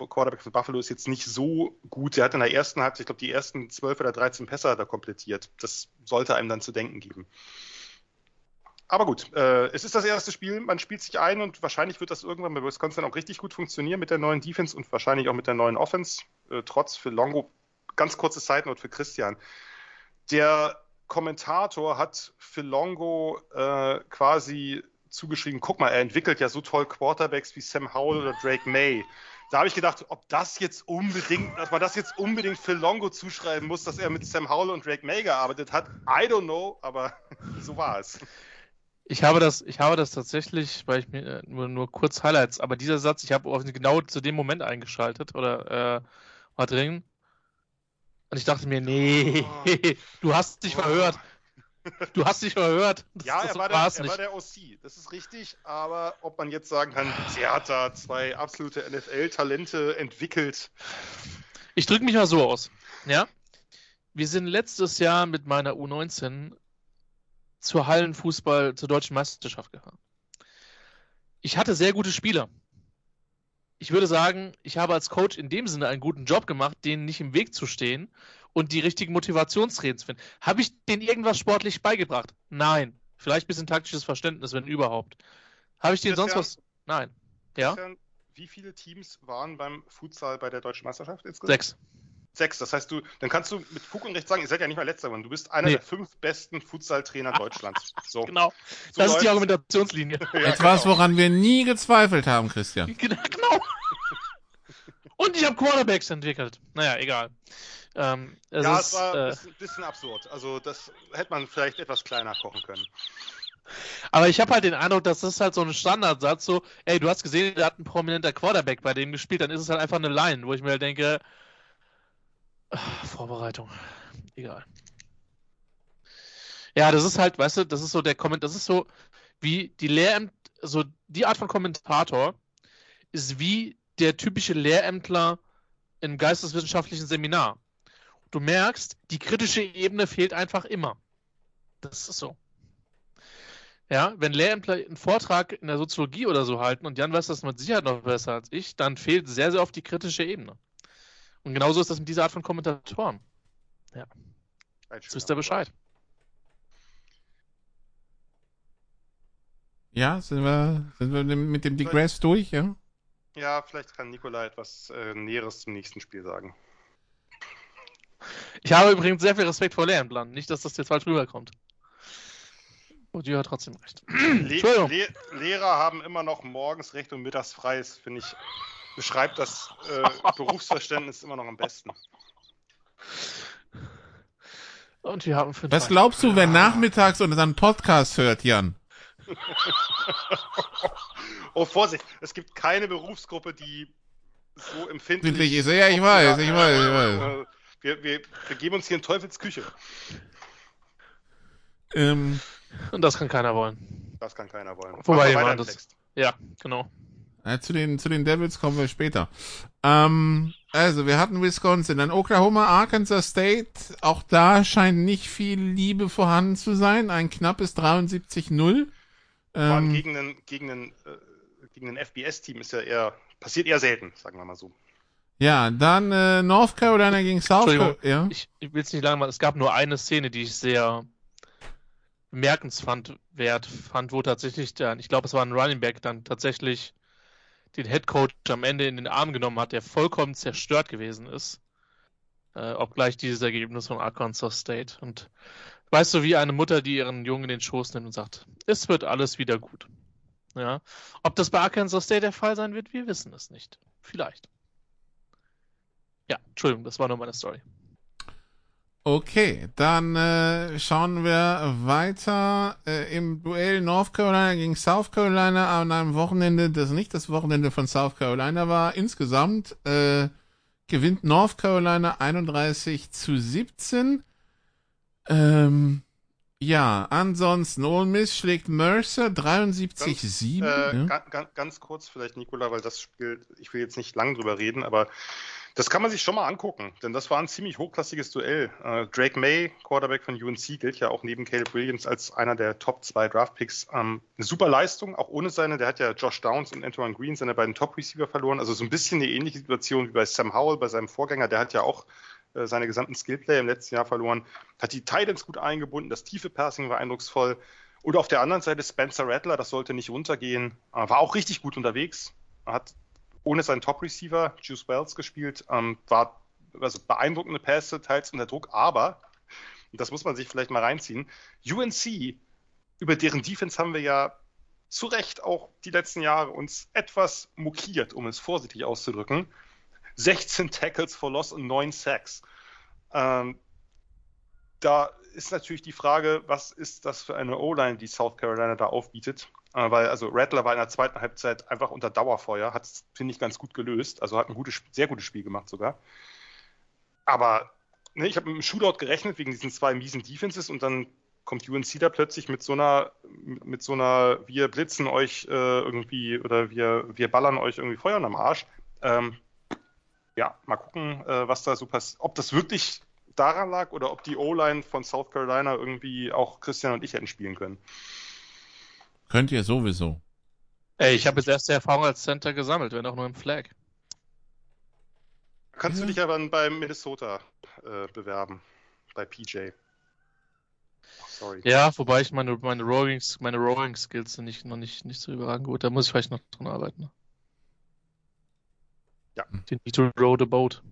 Quarterback von Buffalo ist jetzt nicht so gut, der hat in der ersten Halbzeit, ich glaube, die ersten 12 oder 13 Pässe er komplettiert. Das sollte einem dann zu denken geben. Aber gut, äh, es ist das erste Spiel, man spielt sich ein und wahrscheinlich wird das irgendwann bei Wisconsin auch richtig gut funktionieren mit der neuen Defense und wahrscheinlich auch mit der neuen Offense. Äh, trotz für Longo, ganz kurze Zeitnote für Christian. Der Kommentator hat für Longo äh, quasi zugeschrieben, guck mal, er entwickelt ja so toll Quarterbacks wie Sam Howell oder Drake May. Da habe ich gedacht, ob das jetzt unbedingt, dass man das jetzt unbedingt für Longo zuschreiben muss, dass er mit Sam Howell und Drake May gearbeitet hat. I don't know, aber so war es. Ich habe das, ich habe das tatsächlich, weil ich mir äh, nur, nur kurz Highlights, aber dieser Satz, ich habe genau zu dem Moment eingeschaltet oder äh, war drin. Und ich dachte mir, nee, oh. du hast dich oh. verhört. Du hast dich verhört. Ja, das er, war der, er war der OC, das ist richtig, aber ob man jetzt sagen kann, er hat da zwei absolute NFL-Talente entwickelt. Ich drücke mich mal so aus. Ja? Wir sind letztes Jahr mit meiner U19 zur Hallenfußball, zur deutschen Meisterschaft gefahren. Ich hatte sehr gute Spieler. Ich würde sagen, ich habe als Coach in dem Sinne einen guten Job gemacht, denen nicht im Weg zu stehen und die richtigen Motivationsreden zu finden. Habe ich denen irgendwas sportlich beigebracht? Nein. Vielleicht ein bisschen taktisches Verständnis, wenn überhaupt. Habe ich denen sonst was? Nein. Ja? Wie viele Teams waren beim Futsal bei der deutschen Meisterschaft insgesamt? Sechs. Sechs. Das heißt, du, dann kannst du mit Fug und Recht sagen, ihr seid ja nicht mal letzter geworden. Du bist einer nee. der fünf besten Futsal-Trainer Deutschlands. So. Genau. So das ist die Argumentationslinie. ja, Etwas, genau. woran wir nie gezweifelt haben, Christian. Genau. Und ich habe Quarterbacks entwickelt. Naja, egal. Ähm, es ja, ist, es war ein äh, bisschen, bisschen absurd. Also das hätte man vielleicht etwas kleiner kochen können. Aber ich habe halt den Eindruck, dass das halt so ein Standardsatz, so, ey, du hast gesehen, da hat ein prominenter Quarterback bei dem gespielt, dann ist es halt einfach eine Line, wo ich mir halt denke, Vorbereitung. Egal. Ja, das ist halt, weißt du, das ist so der Kommentar, das ist so wie die Lehramt, so die Art von Kommentator ist wie der typische Lehrämtler im geisteswissenschaftlichen Seminar. Du merkst, die kritische Ebene fehlt einfach immer. Das ist so. Ja, wenn Lehrämtler einen Vortrag in der Soziologie oder so halten, und Jan weiß das mit Sicherheit noch besser als ich, dann fehlt sehr, sehr oft die kritische Ebene. Und genauso ist das mit dieser Art von Kommentatoren. Ja. Jetzt wisst ihr Bescheid. Ja, sind wir, sind wir mit dem Digress durch, ja? Ja, vielleicht kann Nikola etwas äh, Näheres zum nächsten Spiel sagen. Ich habe übrigens sehr viel Respekt vor Lehrenplan. Nicht, dass das jetzt falsch rüberkommt. Und die hat trotzdem recht. Le Le Lehrer haben immer noch morgens recht und mittags frei. Das finde ich beschreibt das äh, Berufsverständnis immer noch am besten. Und wir haben Was glaubst du, wer nachmittags unseren Podcast hört, Jan? oh, Vorsicht, es gibt keine Berufsgruppe, die so empfindlich ist. Ja, ich weiß, ich weiß, ich weiß. Wir, wir, wir geben uns hier in Teufels Küche. Ähm, Und das kann keiner wollen. Das kann keiner wollen. Wobei jemand das, Ja, genau. Ja, zu, den, zu den Devils kommen wir später. Ähm, also, wir hatten Wisconsin, dann Oklahoma, Arkansas State. Auch da scheint nicht viel Liebe vorhanden zu sein. Ein knappes 73-0. Ähm, gegen einen, gegen einen, äh, gegen ein FBS-Team ist ja eher, passiert eher selten, sagen wir mal so. Ja, dann äh, North Carolina gegen South Carolina. Ja? Ich, ich will es nicht lange machen. Es gab nur eine Szene, die ich sehr bemerkenswert fand, wo tatsächlich der, ich glaube, es war ein Running Back, dann tatsächlich den Head Coach am Ende in den Arm genommen hat, der vollkommen zerstört gewesen ist. Äh, obgleich dieses Ergebnis von Arkansas State. Und weißt du, wie eine Mutter, die ihren Jungen in den Schoß nimmt und sagt, es wird alles wieder gut. Ja. Ob das bei Arkansas State der Fall sein wird, wir wissen es nicht. Vielleicht. Ja, Entschuldigung, das war nur meine Story. Okay, dann äh, schauen wir weiter äh, im Duell North Carolina gegen South Carolina an einem Wochenende, das nicht das Wochenende von South Carolina war. Insgesamt äh, gewinnt North Carolina 31 zu 17. Ähm, ja, ansonsten Ole Miss schlägt Mercer 73-7. Ganz, äh, ja? ganz, ganz kurz vielleicht, Nikola, weil das Spiel, ich will jetzt nicht lang drüber reden, aber das kann man sich schon mal angucken, denn das war ein ziemlich hochklassiges Duell. Äh, Drake May, Quarterback von UNC, gilt ja auch neben Caleb Williams als einer der Top 2 Draftpicks. Ähm, eine super Leistung, auch ohne seine, der hat ja Josh Downs und Antoine Green, seine beiden Top-Receiver verloren. Also so ein bisschen eine ähnliche Situation wie bei Sam Howell, bei seinem Vorgänger. Der hat ja auch seine gesamten Skillplayer im letzten Jahr verloren, hat die Titans gut eingebunden, das tiefe Passing war eindrucksvoll. Und auf der anderen Seite Spencer Rattler, das sollte nicht runtergehen, äh, war auch richtig gut unterwegs, hat ohne seinen Top-Receiver, Juice Wells, gespielt. Ähm, war also beeindruckende Pässe, teils unter Druck, aber, das muss man sich vielleicht mal reinziehen, UNC, über deren Defense haben wir ja zu Recht auch die letzten Jahre uns etwas mokiert, um es vorsichtig auszudrücken. 16 Tackles for Loss und 9 Sacks. Ähm, da ist natürlich die Frage, was ist das für eine O-Line, die South Carolina da aufbietet? Äh, weil also Rattler war in der zweiten Halbzeit einfach unter Dauerfeuer, hat es, finde ich, ganz gut gelöst. Also hat ein gutes, sehr gutes Spiel gemacht sogar. Aber ne, ich habe mit einem Shootout gerechnet wegen diesen zwei miesen Defenses und dann kommt UNC da plötzlich mit so einer, mit so einer, wir blitzen euch äh, irgendwie oder wir, wir ballern euch irgendwie Feuer am Arsch. Ähm, ja, mal gucken, äh, was da so passiert. Ob das wirklich daran lag oder ob die O-Line von South Carolina irgendwie auch Christian und ich hätten spielen können. Könnt ihr sowieso. Ey, ich habe jetzt erste Erfahrung als Center gesammelt, wenn auch nur im Flag. Kannst ja. du dich aber bei Minnesota äh, bewerben, bei PJ. sorry. Ja, wobei ich meine, meine Rolling, meine Rolling Skills sind nicht, noch nicht, nicht so überragend gut. Da muss ich vielleicht noch dran arbeiten. Ja. Die need to row the boat.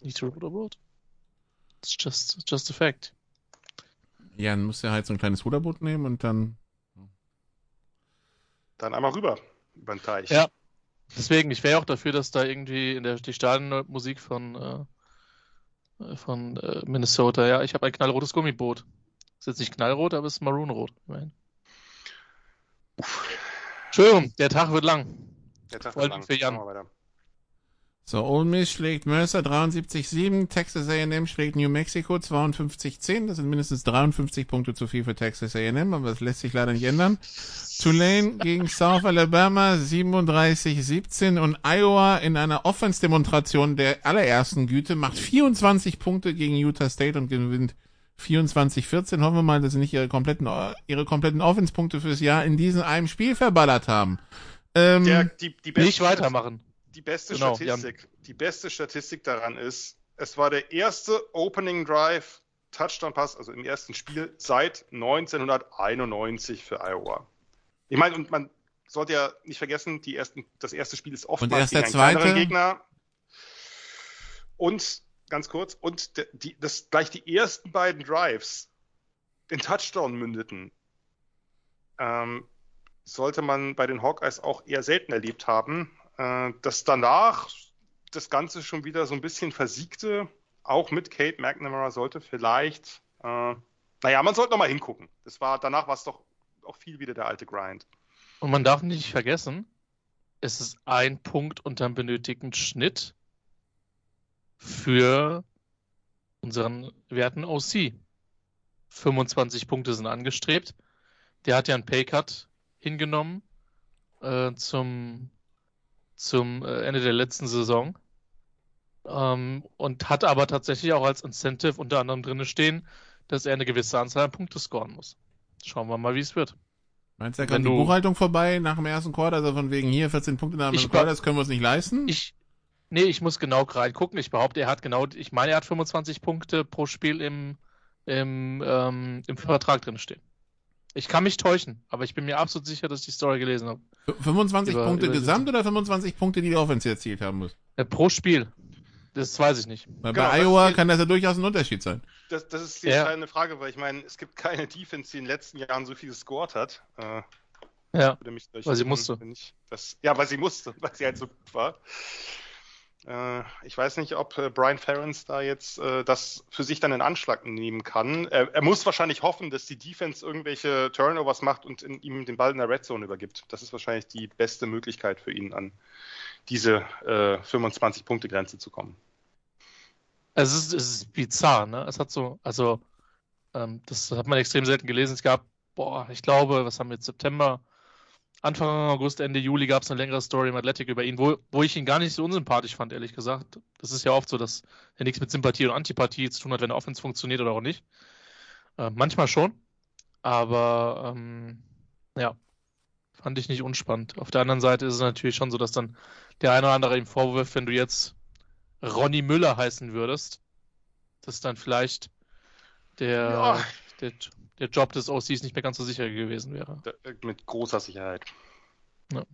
Need to row the boat. It's just, just a fact. Ja, dann musst du halt so ein kleines Ruderboot nehmen und dann dann einmal rüber über den Teich. Ja. Deswegen, ich wäre auch dafür, dass da irgendwie in der die Stadionmusik von, äh, von äh, Minnesota, ja, ich habe ein knallrotes Gummiboot. Ist jetzt nicht knallrot, aber es ist maroonrot. Entschuldigung, der Tag wird lang. Der Tag wird lang. Für Jan. So, Ole Miss schlägt Mercer 73-7, Texas A&M schlägt New Mexico 52-10. Das sind mindestens 53 Punkte zu viel für Texas A&M, aber das lässt sich leider nicht ändern. Tulane gegen South Alabama 37-17 und Iowa in einer Offense-Demonstration der allerersten Güte macht 24 Punkte gegen Utah State und gewinnt 24-14. Hoffen wir mal, dass sie nicht ihre kompletten, ihre kompletten Offense-Punkte fürs Jahr in diesem einen Spiel verballert haben. Ähm, Der, die, die nicht weitermachen die beste genau, Statistik, die beste Statistik daran ist, es war der erste Opening Drive Touchdown Pass, also im ersten Spiel seit 1991 für Iowa. Ich meine, und man sollte ja nicht vergessen, die ersten, das erste Spiel ist oftmals gegen einen zweite? kleineren Gegner. Und ganz kurz, und die, das gleich die ersten beiden Drives in Touchdown mündeten. Ähm, sollte man bei den Hawkeyes auch eher selten erlebt haben äh, dass danach das Ganze schon wieder so ein bisschen versiegte, auch mit Kate McNamara sollte vielleicht, äh, naja, man sollte nochmal hingucken. Das war, danach war es doch auch viel wieder der alte Grind. Und man darf nicht vergessen, es ist ein Punkt unterm benötigten Schnitt für unseren werten OC. 25 Punkte sind angestrebt. Der hat ja einen Paycut hingenommen äh, zum, zum äh, Ende der letzten Saison. Ähm, und hat aber tatsächlich auch als Incentive unter anderem drin stehen, dass er eine gewisse Anzahl an Punkte scoren muss. Schauen wir mal, wie es wird. Meinst du, da kann die Buchhaltung vorbei nach dem ersten Quarter, also von wegen hier 14 Punkte nach dem Quarter, das können wir uns nicht leisten? Ich, nee, ich muss genau reingucken. Ich behaupte, er hat genau, ich meine, er hat 25 Punkte pro Spiel im, im, ähm, im Vertrag drin stehen. Ich kann mich täuschen, aber ich bin mir absolut sicher, dass ich die Story gelesen habe. 25 über, Punkte über gesamt oder 25 Punkte, die die Offense erzielt haben muss? Ja, pro Spiel. Das weiß ich nicht. Weil genau, bei Iowa kann das ja durchaus ein Unterschied sein. Das, das ist die ja. entscheidende Frage, weil ich meine, es gibt keine Defense, die in den letzten Jahren so viel gescored hat. Äh, ja, weil sie musste. Ich, das, ja, weil sie musste, weil sie halt so gut war. Äh, ich weiß nicht, ob äh, Brian Ferentz da jetzt äh, das für sich dann in Anschlag nehmen kann. Er, er, muss wahrscheinlich hoffen, dass die Defense irgendwelche Turnovers macht und ihm den Ball in der Red Zone übergibt. Das ist wahrscheinlich die beste Möglichkeit für ihn, an diese äh, 25-Punkte-Grenze zu kommen. Es ist, es ist bizarr, ne? Es hat so, also, ähm, das hat man extrem selten gelesen. Es gab, boah, ich glaube, was haben wir jetzt, September, Anfang August, Ende Juli gab es eine längere Story im Athletic über ihn, wo, wo ich ihn gar nicht so unsympathisch fand, ehrlich gesagt. Das ist ja oft so, dass er nichts mit Sympathie und Antipathie zu tun hat, wenn der Offense funktioniert oder auch nicht. Äh, manchmal schon, aber ähm, ja, fand ich nicht unspannend. Auf der anderen Seite ist es natürlich schon so, dass dann der eine oder andere ihm vorwirft, wenn du jetzt Ronny Müller heißen würdest, dass dann vielleicht der, ja. Der, der Job des OCs nicht mehr ganz so sicher gewesen wäre. Äh, mit großer Sicherheit. Ja.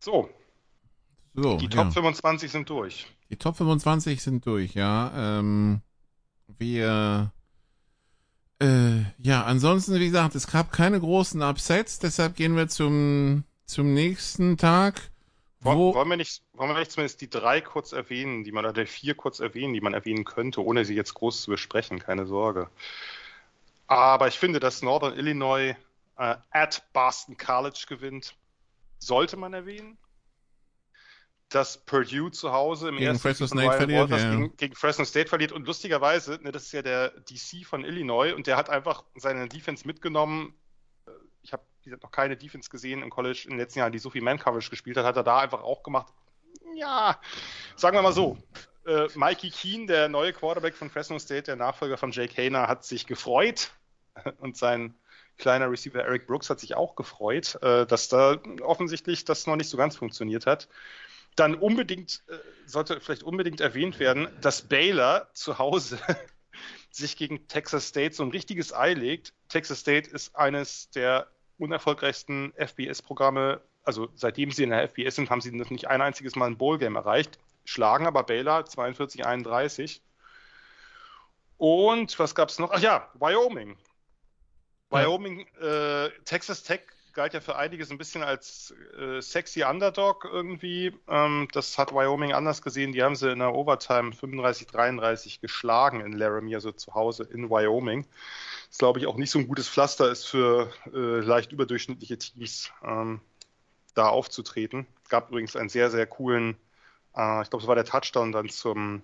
So. so. Die Top ja. 25 sind durch. Die Top 25 sind durch, ja. Ähm, wir äh, ja, ansonsten, wie gesagt, es gab keine großen Upsets, deshalb gehen wir zum, zum nächsten Tag. Wo... Wollen, wir nicht, wollen wir nicht zumindest die drei kurz erwähnen, die man, oder die vier kurz erwähnen, die man erwähnen könnte, ohne sie jetzt groß zu besprechen, keine Sorge. Aber ich finde, dass Northern Illinois äh, at Boston College gewinnt, sollte man erwähnen. Dass Purdue zu Hause im gegen ersten Fresno State verliert, ja. gegen, gegen, Fresno State verliert. Und lustigerweise, ne, das ist ja der DC von Illinois und der hat einfach seine Defense mitgenommen. Ich habe noch keine Defense gesehen im College in den letzten Jahren, die so viel Man-Coverage gespielt hat, hat er da einfach auch gemacht. Ja, sagen wir mal so. Äh, Mikey Keen, der neue Quarterback von Fresno State, der Nachfolger von Jake Hayner, hat sich gefreut, und sein kleiner Receiver Eric Brooks hat sich auch gefreut, äh, dass da offensichtlich das noch nicht so ganz funktioniert hat. Dann unbedingt, äh, sollte vielleicht unbedingt erwähnt werden, dass Baylor zu Hause sich gegen Texas State so ein richtiges Ei legt. Texas State ist eines der unerfolgreichsten FBS-Programme. Also seitdem sie in der FBS sind, haben sie nicht ein einziges Mal ein Bowl-Game erreicht. Schlagen aber Baylor 42-31. Und was gab es noch? Ach ja, Wyoming. Wyoming, äh, Texas Tech galt ja für einige so ein bisschen als äh, sexy Underdog irgendwie. Ähm, das hat Wyoming anders gesehen. Die haben sie in der Overtime 35-33 geschlagen in Laramie, also zu Hause in Wyoming. Das glaube ich auch nicht so ein gutes Pflaster ist für äh, leicht überdurchschnittliche Teams, ähm, da aufzutreten. Gab übrigens einen sehr, sehr coolen, äh, ich glaube, es war der Touchdown dann zum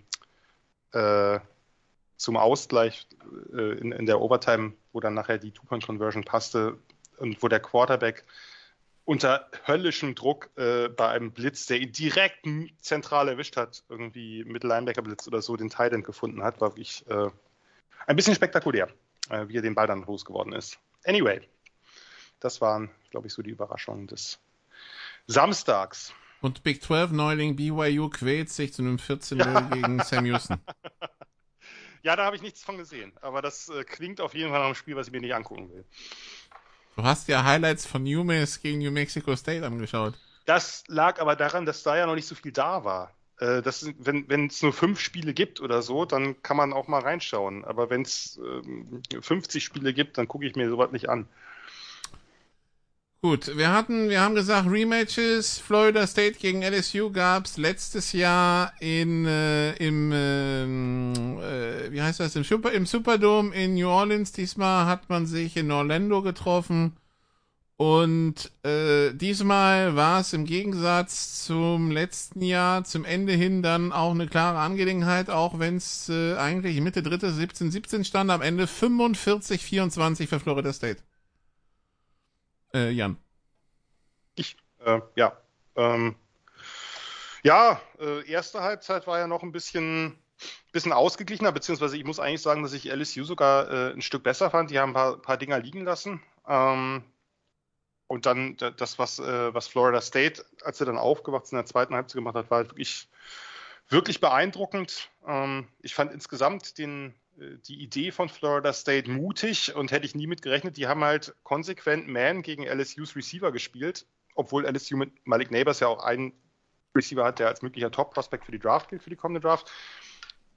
äh, zum Ausgleich äh, in, in, der Overtime, wo dann nachher die Two-Point-Conversion passte und wo der Quarterback unter höllischem Druck äh, bei einem Blitz, der ihn direkt zentral erwischt hat, irgendwie mit Linebacker-Blitz oder so, den Titan gefunden hat, war wirklich äh, ein bisschen spektakulär, äh, wie er den Ball dann losgeworden ist. Anyway, das waren, glaube ich, so die Überraschungen des Samstags. Und Big 12 Neuling BYU quält sich zu einem 14-0 gegen Sam Houston. Ja, da habe ich nichts von gesehen. Aber das äh, klingt auf jeden Fall nach einem Spiel, was ich mir nicht angucken will. Du hast ja Highlights von UMass gegen New Mexico State angeschaut. Das lag aber daran, dass da ja noch nicht so viel da war. Äh, das, wenn es nur fünf Spiele gibt oder so, dann kann man auch mal reinschauen. Aber wenn es äh, 50 Spiele gibt, dann gucke ich mir sowas nicht an. Gut, wir hatten, wir haben gesagt, Rematches, Florida State gegen LSU gab's letztes Jahr in äh, im ähm, äh, wie heißt das im Super im Superdome in New Orleans. Diesmal hat man sich in Orlando getroffen und äh, diesmal war es im Gegensatz zum letzten Jahr zum Ende hin dann auch eine klare Angelegenheit, auch wenn es äh, eigentlich Mitte dritte 17 17 stand, am Ende 45 24 für Florida State. Äh, Jan. Ich, äh, ja. Ähm, ja, äh, erste Halbzeit war ja noch ein bisschen, bisschen ausgeglichener, beziehungsweise ich muss eigentlich sagen, dass ich LSU sogar äh, ein Stück besser fand. Die haben ein paar, paar Dinger liegen lassen. Ähm, und dann das, was, äh, was Florida State, als sie dann aufgewacht sind, in der zweiten Halbzeit gemacht hat, war halt wirklich, wirklich beeindruckend. Ähm, ich fand insgesamt den, äh, die Idee von Florida State mutig und hätte ich nie mit gerechnet. Die haben halt konsequent Man gegen LSUs Receiver gespielt, obwohl LSU mit Malik Neighbors ja auch einen Receiver hat, der als möglicher Top-Prospect für die Draft gilt, für die kommende Draft.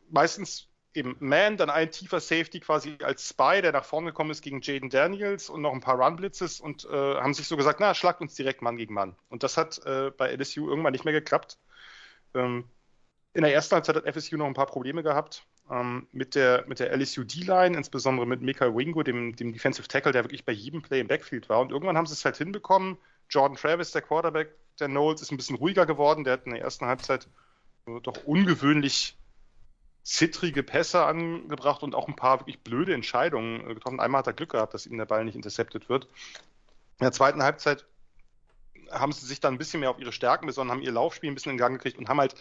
Meistens eben Man, dann ein tiefer Safety quasi als Spy, der nach vorne gekommen ist gegen Jaden Daniels und noch ein paar Run-Blitzes und äh, haben sich so gesagt, na, schlagt uns direkt Mann gegen Mann. Und das hat äh, bei LSU irgendwann nicht mehr geklappt. Ähm, in der ersten Halbzeit hat FSU noch ein paar Probleme gehabt ähm, mit der, mit der LSU D-Line, insbesondere mit Mika Wingo, dem, dem Defensive Tackle, der wirklich bei jedem Play im Backfield war. Und irgendwann haben sie es halt hinbekommen. Jordan Travis, der Quarterback der Knowles, ist ein bisschen ruhiger geworden. Der hat in der ersten Halbzeit doch ungewöhnlich zittrige Pässe angebracht und auch ein paar wirklich blöde Entscheidungen getroffen. Einmal hat er Glück gehabt, dass ihm der Ball nicht intercepted wird. In der zweiten Halbzeit haben sie sich dann ein bisschen mehr auf ihre Stärken besonnen, haben ihr Laufspiel ein bisschen in Gang gekriegt und haben halt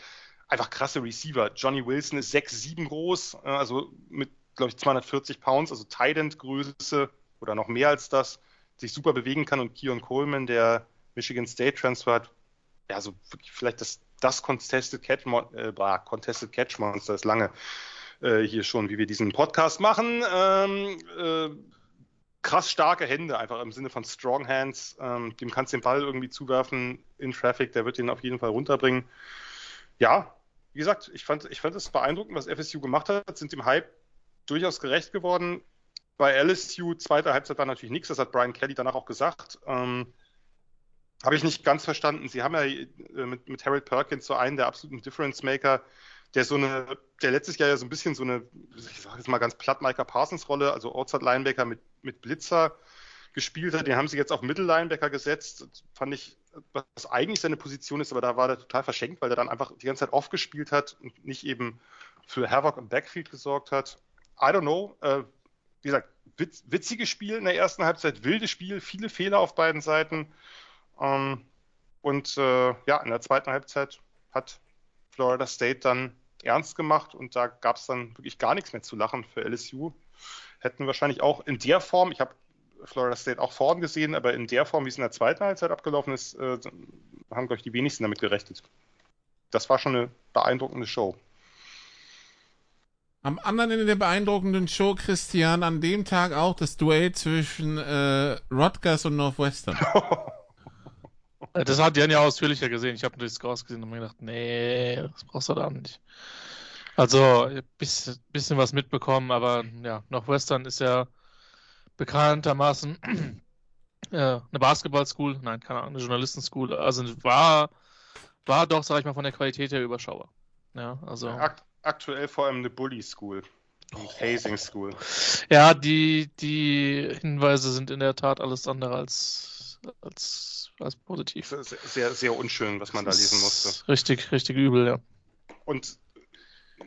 einfach krasse Receiver. Johnny Wilson ist 6'7 groß, äh, also mit, glaube ich, 240 Pounds, also Tident-Größe oder noch mehr als das, sich super bewegen kann. Und Keon Coleman, der Michigan State Transfer hat, ja, so vielleicht das das Contested Catch, äh, Contested Catch Monster ist lange äh, hier schon, wie wir diesen Podcast machen. Ähm, äh, krass starke Hände, einfach im Sinne von Strong Hands. Ähm, dem kannst du den Ball irgendwie zuwerfen in Traffic, der wird den auf jeden Fall runterbringen. Ja, wie gesagt, ich fand, ich fand es beeindruckend, was FSU gemacht hat, sind dem Hype durchaus gerecht geworden. Bei LSU, zweite Halbzeit war natürlich nichts, das hat Brian Kelly danach auch gesagt. Ähm, habe ich nicht ganz verstanden. Sie haben ja äh, mit, mit Harold Perkins so einen der absoluten Difference Maker, der so eine, der letztes Jahr ja so ein bisschen so eine, ich sage jetzt mal ganz platt, Micah Parsons Rolle, also Outside Linebacker mit, mit Blitzer gespielt hat. Den haben sie jetzt auf Mittellinebacker gesetzt. Das fand ich, was eigentlich seine Position ist, aber da war der total verschenkt, weil er dann einfach die ganze Zeit off gespielt hat und nicht eben für Havoc im Backfield gesorgt hat. I don't know. Äh, wie gesagt, witz, witziges Spiel in der ersten Halbzeit, wildes Spiel, viele Fehler auf beiden Seiten. Ähm, und äh, ja, in der zweiten Halbzeit hat Florida State dann ernst gemacht und da gab es dann wirklich gar nichts mehr zu lachen für LSU. Hätten wahrscheinlich auch in der Form, ich habe Florida State auch vorn gesehen, aber in der Form, wie es in der zweiten Halbzeit abgelaufen ist, äh, haben, glaube ich, die wenigsten damit gerechnet. Das war schon eine beeindruckende Show. Am anderen Ende der beeindruckenden Show, Christian, an dem Tag auch das Duell zwischen äh, Rutgers und Northwestern. Das hat Jan ja ausführlicher gesehen. Ich habe nur die Scores gesehen und mir gedacht, nee, das brauchst du da nicht. Also, ein bisschen, bisschen was mitbekommen, aber ja, Northwestern ist ja bekanntermaßen äh, eine Basketball-School, nein, keine Ahnung, eine Journalisten-School. Also war, war doch, sag ich mal, von der Qualität her überschaubar. Ja, also. Akt aktuell vor allem eine Bully-School. Oh. Hazing School. Ja, die, die Hinweise sind in der Tat alles andere als, als als positiv. Sehr, sehr, sehr unschön, was man da lesen musste. Richtig, richtig übel, ja. Und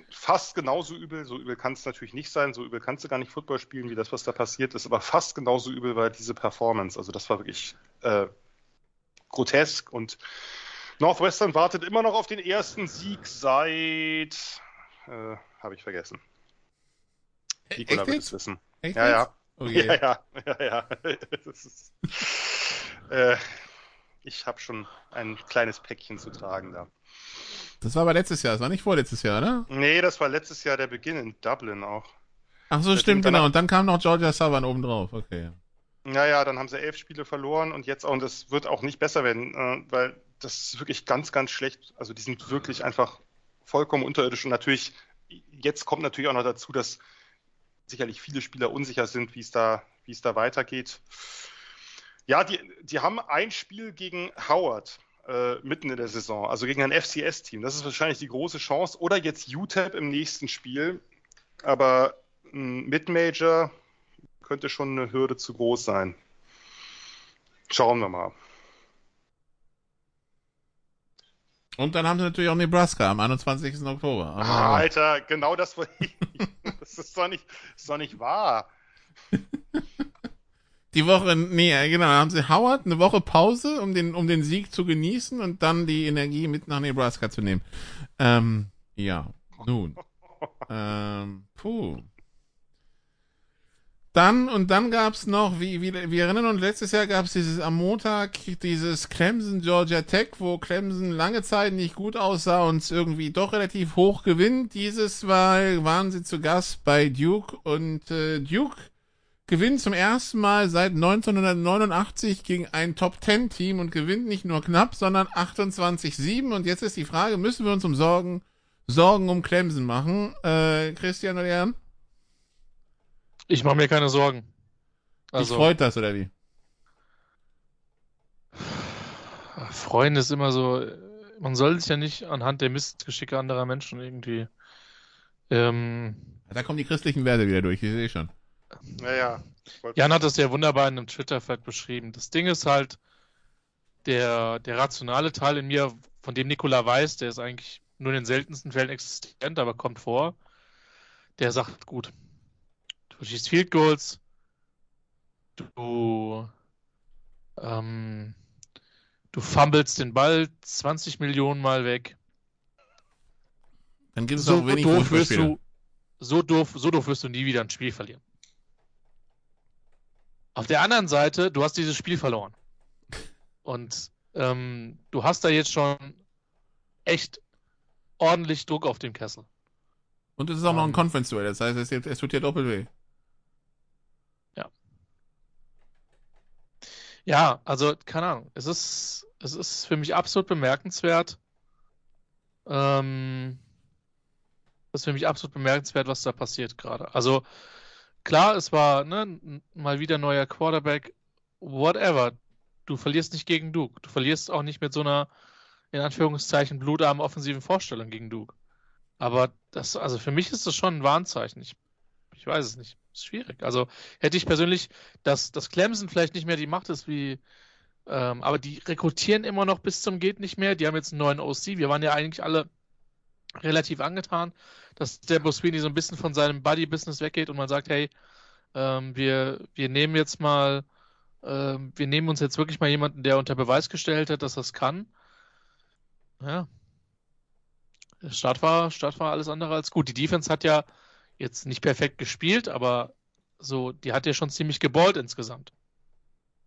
fast genauso übel, so übel kann es natürlich nicht sein, so übel kannst du gar nicht Football spielen, wie das, was da passiert ist, aber fast genauso übel war diese Performance. Also das war wirklich äh, grotesk und Northwestern wartet immer noch auf den ersten Sieg seit, äh, habe ich vergessen. Nikola wird es wissen. Echt ja, ja. Okay. Ja, ja, ja, ja. ist, äh, ich habe schon ein kleines Päckchen zu tragen da. Das war aber letztes Jahr, das war nicht vorletztes Jahr, oder? Nee, das war letztes Jahr der Beginn in Dublin auch. Ach so, das stimmt, genau. Und dann kam noch Georgia Southern oben drauf, okay. Naja, dann haben sie elf Spiele verloren und jetzt auch, und das wird auch nicht besser werden, äh, weil das ist wirklich ganz, ganz schlecht. Also die sind wirklich einfach vollkommen unterirdisch und natürlich, jetzt kommt natürlich auch noch dazu, dass sicherlich viele Spieler unsicher sind, wie es da, wie es da weitergeht. Ja, die, die haben ein Spiel gegen Howard äh, mitten in der Saison, also gegen ein FCS-Team. Das ist wahrscheinlich die große Chance. Oder jetzt UTEP im nächsten Spiel. Aber ein Mid-Major könnte schon eine Hürde zu groß sein. Schauen wir mal. Und dann haben sie natürlich auch Nebraska am 21. Oktober. Ah, Alter, genau das wollte ich. Das ist doch nicht, ist doch nicht wahr. die Woche, nee, genau, dann haben sie Howard eine Woche Pause, um den, um den Sieg zu genießen und dann die Energie mit nach Nebraska zu nehmen. Ähm, ja, nun. ähm, puh. Dann, und dann gab's noch, wie, wie, wir erinnern uns, letztes Jahr gab's dieses, am Montag, dieses Clemson Georgia Tech, wo Clemson lange Zeit nicht gut aussah und irgendwie doch relativ hoch gewinnt. Dieses Mal waren sie zu Gast bei Duke und äh, Duke gewinnt zum ersten Mal seit 1989 gegen ein Top Ten Team und gewinnt nicht nur knapp, sondern 28-7. Und jetzt ist die Frage, müssen wir uns um Sorgen, Sorgen um Clemson machen? Äh, Christian oder Jan? Ich mache mir keine Sorgen. Also, Dich freut das, oder wie? Freuen ist immer so, man soll sich ja nicht anhand der Missgeschicke anderer Menschen irgendwie. Ähm, da kommen die christlichen Werte wieder durch, ich sehe schon. Naja. Jan hat das ja wunderbar in einem Twitter-Thread beschrieben. Das Ding ist halt, der, der rationale Teil in mir, von dem Nikola weiß, der ist eigentlich nur in den seltensten Fällen existent, aber kommt vor, der sagt, gut, du schießt Field Goals, du, ähm, du fummelst den Ball 20 Millionen Mal weg. Dann gibt es so auch wenig doof wirst du, so doof, so doof wirst du nie wieder ein Spiel verlieren. Auf der anderen Seite, du hast dieses Spiel verloren. Und ähm, du hast da jetzt schon echt ordentlich Druck auf dem Kessel. Und es ist auch um, noch ein ähm. Conference-Duell, das heißt, es, es tut dir doppelt weh. Ja. Ja, also, keine Ahnung. Es ist, es ist für mich absolut bemerkenswert. Ähm, es ist für mich absolut bemerkenswert, was da passiert gerade. Also, klar, es war ne, mal wieder neuer Quarterback, whatever. Du verlierst nicht gegen Duke. Du verlierst auch nicht mit so einer, in Anführungszeichen, blutarmen offensiven Vorstellung gegen Duke. Aber das, also für mich ist das schon ein Warnzeichen. Ich, ich weiß es nicht. Ist schwierig. Also hätte ich persönlich, dass, dass Clemson vielleicht nicht mehr die Macht ist wie, ähm, aber die rekrutieren immer noch bis zum Geht nicht mehr. Die haben jetzt einen neuen OC. Wir waren ja eigentlich alle relativ angetan dass der Boswini so ein bisschen von seinem Buddy-Business weggeht und man sagt, hey, ähm, wir, wir nehmen jetzt mal, ähm, wir nehmen uns jetzt wirklich mal jemanden, der unter Beweis gestellt hat, dass das kann. Ja. Der Start war, Start war alles andere als gut. Die Defense hat ja jetzt nicht perfekt gespielt, aber so, die hat ja schon ziemlich geballt insgesamt.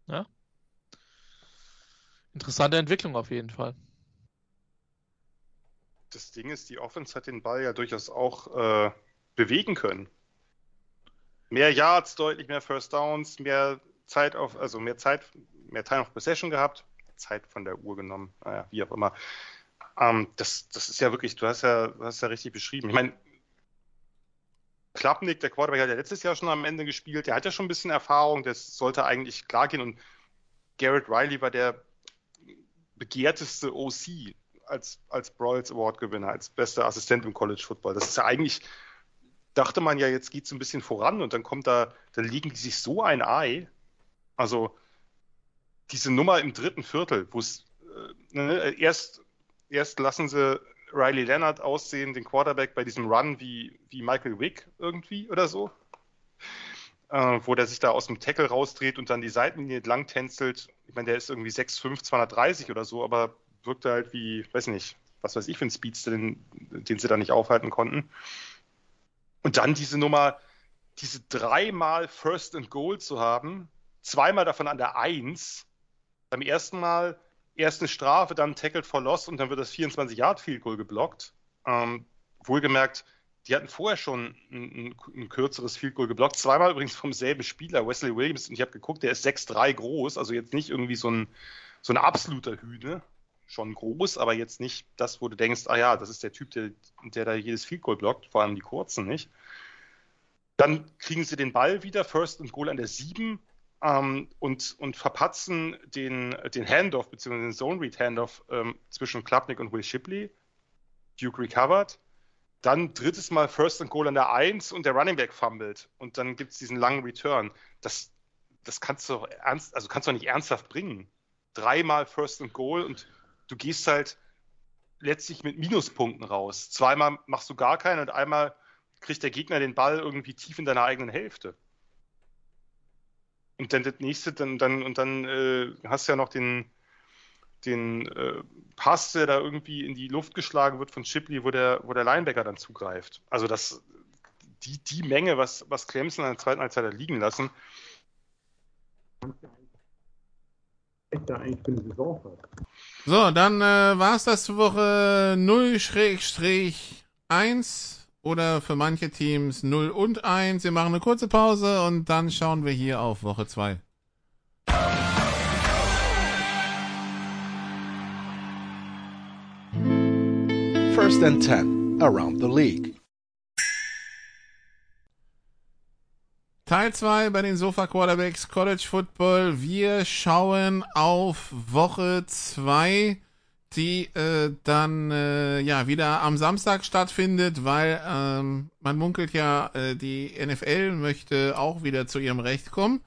Ja. Interessante Entwicklung auf jeden Fall das Ding ist, die Offense hat den Ball ja durchaus auch äh, bewegen können. Mehr Yards, deutlich mehr First Downs, mehr Zeit auf, also mehr Zeit, mehr Time of Possession gehabt, Zeit von der Uhr genommen, naja, wie auch immer. Ähm, das, das ist ja wirklich, du hast ja, hast ja richtig beschrieben. Ich meine, Klappnick, der Quarterback, hat ja letztes Jahr schon am Ende gespielt, der hat ja schon ein bisschen Erfahrung, das sollte eigentlich klar gehen und Garrett Riley war der begehrteste OC als, als Broyles Award-Gewinner, als bester Assistent im College Football. Das ist ja eigentlich, dachte man ja, jetzt geht es ein bisschen voran und dann kommt da, dann liegen die sich so ein Ei. Also diese Nummer im dritten Viertel, wo es äh, ne, erst, erst lassen sie Riley Leonard aussehen, den Quarterback bei diesem Run wie, wie Michael Wick irgendwie oder so. Äh, wo der sich da aus dem Tackle rausdreht und dann die Seitenlinie entlang tänzelt. Ich meine, der ist irgendwie 6'5, 230 oder so, aber wirkte halt wie, weiß nicht, was weiß ich für ein Speedster, den, den sie da nicht aufhalten konnten. Und dann diese Nummer, diese dreimal First and Goal zu haben, zweimal davon an der Eins, beim ersten Mal erst eine Strafe, dann Tackled for Loss und dann wird das 24-Yard-Field-Goal geblockt. Ähm, wohlgemerkt, die hatten vorher schon ein, ein, ein kürzeres Field Goal geblockt. Zweimal übrigens vom selben Spieler, Wesley Williams. Und ich habe geguckt, der ist 6'3 groß, also jetzt nicht irgendwie so ein, so ein absoluter Hühne schon groß, aber jetzt nicht das, wo du denkst, ah ja, das ist der Typ, der, der da jedes Field Goal blockt, vor allem die kurzen nicht. Dann kriegen sie den Ball wieder, First und Goal an der 7 ähm, und, und verpatzen den, den Handoff, beziehungsweise den Zone Read Handoff ähm, zwischen Klapnick und Will Shipley. Duke recovered. Dann drittes Mal First and Goal an der 1 und der Running Back fummelt. Und dann gibt es diesen langen Return. Das, das kannst du ernst, also kannst du nicht ernsthaft bringen. Dreimal First and Goal und du gehst halt letztlich mit Minuspunkten raus. Zweimal machst du gar keinen und einmal kriegt der Gegner den Ball irgendwie tief in deiner eigenen Hälfte. Und dann das nächste, dann, dann, und dann äh, hast du ja noch den, den äh, Pass, der da irgendwie in die Luft geschlagen wird von Shipley, wo der, wo der Linebacker dann zugreift. Also das, die, die Menge, was, was Clemson in der zweiten Halbzeit hat liegen lassen. So, dann äh, war es das zu Woche 0-1 oder für manche Teams 0 und 1. Wir machen eine kurze Pause und dann schauen wir hier auf Woche 2. First and 10 around the league. Teil 2 bei den Sofa Quarterbacks College Football. Wir schauen auf Woche 2 die äh, dann äh, ja wieder am Samstag stattfindet, weil ähm, man munkelt ja, äh, die NFL möchte auch wieder zu ihrem Recht kommen.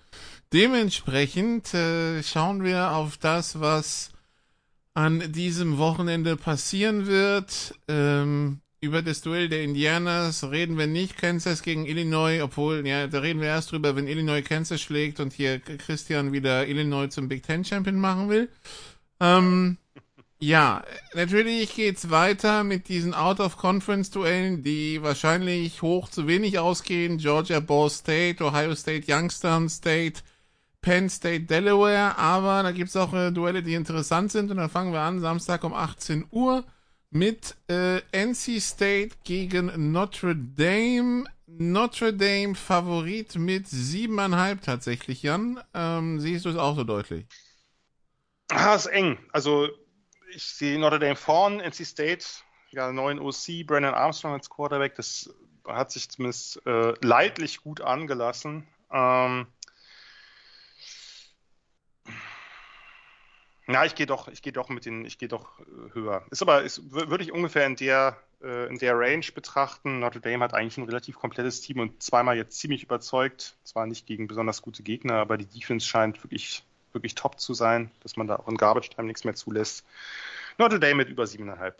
Dementsprechend äh, schauen wir auf das, was an diesem Wochenende passieren wird. Ähm, über das Duell der Indianas reden wir nicht. Kansas gegen Illinois, obwohl, ja, da reden wir erst drüber, wenn Illinois Kansas schlägt und hier Christian wieder Illinois zum Big Ten Champion machen will. Ähm, ja, natürlich geht's weiter mit diesen Out-of-Conference-Duellen, die wahrscheinlich hoch zu wenig ausgehen. Georgia, Ball State, Ohio State, Youngstown State, Penn State, Delaware. Aber da gibt's auch äh, Duelle, die interessant sind. Und dann fangen wir an, Samstag um 18 Uhr mit äh, NC State gegen Notre Dame. Notre Dame Favorit mit siebeneinhalb tatsächlich, Jan. Ähm, siehst du es auch so deutlich? Ah, ist eng. Also ich sehe Notre Dame vorn, NC State, ja, neuen OC, Brandon Armstrong als Quarterback, das hat sich zumindest äh, leidlich gut angelassen. Ähm, na, ich gehe doch, ich gehe doch mit den, ich gehe doch äh, höher. Ist aber, ist, würde ich ungefähr in der, äh, in der Range betrachten. Notre Dame hat eigentlich ein relativ komplettes Team und zweimal jetzt ziemlich überzeugt. Zwar nicht gegen besonders gute Gegner, aber die Defense scheint wirklich wirklich top zu sein, dass man da auch in Garbage Time nichts mehr zulässt. Notre Dame mit über 7,5.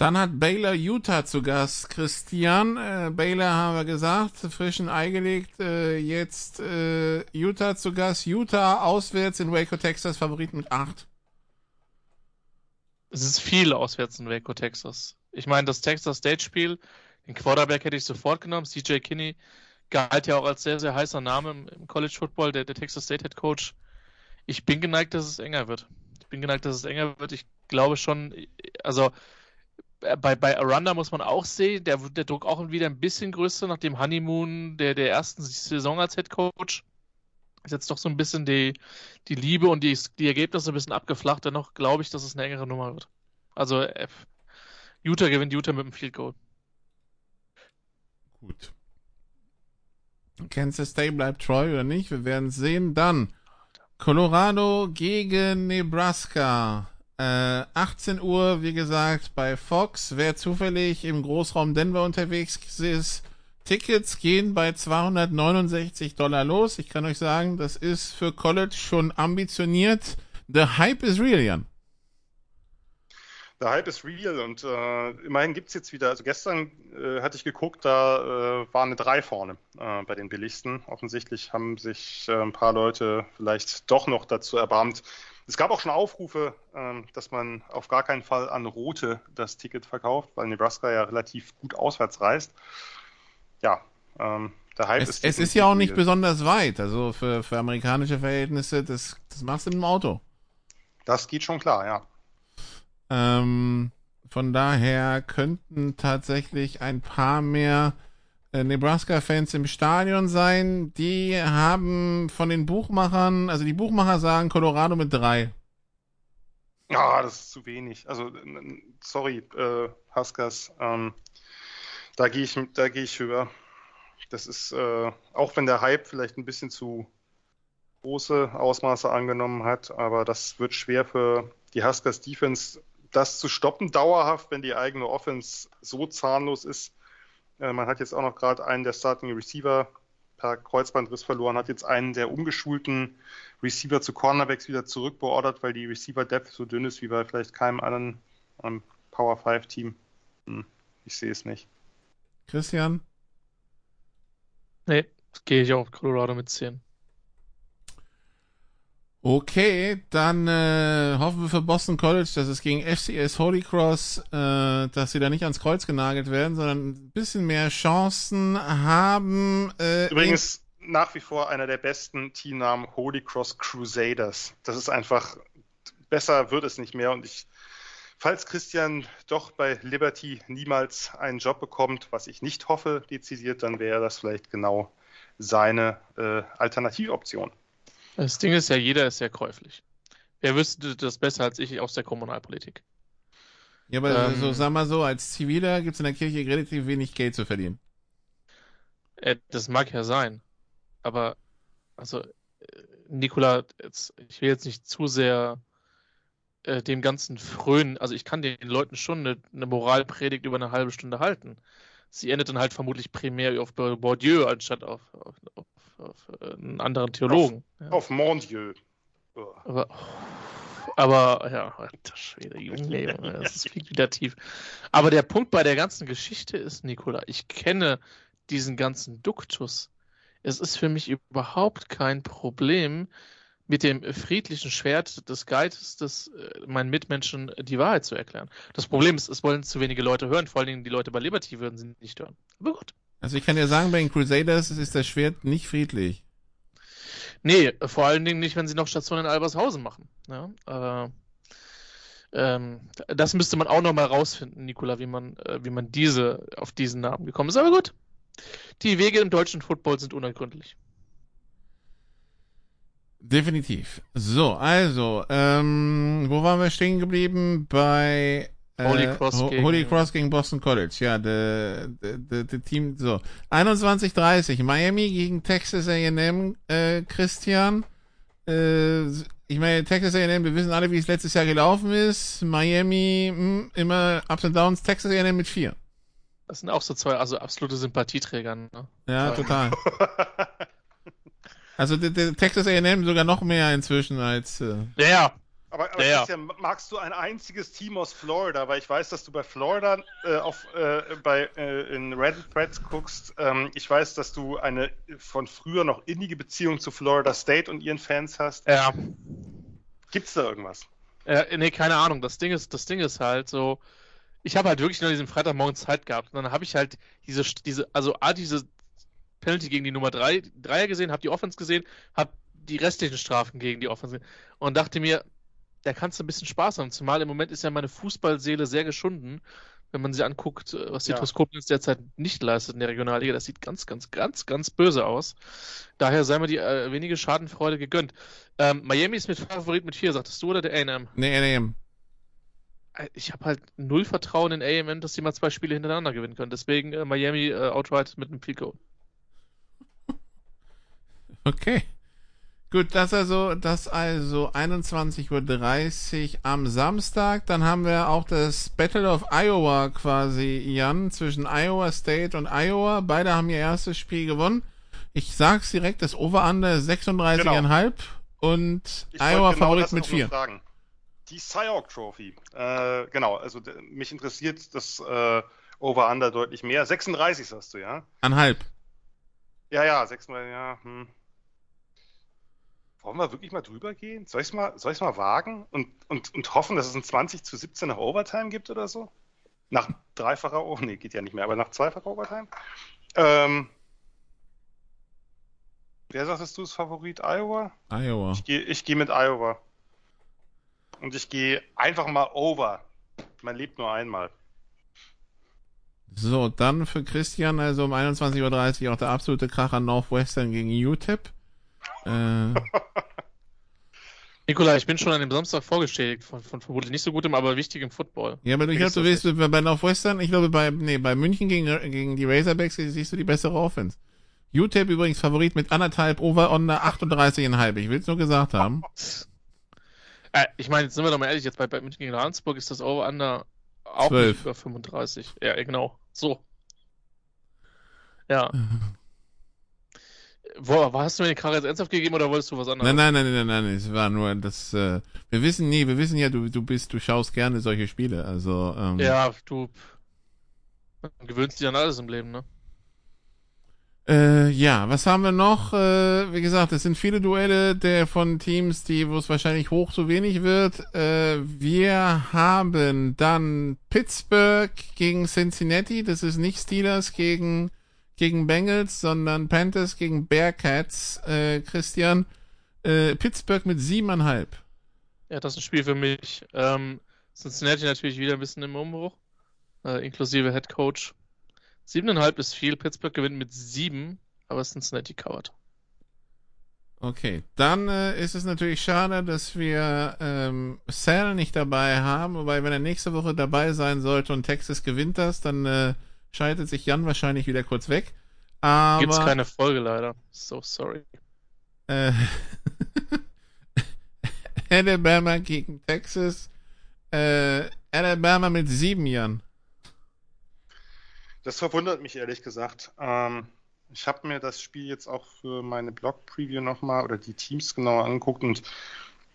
Dann hat Baylor Utah zu Gast. Christian, äh, Baylor haben wir gesagt, frischen Ei gelegt. Äh, jetzt äh, Utah zu Gast. Utah auswärts in Waco, Texas, Favorit mit 8. Es ist viel auswärts in Waco, Texas. Ich meine, das Texas State-Spiel, den Quarterback hätte ich sofort genommen. CJ Kinney galt ja auch als sehr, sehr heißer Name im College Football, der, der Texas State Head Coach. Ich bin geneigt, dass es enger wird. Ich bin geneigt, dass es enger wird. Ich glaube schon, also bei, bei Aranda muss man auch sehen, der, der Druck auch wieder ein bisschen größer nach dem Honeymoon der, der ersten Saison als Head Coach. Ist jetzt doch so ein bisschen die, die Liebe und die, die Ergebnisse ein bisschen abgeflacht. Dennoch glaube ich, dass es eine engere Nummer wird. Also F. Utah gewinnt Utah mit dem Field Goal. Gut. Kansas State bleibt treu oder nicht? Wir werden sehen. Dann Colorado gegen Nebraska. Äh, 18 Uhr, wie gesagt, bei Fox. Wer zufällig im Großraum Denver unterwegs ist, Tickets gehen bei 269 Dollar los. Ich kann euch sagen, das ist für College schon ambitioniert. The Hype is real, Jan. Der Hype ist real und äh, immerhin gibt es jetzt wieder, also gestern äh, hatte ich geguckt, da äh, war eine 3 vorne äh, bei den billigsten. Offensichtlich haben sich äh, ein paar Leute vielleicht doch noch dazu erbarmt. Es gab auch schon Aufrufe, ähm, dass man auf gar keinen Fall an Rote das Ticket verkauft, weil Nebraska ja relativ gut auswärts reist. Ja, ähm, der Hype es, ist. Es ist ja auch nicht besonders weit, also für, für amerikanische Verhältnisse, das, das machst du im Auto. Das geht schon klar, ja. Ähm, von daher könnten tatsächlich ein paar mehr Nebraska-Fans im Stadion sein. Die haben von den Buchmachern, also die Buchmacher sagen Colorado mit drei. Ah, das ist zu wenig. Also, sorry, äh, Huskers. Ähm, da gehe ich, da gehe ich höher. Das ist, äh, auch wenn der Hype vielleicht ein bisschen zu große Ausmaße angenommen hat, aber das wird schwer für die Huskers Defense das zu stoppen, dauerhaft, wenn die eigene Offense so zahnlos ist. Äh, man hat jetzt auch noch gerade einen der Starting Receiver per Kreuzbandriss verloren, hat jetzt einen der umgeschulten Receiver zu Cornerbacks wieder zurückbeordert, weil die Receiver Depth so dünn ist wie bei vielleicht keinem anderen um, Power 5 Team. Hm, ich sehe es nicht. Christian? Nee, gehe ich auf Colorado mit 10. Okay, dann äh, hoffen wir für Boston College, dass es gegen FCS Holy Cross, äh, dass sie da nicht ans Kreuz genagelt werden, sondern ein bisschen mehr Chancen haben. Äh, Übrigens nach wie vor einer der besten Teamnamen Holy Cross Crusaders. Das ist einfach, besser wird es nicht mehr und ich Falls Christian doch bei Liberty niemals einen Job bekommt, was ich nicht hoffe, dezidiert, dann wäre das vielleicht genau seine äh, Alternativoption. Das Ding ist ja, jeder ist sehr käuflich. Wer wüsste das besser als ich aus der Kommunalpolitik? Ja, aber ähm, so, sag mal so, als Ziviler gibt es in der Kirche relativ wenig Geld zu verdienen. Äh, das mag ja sein. Aber, also, äh, Nikola, jetzt, ich will jetzt nicht zu sehr äh, dem Ganzen frönen. Also ich kann den Leuten schon eine, eine, Moralpredigt über eine halbe Stunde halten. Sie endet dann halt vermutlich primär auf Bourdieu anstatt auf, auf, auf, auf äh, einen anderen Theologen. Auf, ja. auf Mondieu. Aber, aber ja, alter Schwede, Junge, das ist fliegt wieder tief. Aber der Punkt bei der ganzen Geschichte ist, Nikola, ich kenne diesen ganzen Duktus. Es ist für mich überhaupt kein Problem, mit dem friedlichen Schwert des Geistes äh, meinen Mitmenschen die Wahrheit zu erklären. Das Problem ist, es wollen zu wenige Leute hören, vor allen Dingen die Leute bei Liberty würden sie nicht hören. Aber gut. Also ich kann dir sagen, bei den Crusaders ist das Schwert nicht friedlich. Nee, vor allen Dingen nicht, wenn sie noch Station in Albershausen machen. Ja, äh, ähm, das müsste man auch nochmal rausfinden, Nikola, wie man, äh, wie man diese auf diesen Namen gekommen ist. Aber gut. Die Wege im deutschen Football sind unergründlich. Definitiv. So, also, ähm, wo waren wir stehen geblieben? Bei Holy, Cross gegen, Holy Cross gegen Boston College, ja, der Team, so. 21:30 Miami gegen Texas A&M, äh, Christian. Äh, ich meine, Texas A&M, wir wissen alle, wie es letztes Jahr gelaufen ist. Miami, mh, hm, immer Ups and Downs, Texas A&M mit vier. Das sind auch so zwei, also absolute Sympathieträger, ne? Ja, total. Also Texas A&M sogar noch mehr inzwischen als. Äh ja, ja. Aber, aber ja, Christian, magst du ein einziges Team aus Florida? Weil ich weiß, dass du bei Florida äh, auf, äh, bei, äh, in Reddit Threads guckst. Ähm, ich weiß, dass du eine von früher noch innige Beziehung zu Florida State und ihren Fans hast. Ja. Gibt's da irgendwas? Äh, nee, keine Ahnung. Das Ding ist, das Ding ist halt so. Ich habe halt wirklich nur diesen Freitagmorgen Zeit gehabt. Und dann habe ich halt diese, diese, also A, diese Penalty gegen die Nummer 3, Dreier gesehen, habe die Offense gesehen, habe die restlichen Strafen gegen die Offense gesehen und dachte mir, da kannst du ein bisschen Spaß haben. Zumal im Moment ist ja meine Fußballseele sehr geschunden, wenn man sich anguckt, was die ja. Koblenz derzeit nicht leistet in der Regionalliga. Das sieht ganz, ganz, ganz, ganz böse aus. Daher sei mir die äh, wenige Schadenfreude gegönnt. Ähm, Miami ist mit Favorit mit 4, sagtest du, oder der A&M? Nee, A&M. Äh, ich habe halt null Vertrauen in A&M, dass die mal zwei Spiele hintereinander gewinnen können. Deswegen äh, Miami äh, outright mit einem Goal. Okay. Gut, das also, das also 21.30 Uhr am Samstag. Dann haben wir auch das Battle of Iowa quasi, Jan, zwischen Iowa State und Iowa. Beide haben ihr erstes Spiel gewonnen. Ich sag's direkt, das Over-Under 36,5 genau. und ich Iowa genau Favorit mit 4. Die Cyhawk Trophy. Äh, genau, also mich interessiert das äh, Over-Under deutlich mehr. 36 sagst du, ja? Anhalb. Ja, ja, 36, ja. Hm. Wollen wir wirklich mal drüber gehen? Soll ich es mal, mal wagen und, und, und hoffen, dass es ein 20 zu 17 nach Overtime gibt oder so? Nach dreifacher, oh nee, geht ja nicht mehr, aber nach zweifacher Overtime? Ähm, wer sagtest du, ist Favorit? Iowa? Iowa. Ich gehe ich geh mit Iowa. Und ich gehe einfach mal over. Man lebt nur einmal. So, dann für Christian, also um 21.30 Uhr auch der absolute Kracher Northwestern gegen UTEP. Äh. Nikola, ich bin schon an dem Samstag vorgestellt von, von vermutlich nicht so gutem, aber wichtigem Football. Ja, aber du, ich du willst, bei Northwestern, ich glaube, bei, nee, bei München gegen, gegen die Razorbacks siehst du die bessere Offense. UTEP übrigens Favorit mit anderthalb Over-Under 38,5. Ich will es nur gesagt haben. Äh, ich meine, jetzt sind wir doch mal ehrlich, jetzt bei, bei München gegen Randsburg ist das Over-Under auch 12. über 35. Ja, genau. So. Ja. Wo, hast du mir den Karre jetzt ernsthaft gegeben oder wolltest du was anderes? Nein, nein, nein, nein, nein, es war nur das, äh, wir wissen nie, wir wissen ja, du, du bist, du schaust gerne solche Spiele, also, ähm, Ja, du, man gewöhnt sich an alles im Leben, ne? Äh, ja, was haben wir noch? Äh, wie gesagt, es sind viele Duelle der von Teams, die, wo es wahrscheinlich hoch so wenig wird. Äh, wir haben dann Pittsburgh gegen Cincinnati. Das ist nicht Steelers gegen gegen Bengals, sondern Panthers gegen Bearcats. Äh, Christian, äh, Pittsburgh mit siebeneinhalb. Ja, das ist ein Spiel für mich. Ähm, Cincinnati natürlich wieder ein bisschen im Umbruch, äh, inklusive Head Coach. Siebeneinhalb ist viel. Pittsburgh gewinnt mit sieben, aber Cincinnati covert. Okay, dann äh, ist es natürlich schade, dass wir ähm, Sal nicht dabei haben, wobei wenn er nächste Woche dabei sein sollte und Texas gewinnt das, dann äh, schaltet sich Jan wahrscheinlich wieder kurz weg. Aber, Gibt's keine Folge leider. So sorry. Äh, Alabama gegen Texas. Äh, Alabama mit sieben Jan. Das verwundert mich ehrlich gesagt. Ähm, ich habe mir das Spiel jetzt auch für meine Blog-Preview nochmal oder die Teams genauer angeguckt und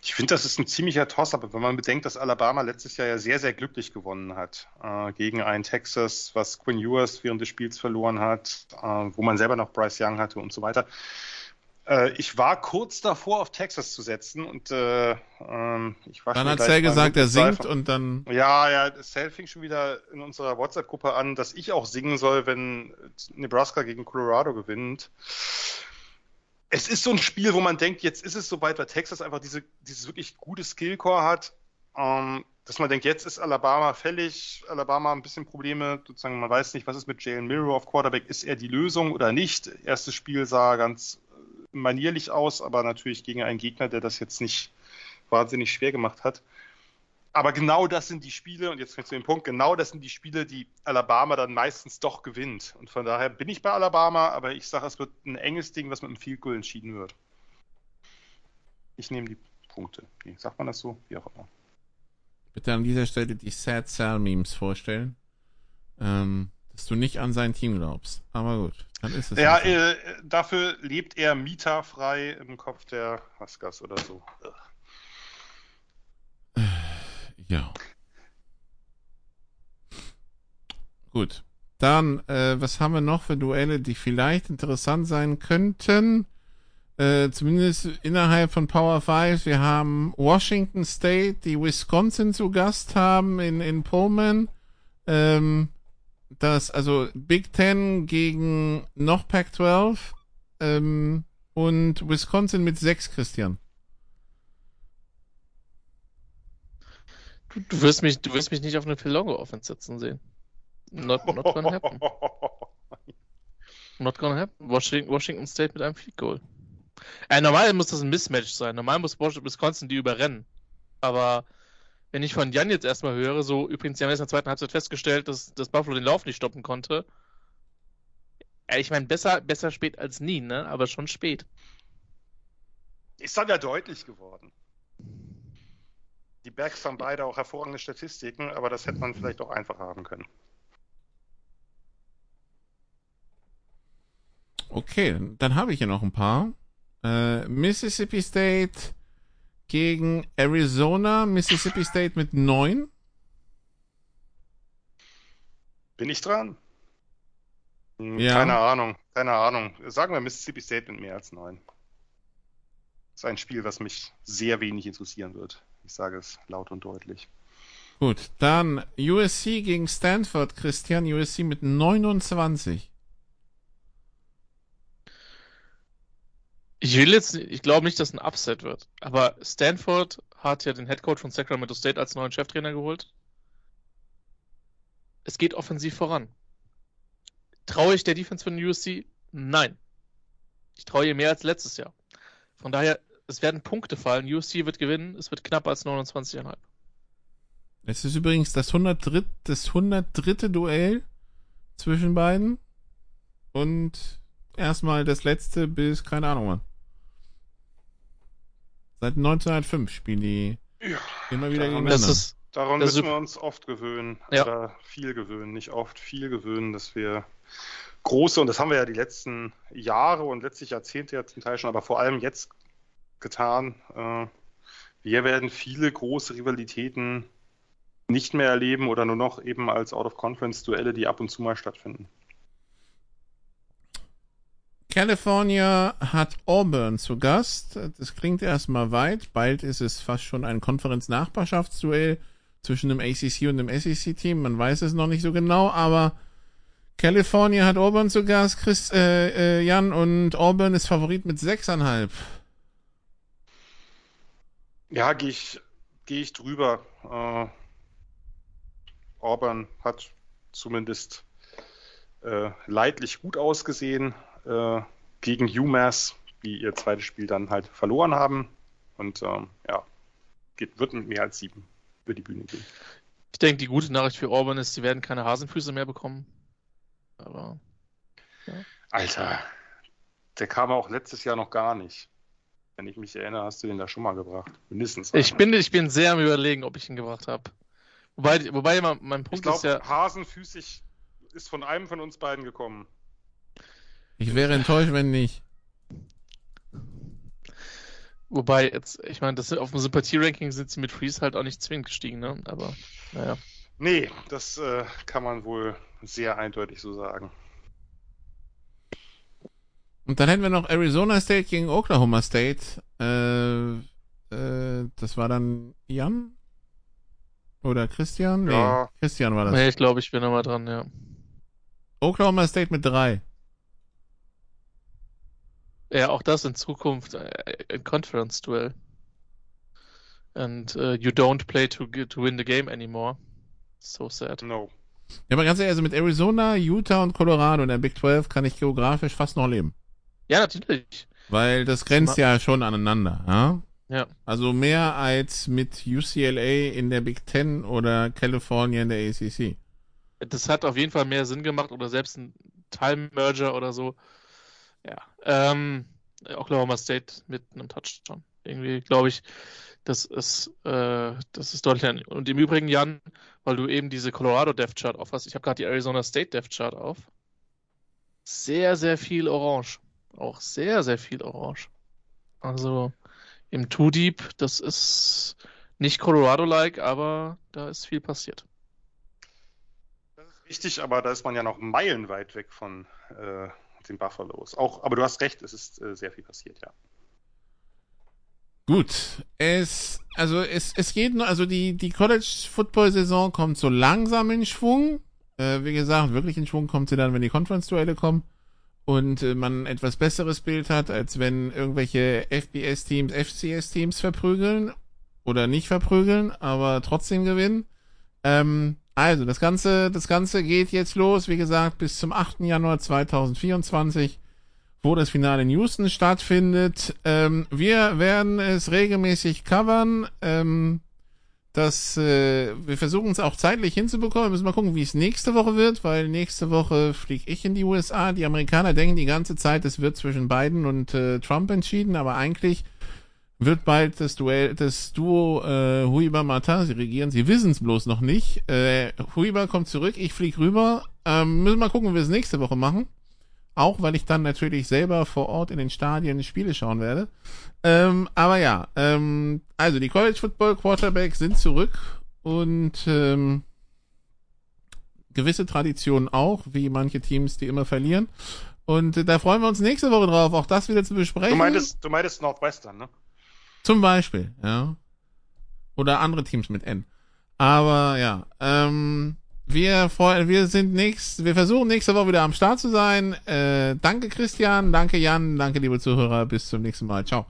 ich finde, das ist ein ziemlicher Toss-up, wenn man bedenkt, dass Alabama letztes Jahr ja sehr, sehr glücklich gewonnen hat äh, gegen ein Texas, was Quinn Ewers während des Spiels verloren hat, äh, wo man selber noch Bryce Young hatte und so weiter. Äh, ich war kurz davor, auf Texas zu setzen und äh, ähm, ich war Dann hat Sal gesagt, er singt und dann. Ja, ja, Sal fing schon wieder in unserer WhatsApp-Gruppe an, dass ich auch singen soll, wenn Nebraska gegen Colorado gewinnt es ist so ein Spiel, wo man denkt, jetzt ist es soweit, weil Texas einfach diese, dieses wirklich gute Skillcore hat, ähm, dass man denkt, jetzt ist Alabama fällig, Alabama ein bisschen Probleme, sozusagen, man weiß nicht, was ist mit Jalen Mirror auf Quarterback, ist er die Lösung oder nicht? Erstes Spiel sah ganz äh, manierlich aus, aber natürlich gegen einen Gegner, der das jetzt nicht wahnsinnig schwer gemacht hat. Aber genau das sind die Spiele, und jetzt kommt zu dem Punkt, genau das sind die Spiele, die Alabama dann meistens doch gewinnt. Und von daher bin ich bei Alabama, aber ich sage, es wird ein enges Ding, was mit einem Field Goal entschieden wird. Ich nehme die Punkte. Wie sagt man das so? Wie auch immer. Bitte an dieser Stelle die Sad Cell Memes vorstellen. Ähm, dass du nicht an sein Team glaubst. Aber gut, dann ist es. Ja, äh, dafür lebt er mieterfrei im Kopf der Huskers oder so. Ugh. Ja. Gut. Dann, äh, was haben wir noch für Duelle, die vielleicht interessant sein könnten? Äh, zumindest innerhalb von Power 5. Wir haben Washington State, die Wisconsin zu Gast haben in, in Pullman. Ähm, das, also Big Ten gegen noch Pac-12 ähm, und Wisconsin mit 6, Christian. Du, wirst mich, du wirst mich nicht auf eine Philongo Offense setzen sehen. Not, not gonna happen. Not gonna happen. Washington, Washington State mit einem Field Goal. Äh, normal muss das ein Mismatch sein. Normal muss Wisconsin die überrennen. Aber wenn ich von Jan jetzt erstmal höre, so übrigens, die haben jetzt in der zweiten Halbzeit festgestellt, dass, dass Buffalo den Lauf nicht stoppen konnte. Ja, ich meine, besser, besser spät als nie, ne? Aber schon spät. Ist dann ja deutlich geworden. Die Backs haben beide auch hervorragende Statistiken, aber das hätte man vielleicht auch einfach haben können. Okay, dann habe ich hier noch ein paar. Äh, Mississippi State gegen Arizona. Mississippi State mit 9. Bin ich dran? Hm, ja. Keine Ahnung, keine Ahnung. Sagen wir Mississippi State mit mehr als 9. Das ist ein Spiel, was mich sehr wenig interessieren wird. Ich sage es laut und deutlich. Gut, dann USC gegen Stanford, Christian. USC mit 29. Ich will jetzt, ich glaube nicht, dass ein Upset wird. Aber Stanford hat ja den Headcoach von Sacramento State als neuen Cheftrainer geholt. Es geht offensiv voran. Traue ich der Defense von USC? Nein. Ich traue ihr mehr als letztes Jahr. Von daher es werden Punkte fallen. USC wird gewinnen. Es wird knapper als 29,5. Es ist übrigens das 103. das 103. Duell zwischen beiden. Und erstmal das letzte bis, keine Ahnung wann. Seit 1905 spielen die ja, immer wieder daran, gegeneinander. Ist, daran müssen wir uns oft gewöhnen. Ja. Oder viel gewöhnen. Nicht oft, viel gewöhnen, dass wir große, und das haben wir ja die letzten Jahre und letztlich Jahrzehnte ja zum Teil schon, aber vor allem jetzt getan. Äh, wir werden viele große Rivalitäten nicht mehr erleben oder nur noch eben als Out-of-Conference-Duelle, die ab und zu mal stattfinden. California hat Auburn zu Gast. Das klingt erstmal weit. Bald ist es fast schon ein Konferenz-Nachbarschaftsduell zwischen dem ACC und dem SEC-Team. Man weiß es noch nicht so genau, aber California hat Auburn zu Gast, Chris, äh, äh, Jan, und Auburn ist Favorit mit 6,5. Ja, gehe ich, geh ich drüber. Äh, Auburn hat zumindest äh, leidlich gut ausgesehen äh, gegen UMass, die ihr zweites Spiel dann halt verloren haben. Und ähm, ja, geht, wird mit mehr als sieben über die Bühne gehen. Ich denke, die gute Nachricht für Auburn ist, sie werden keine Hasenfüße mehr bekommen. Aber. Ja. Alter, der kam auch letztes Jahr noch gar nicht. Wenn ich mich erinnere, hast du den da schon mal gebracht. Mindestens. Ich bin, ich bin sehr am Überlegen, ob ich ihn gebracht habe. Wobei, wobei mein, mein Punkt ich glaub, ist ja. Hasenfüßig ist von einem von uns beiden gekommen. Ich wäre enttäuscht, wenn nicht. Wobei, jetzt, ich meine, das auf dem Sympathie-Ranking sind sie mit Freeze halt auch nicht zwingend gestiegen, ne? Aber, naja. Nee, das äh, kann man wohl sehr eindeutig so sagen. Und dann hätten wir noch Arizona State gegen Oklahoma State. Äh, äh, das war dann Jan? Oder Christian? Nee, ja. Christian war das. Nee, ich glaube, ich bin nochmal dran, ja. Oklahoma State mit drei. Ja, auch das in Zukunft äh, ein Conference-Duell. And uh, you don't play to, to win the game anymore. So sad. No. Ja, aber ganz ehrlich, also mit Arizona, Utah und Colorado in der Big 12 kann ich geografisch fast noch leben. Ja, natürlich. Weil das grenzt ja schon aneinander, ja? Ja. Also mehr als mit UCLA in der Big 10 oder California in der ACC. Das hat auf jeden Fall mehr Sinn gemacht oder selbst ein Time-Merger oder so. Ja. Ähm, Oklahoma State mit einem Touchdown. Irgendwie glaube ich, das ist, äh, das ist deutlich. Und im Übrigen, Jan, weil du eben diese Colorado Death Chart auf hast, ich habe gerade die Arizona State Death Chart auf. Sehr, sehr viel Orange. Auch sehr, sehr viel Orange. Also im Too Deep, das ist nicht Colorado-like, aber da ist viel passiert. Das ist richtig, aber da ist man ja noch meilenweit weg von äh, den Buffaloes. Auch, aber du hast recht, es ist äh, sehr viel passiert, ja. Gut, es, also es, es geht nur, also die, die College-Football-Saison kommt so langsam in Schwung. Äh, wie gesagt, wirklich in Schwung kommt sie dann, wenn die Conference-Duelle kommen und äh, man etwas besseres Bild hat, als wenn irgendwelche FBS-Teams FCS-Teams verprügeln oder nicht verprügeln, aber trotzdem gewinnen. Ähm, also, das Ganze, das Ganze geht jetzt los, wie gesagt, bis zum 8. Januar 2024 wo das Finale in Houston stattfindet. Ähm, wir werden es regelmäßig covern. Ähm, das, äh, wir versuchen es auch zeitlich hinzubekommen. Wir müssen mal gucken, wie es nächste Woche wird, weil nächste Woche fliege ich in die USA. Die Amerikaner denken die ganze Zeit, es wird zwischen Biden und äh, Trump entschieden, aber eigentlich wird bald das Duell, das Duo äh, Huiba Martin, sie regieren, sie wissen es bloß noch nicht. Äh, Huiba kommt zurück, ich fliege rüber. Ähm, müssen wir mal gucken, wie wir es nächste Woche machen. Auch weil ich dann natürlich selber vor Ort in den Stadien Spiele schauen werde. Ähm, aber ja, ähm, also die College Football Quarterbacks sind zurück und ähm, gewisse Traditionen auch, wie manche Teams, die immer verlieren. Und äh, da freuen wir uns nächste Woche drauf, auch das wieder zu besprechen. Du meintest, du meintest Northwestern, ne? Zum Beispiel, ja. Oder andere Teams mit N. Aber ja, ähm, wir, wir sind nächst, wir versuchen nächste Woche wieder am Start zu sein. Äh, danke Christian, danke Jan, danke liebe Zuhörer, bis zum nächsten Mal. Ciao.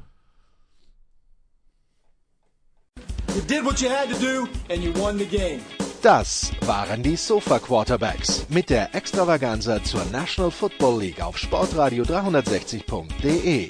Das waren die Sofa Quarterbacks mit der Extravaganza zur National Football League auf Sportradio 360.de.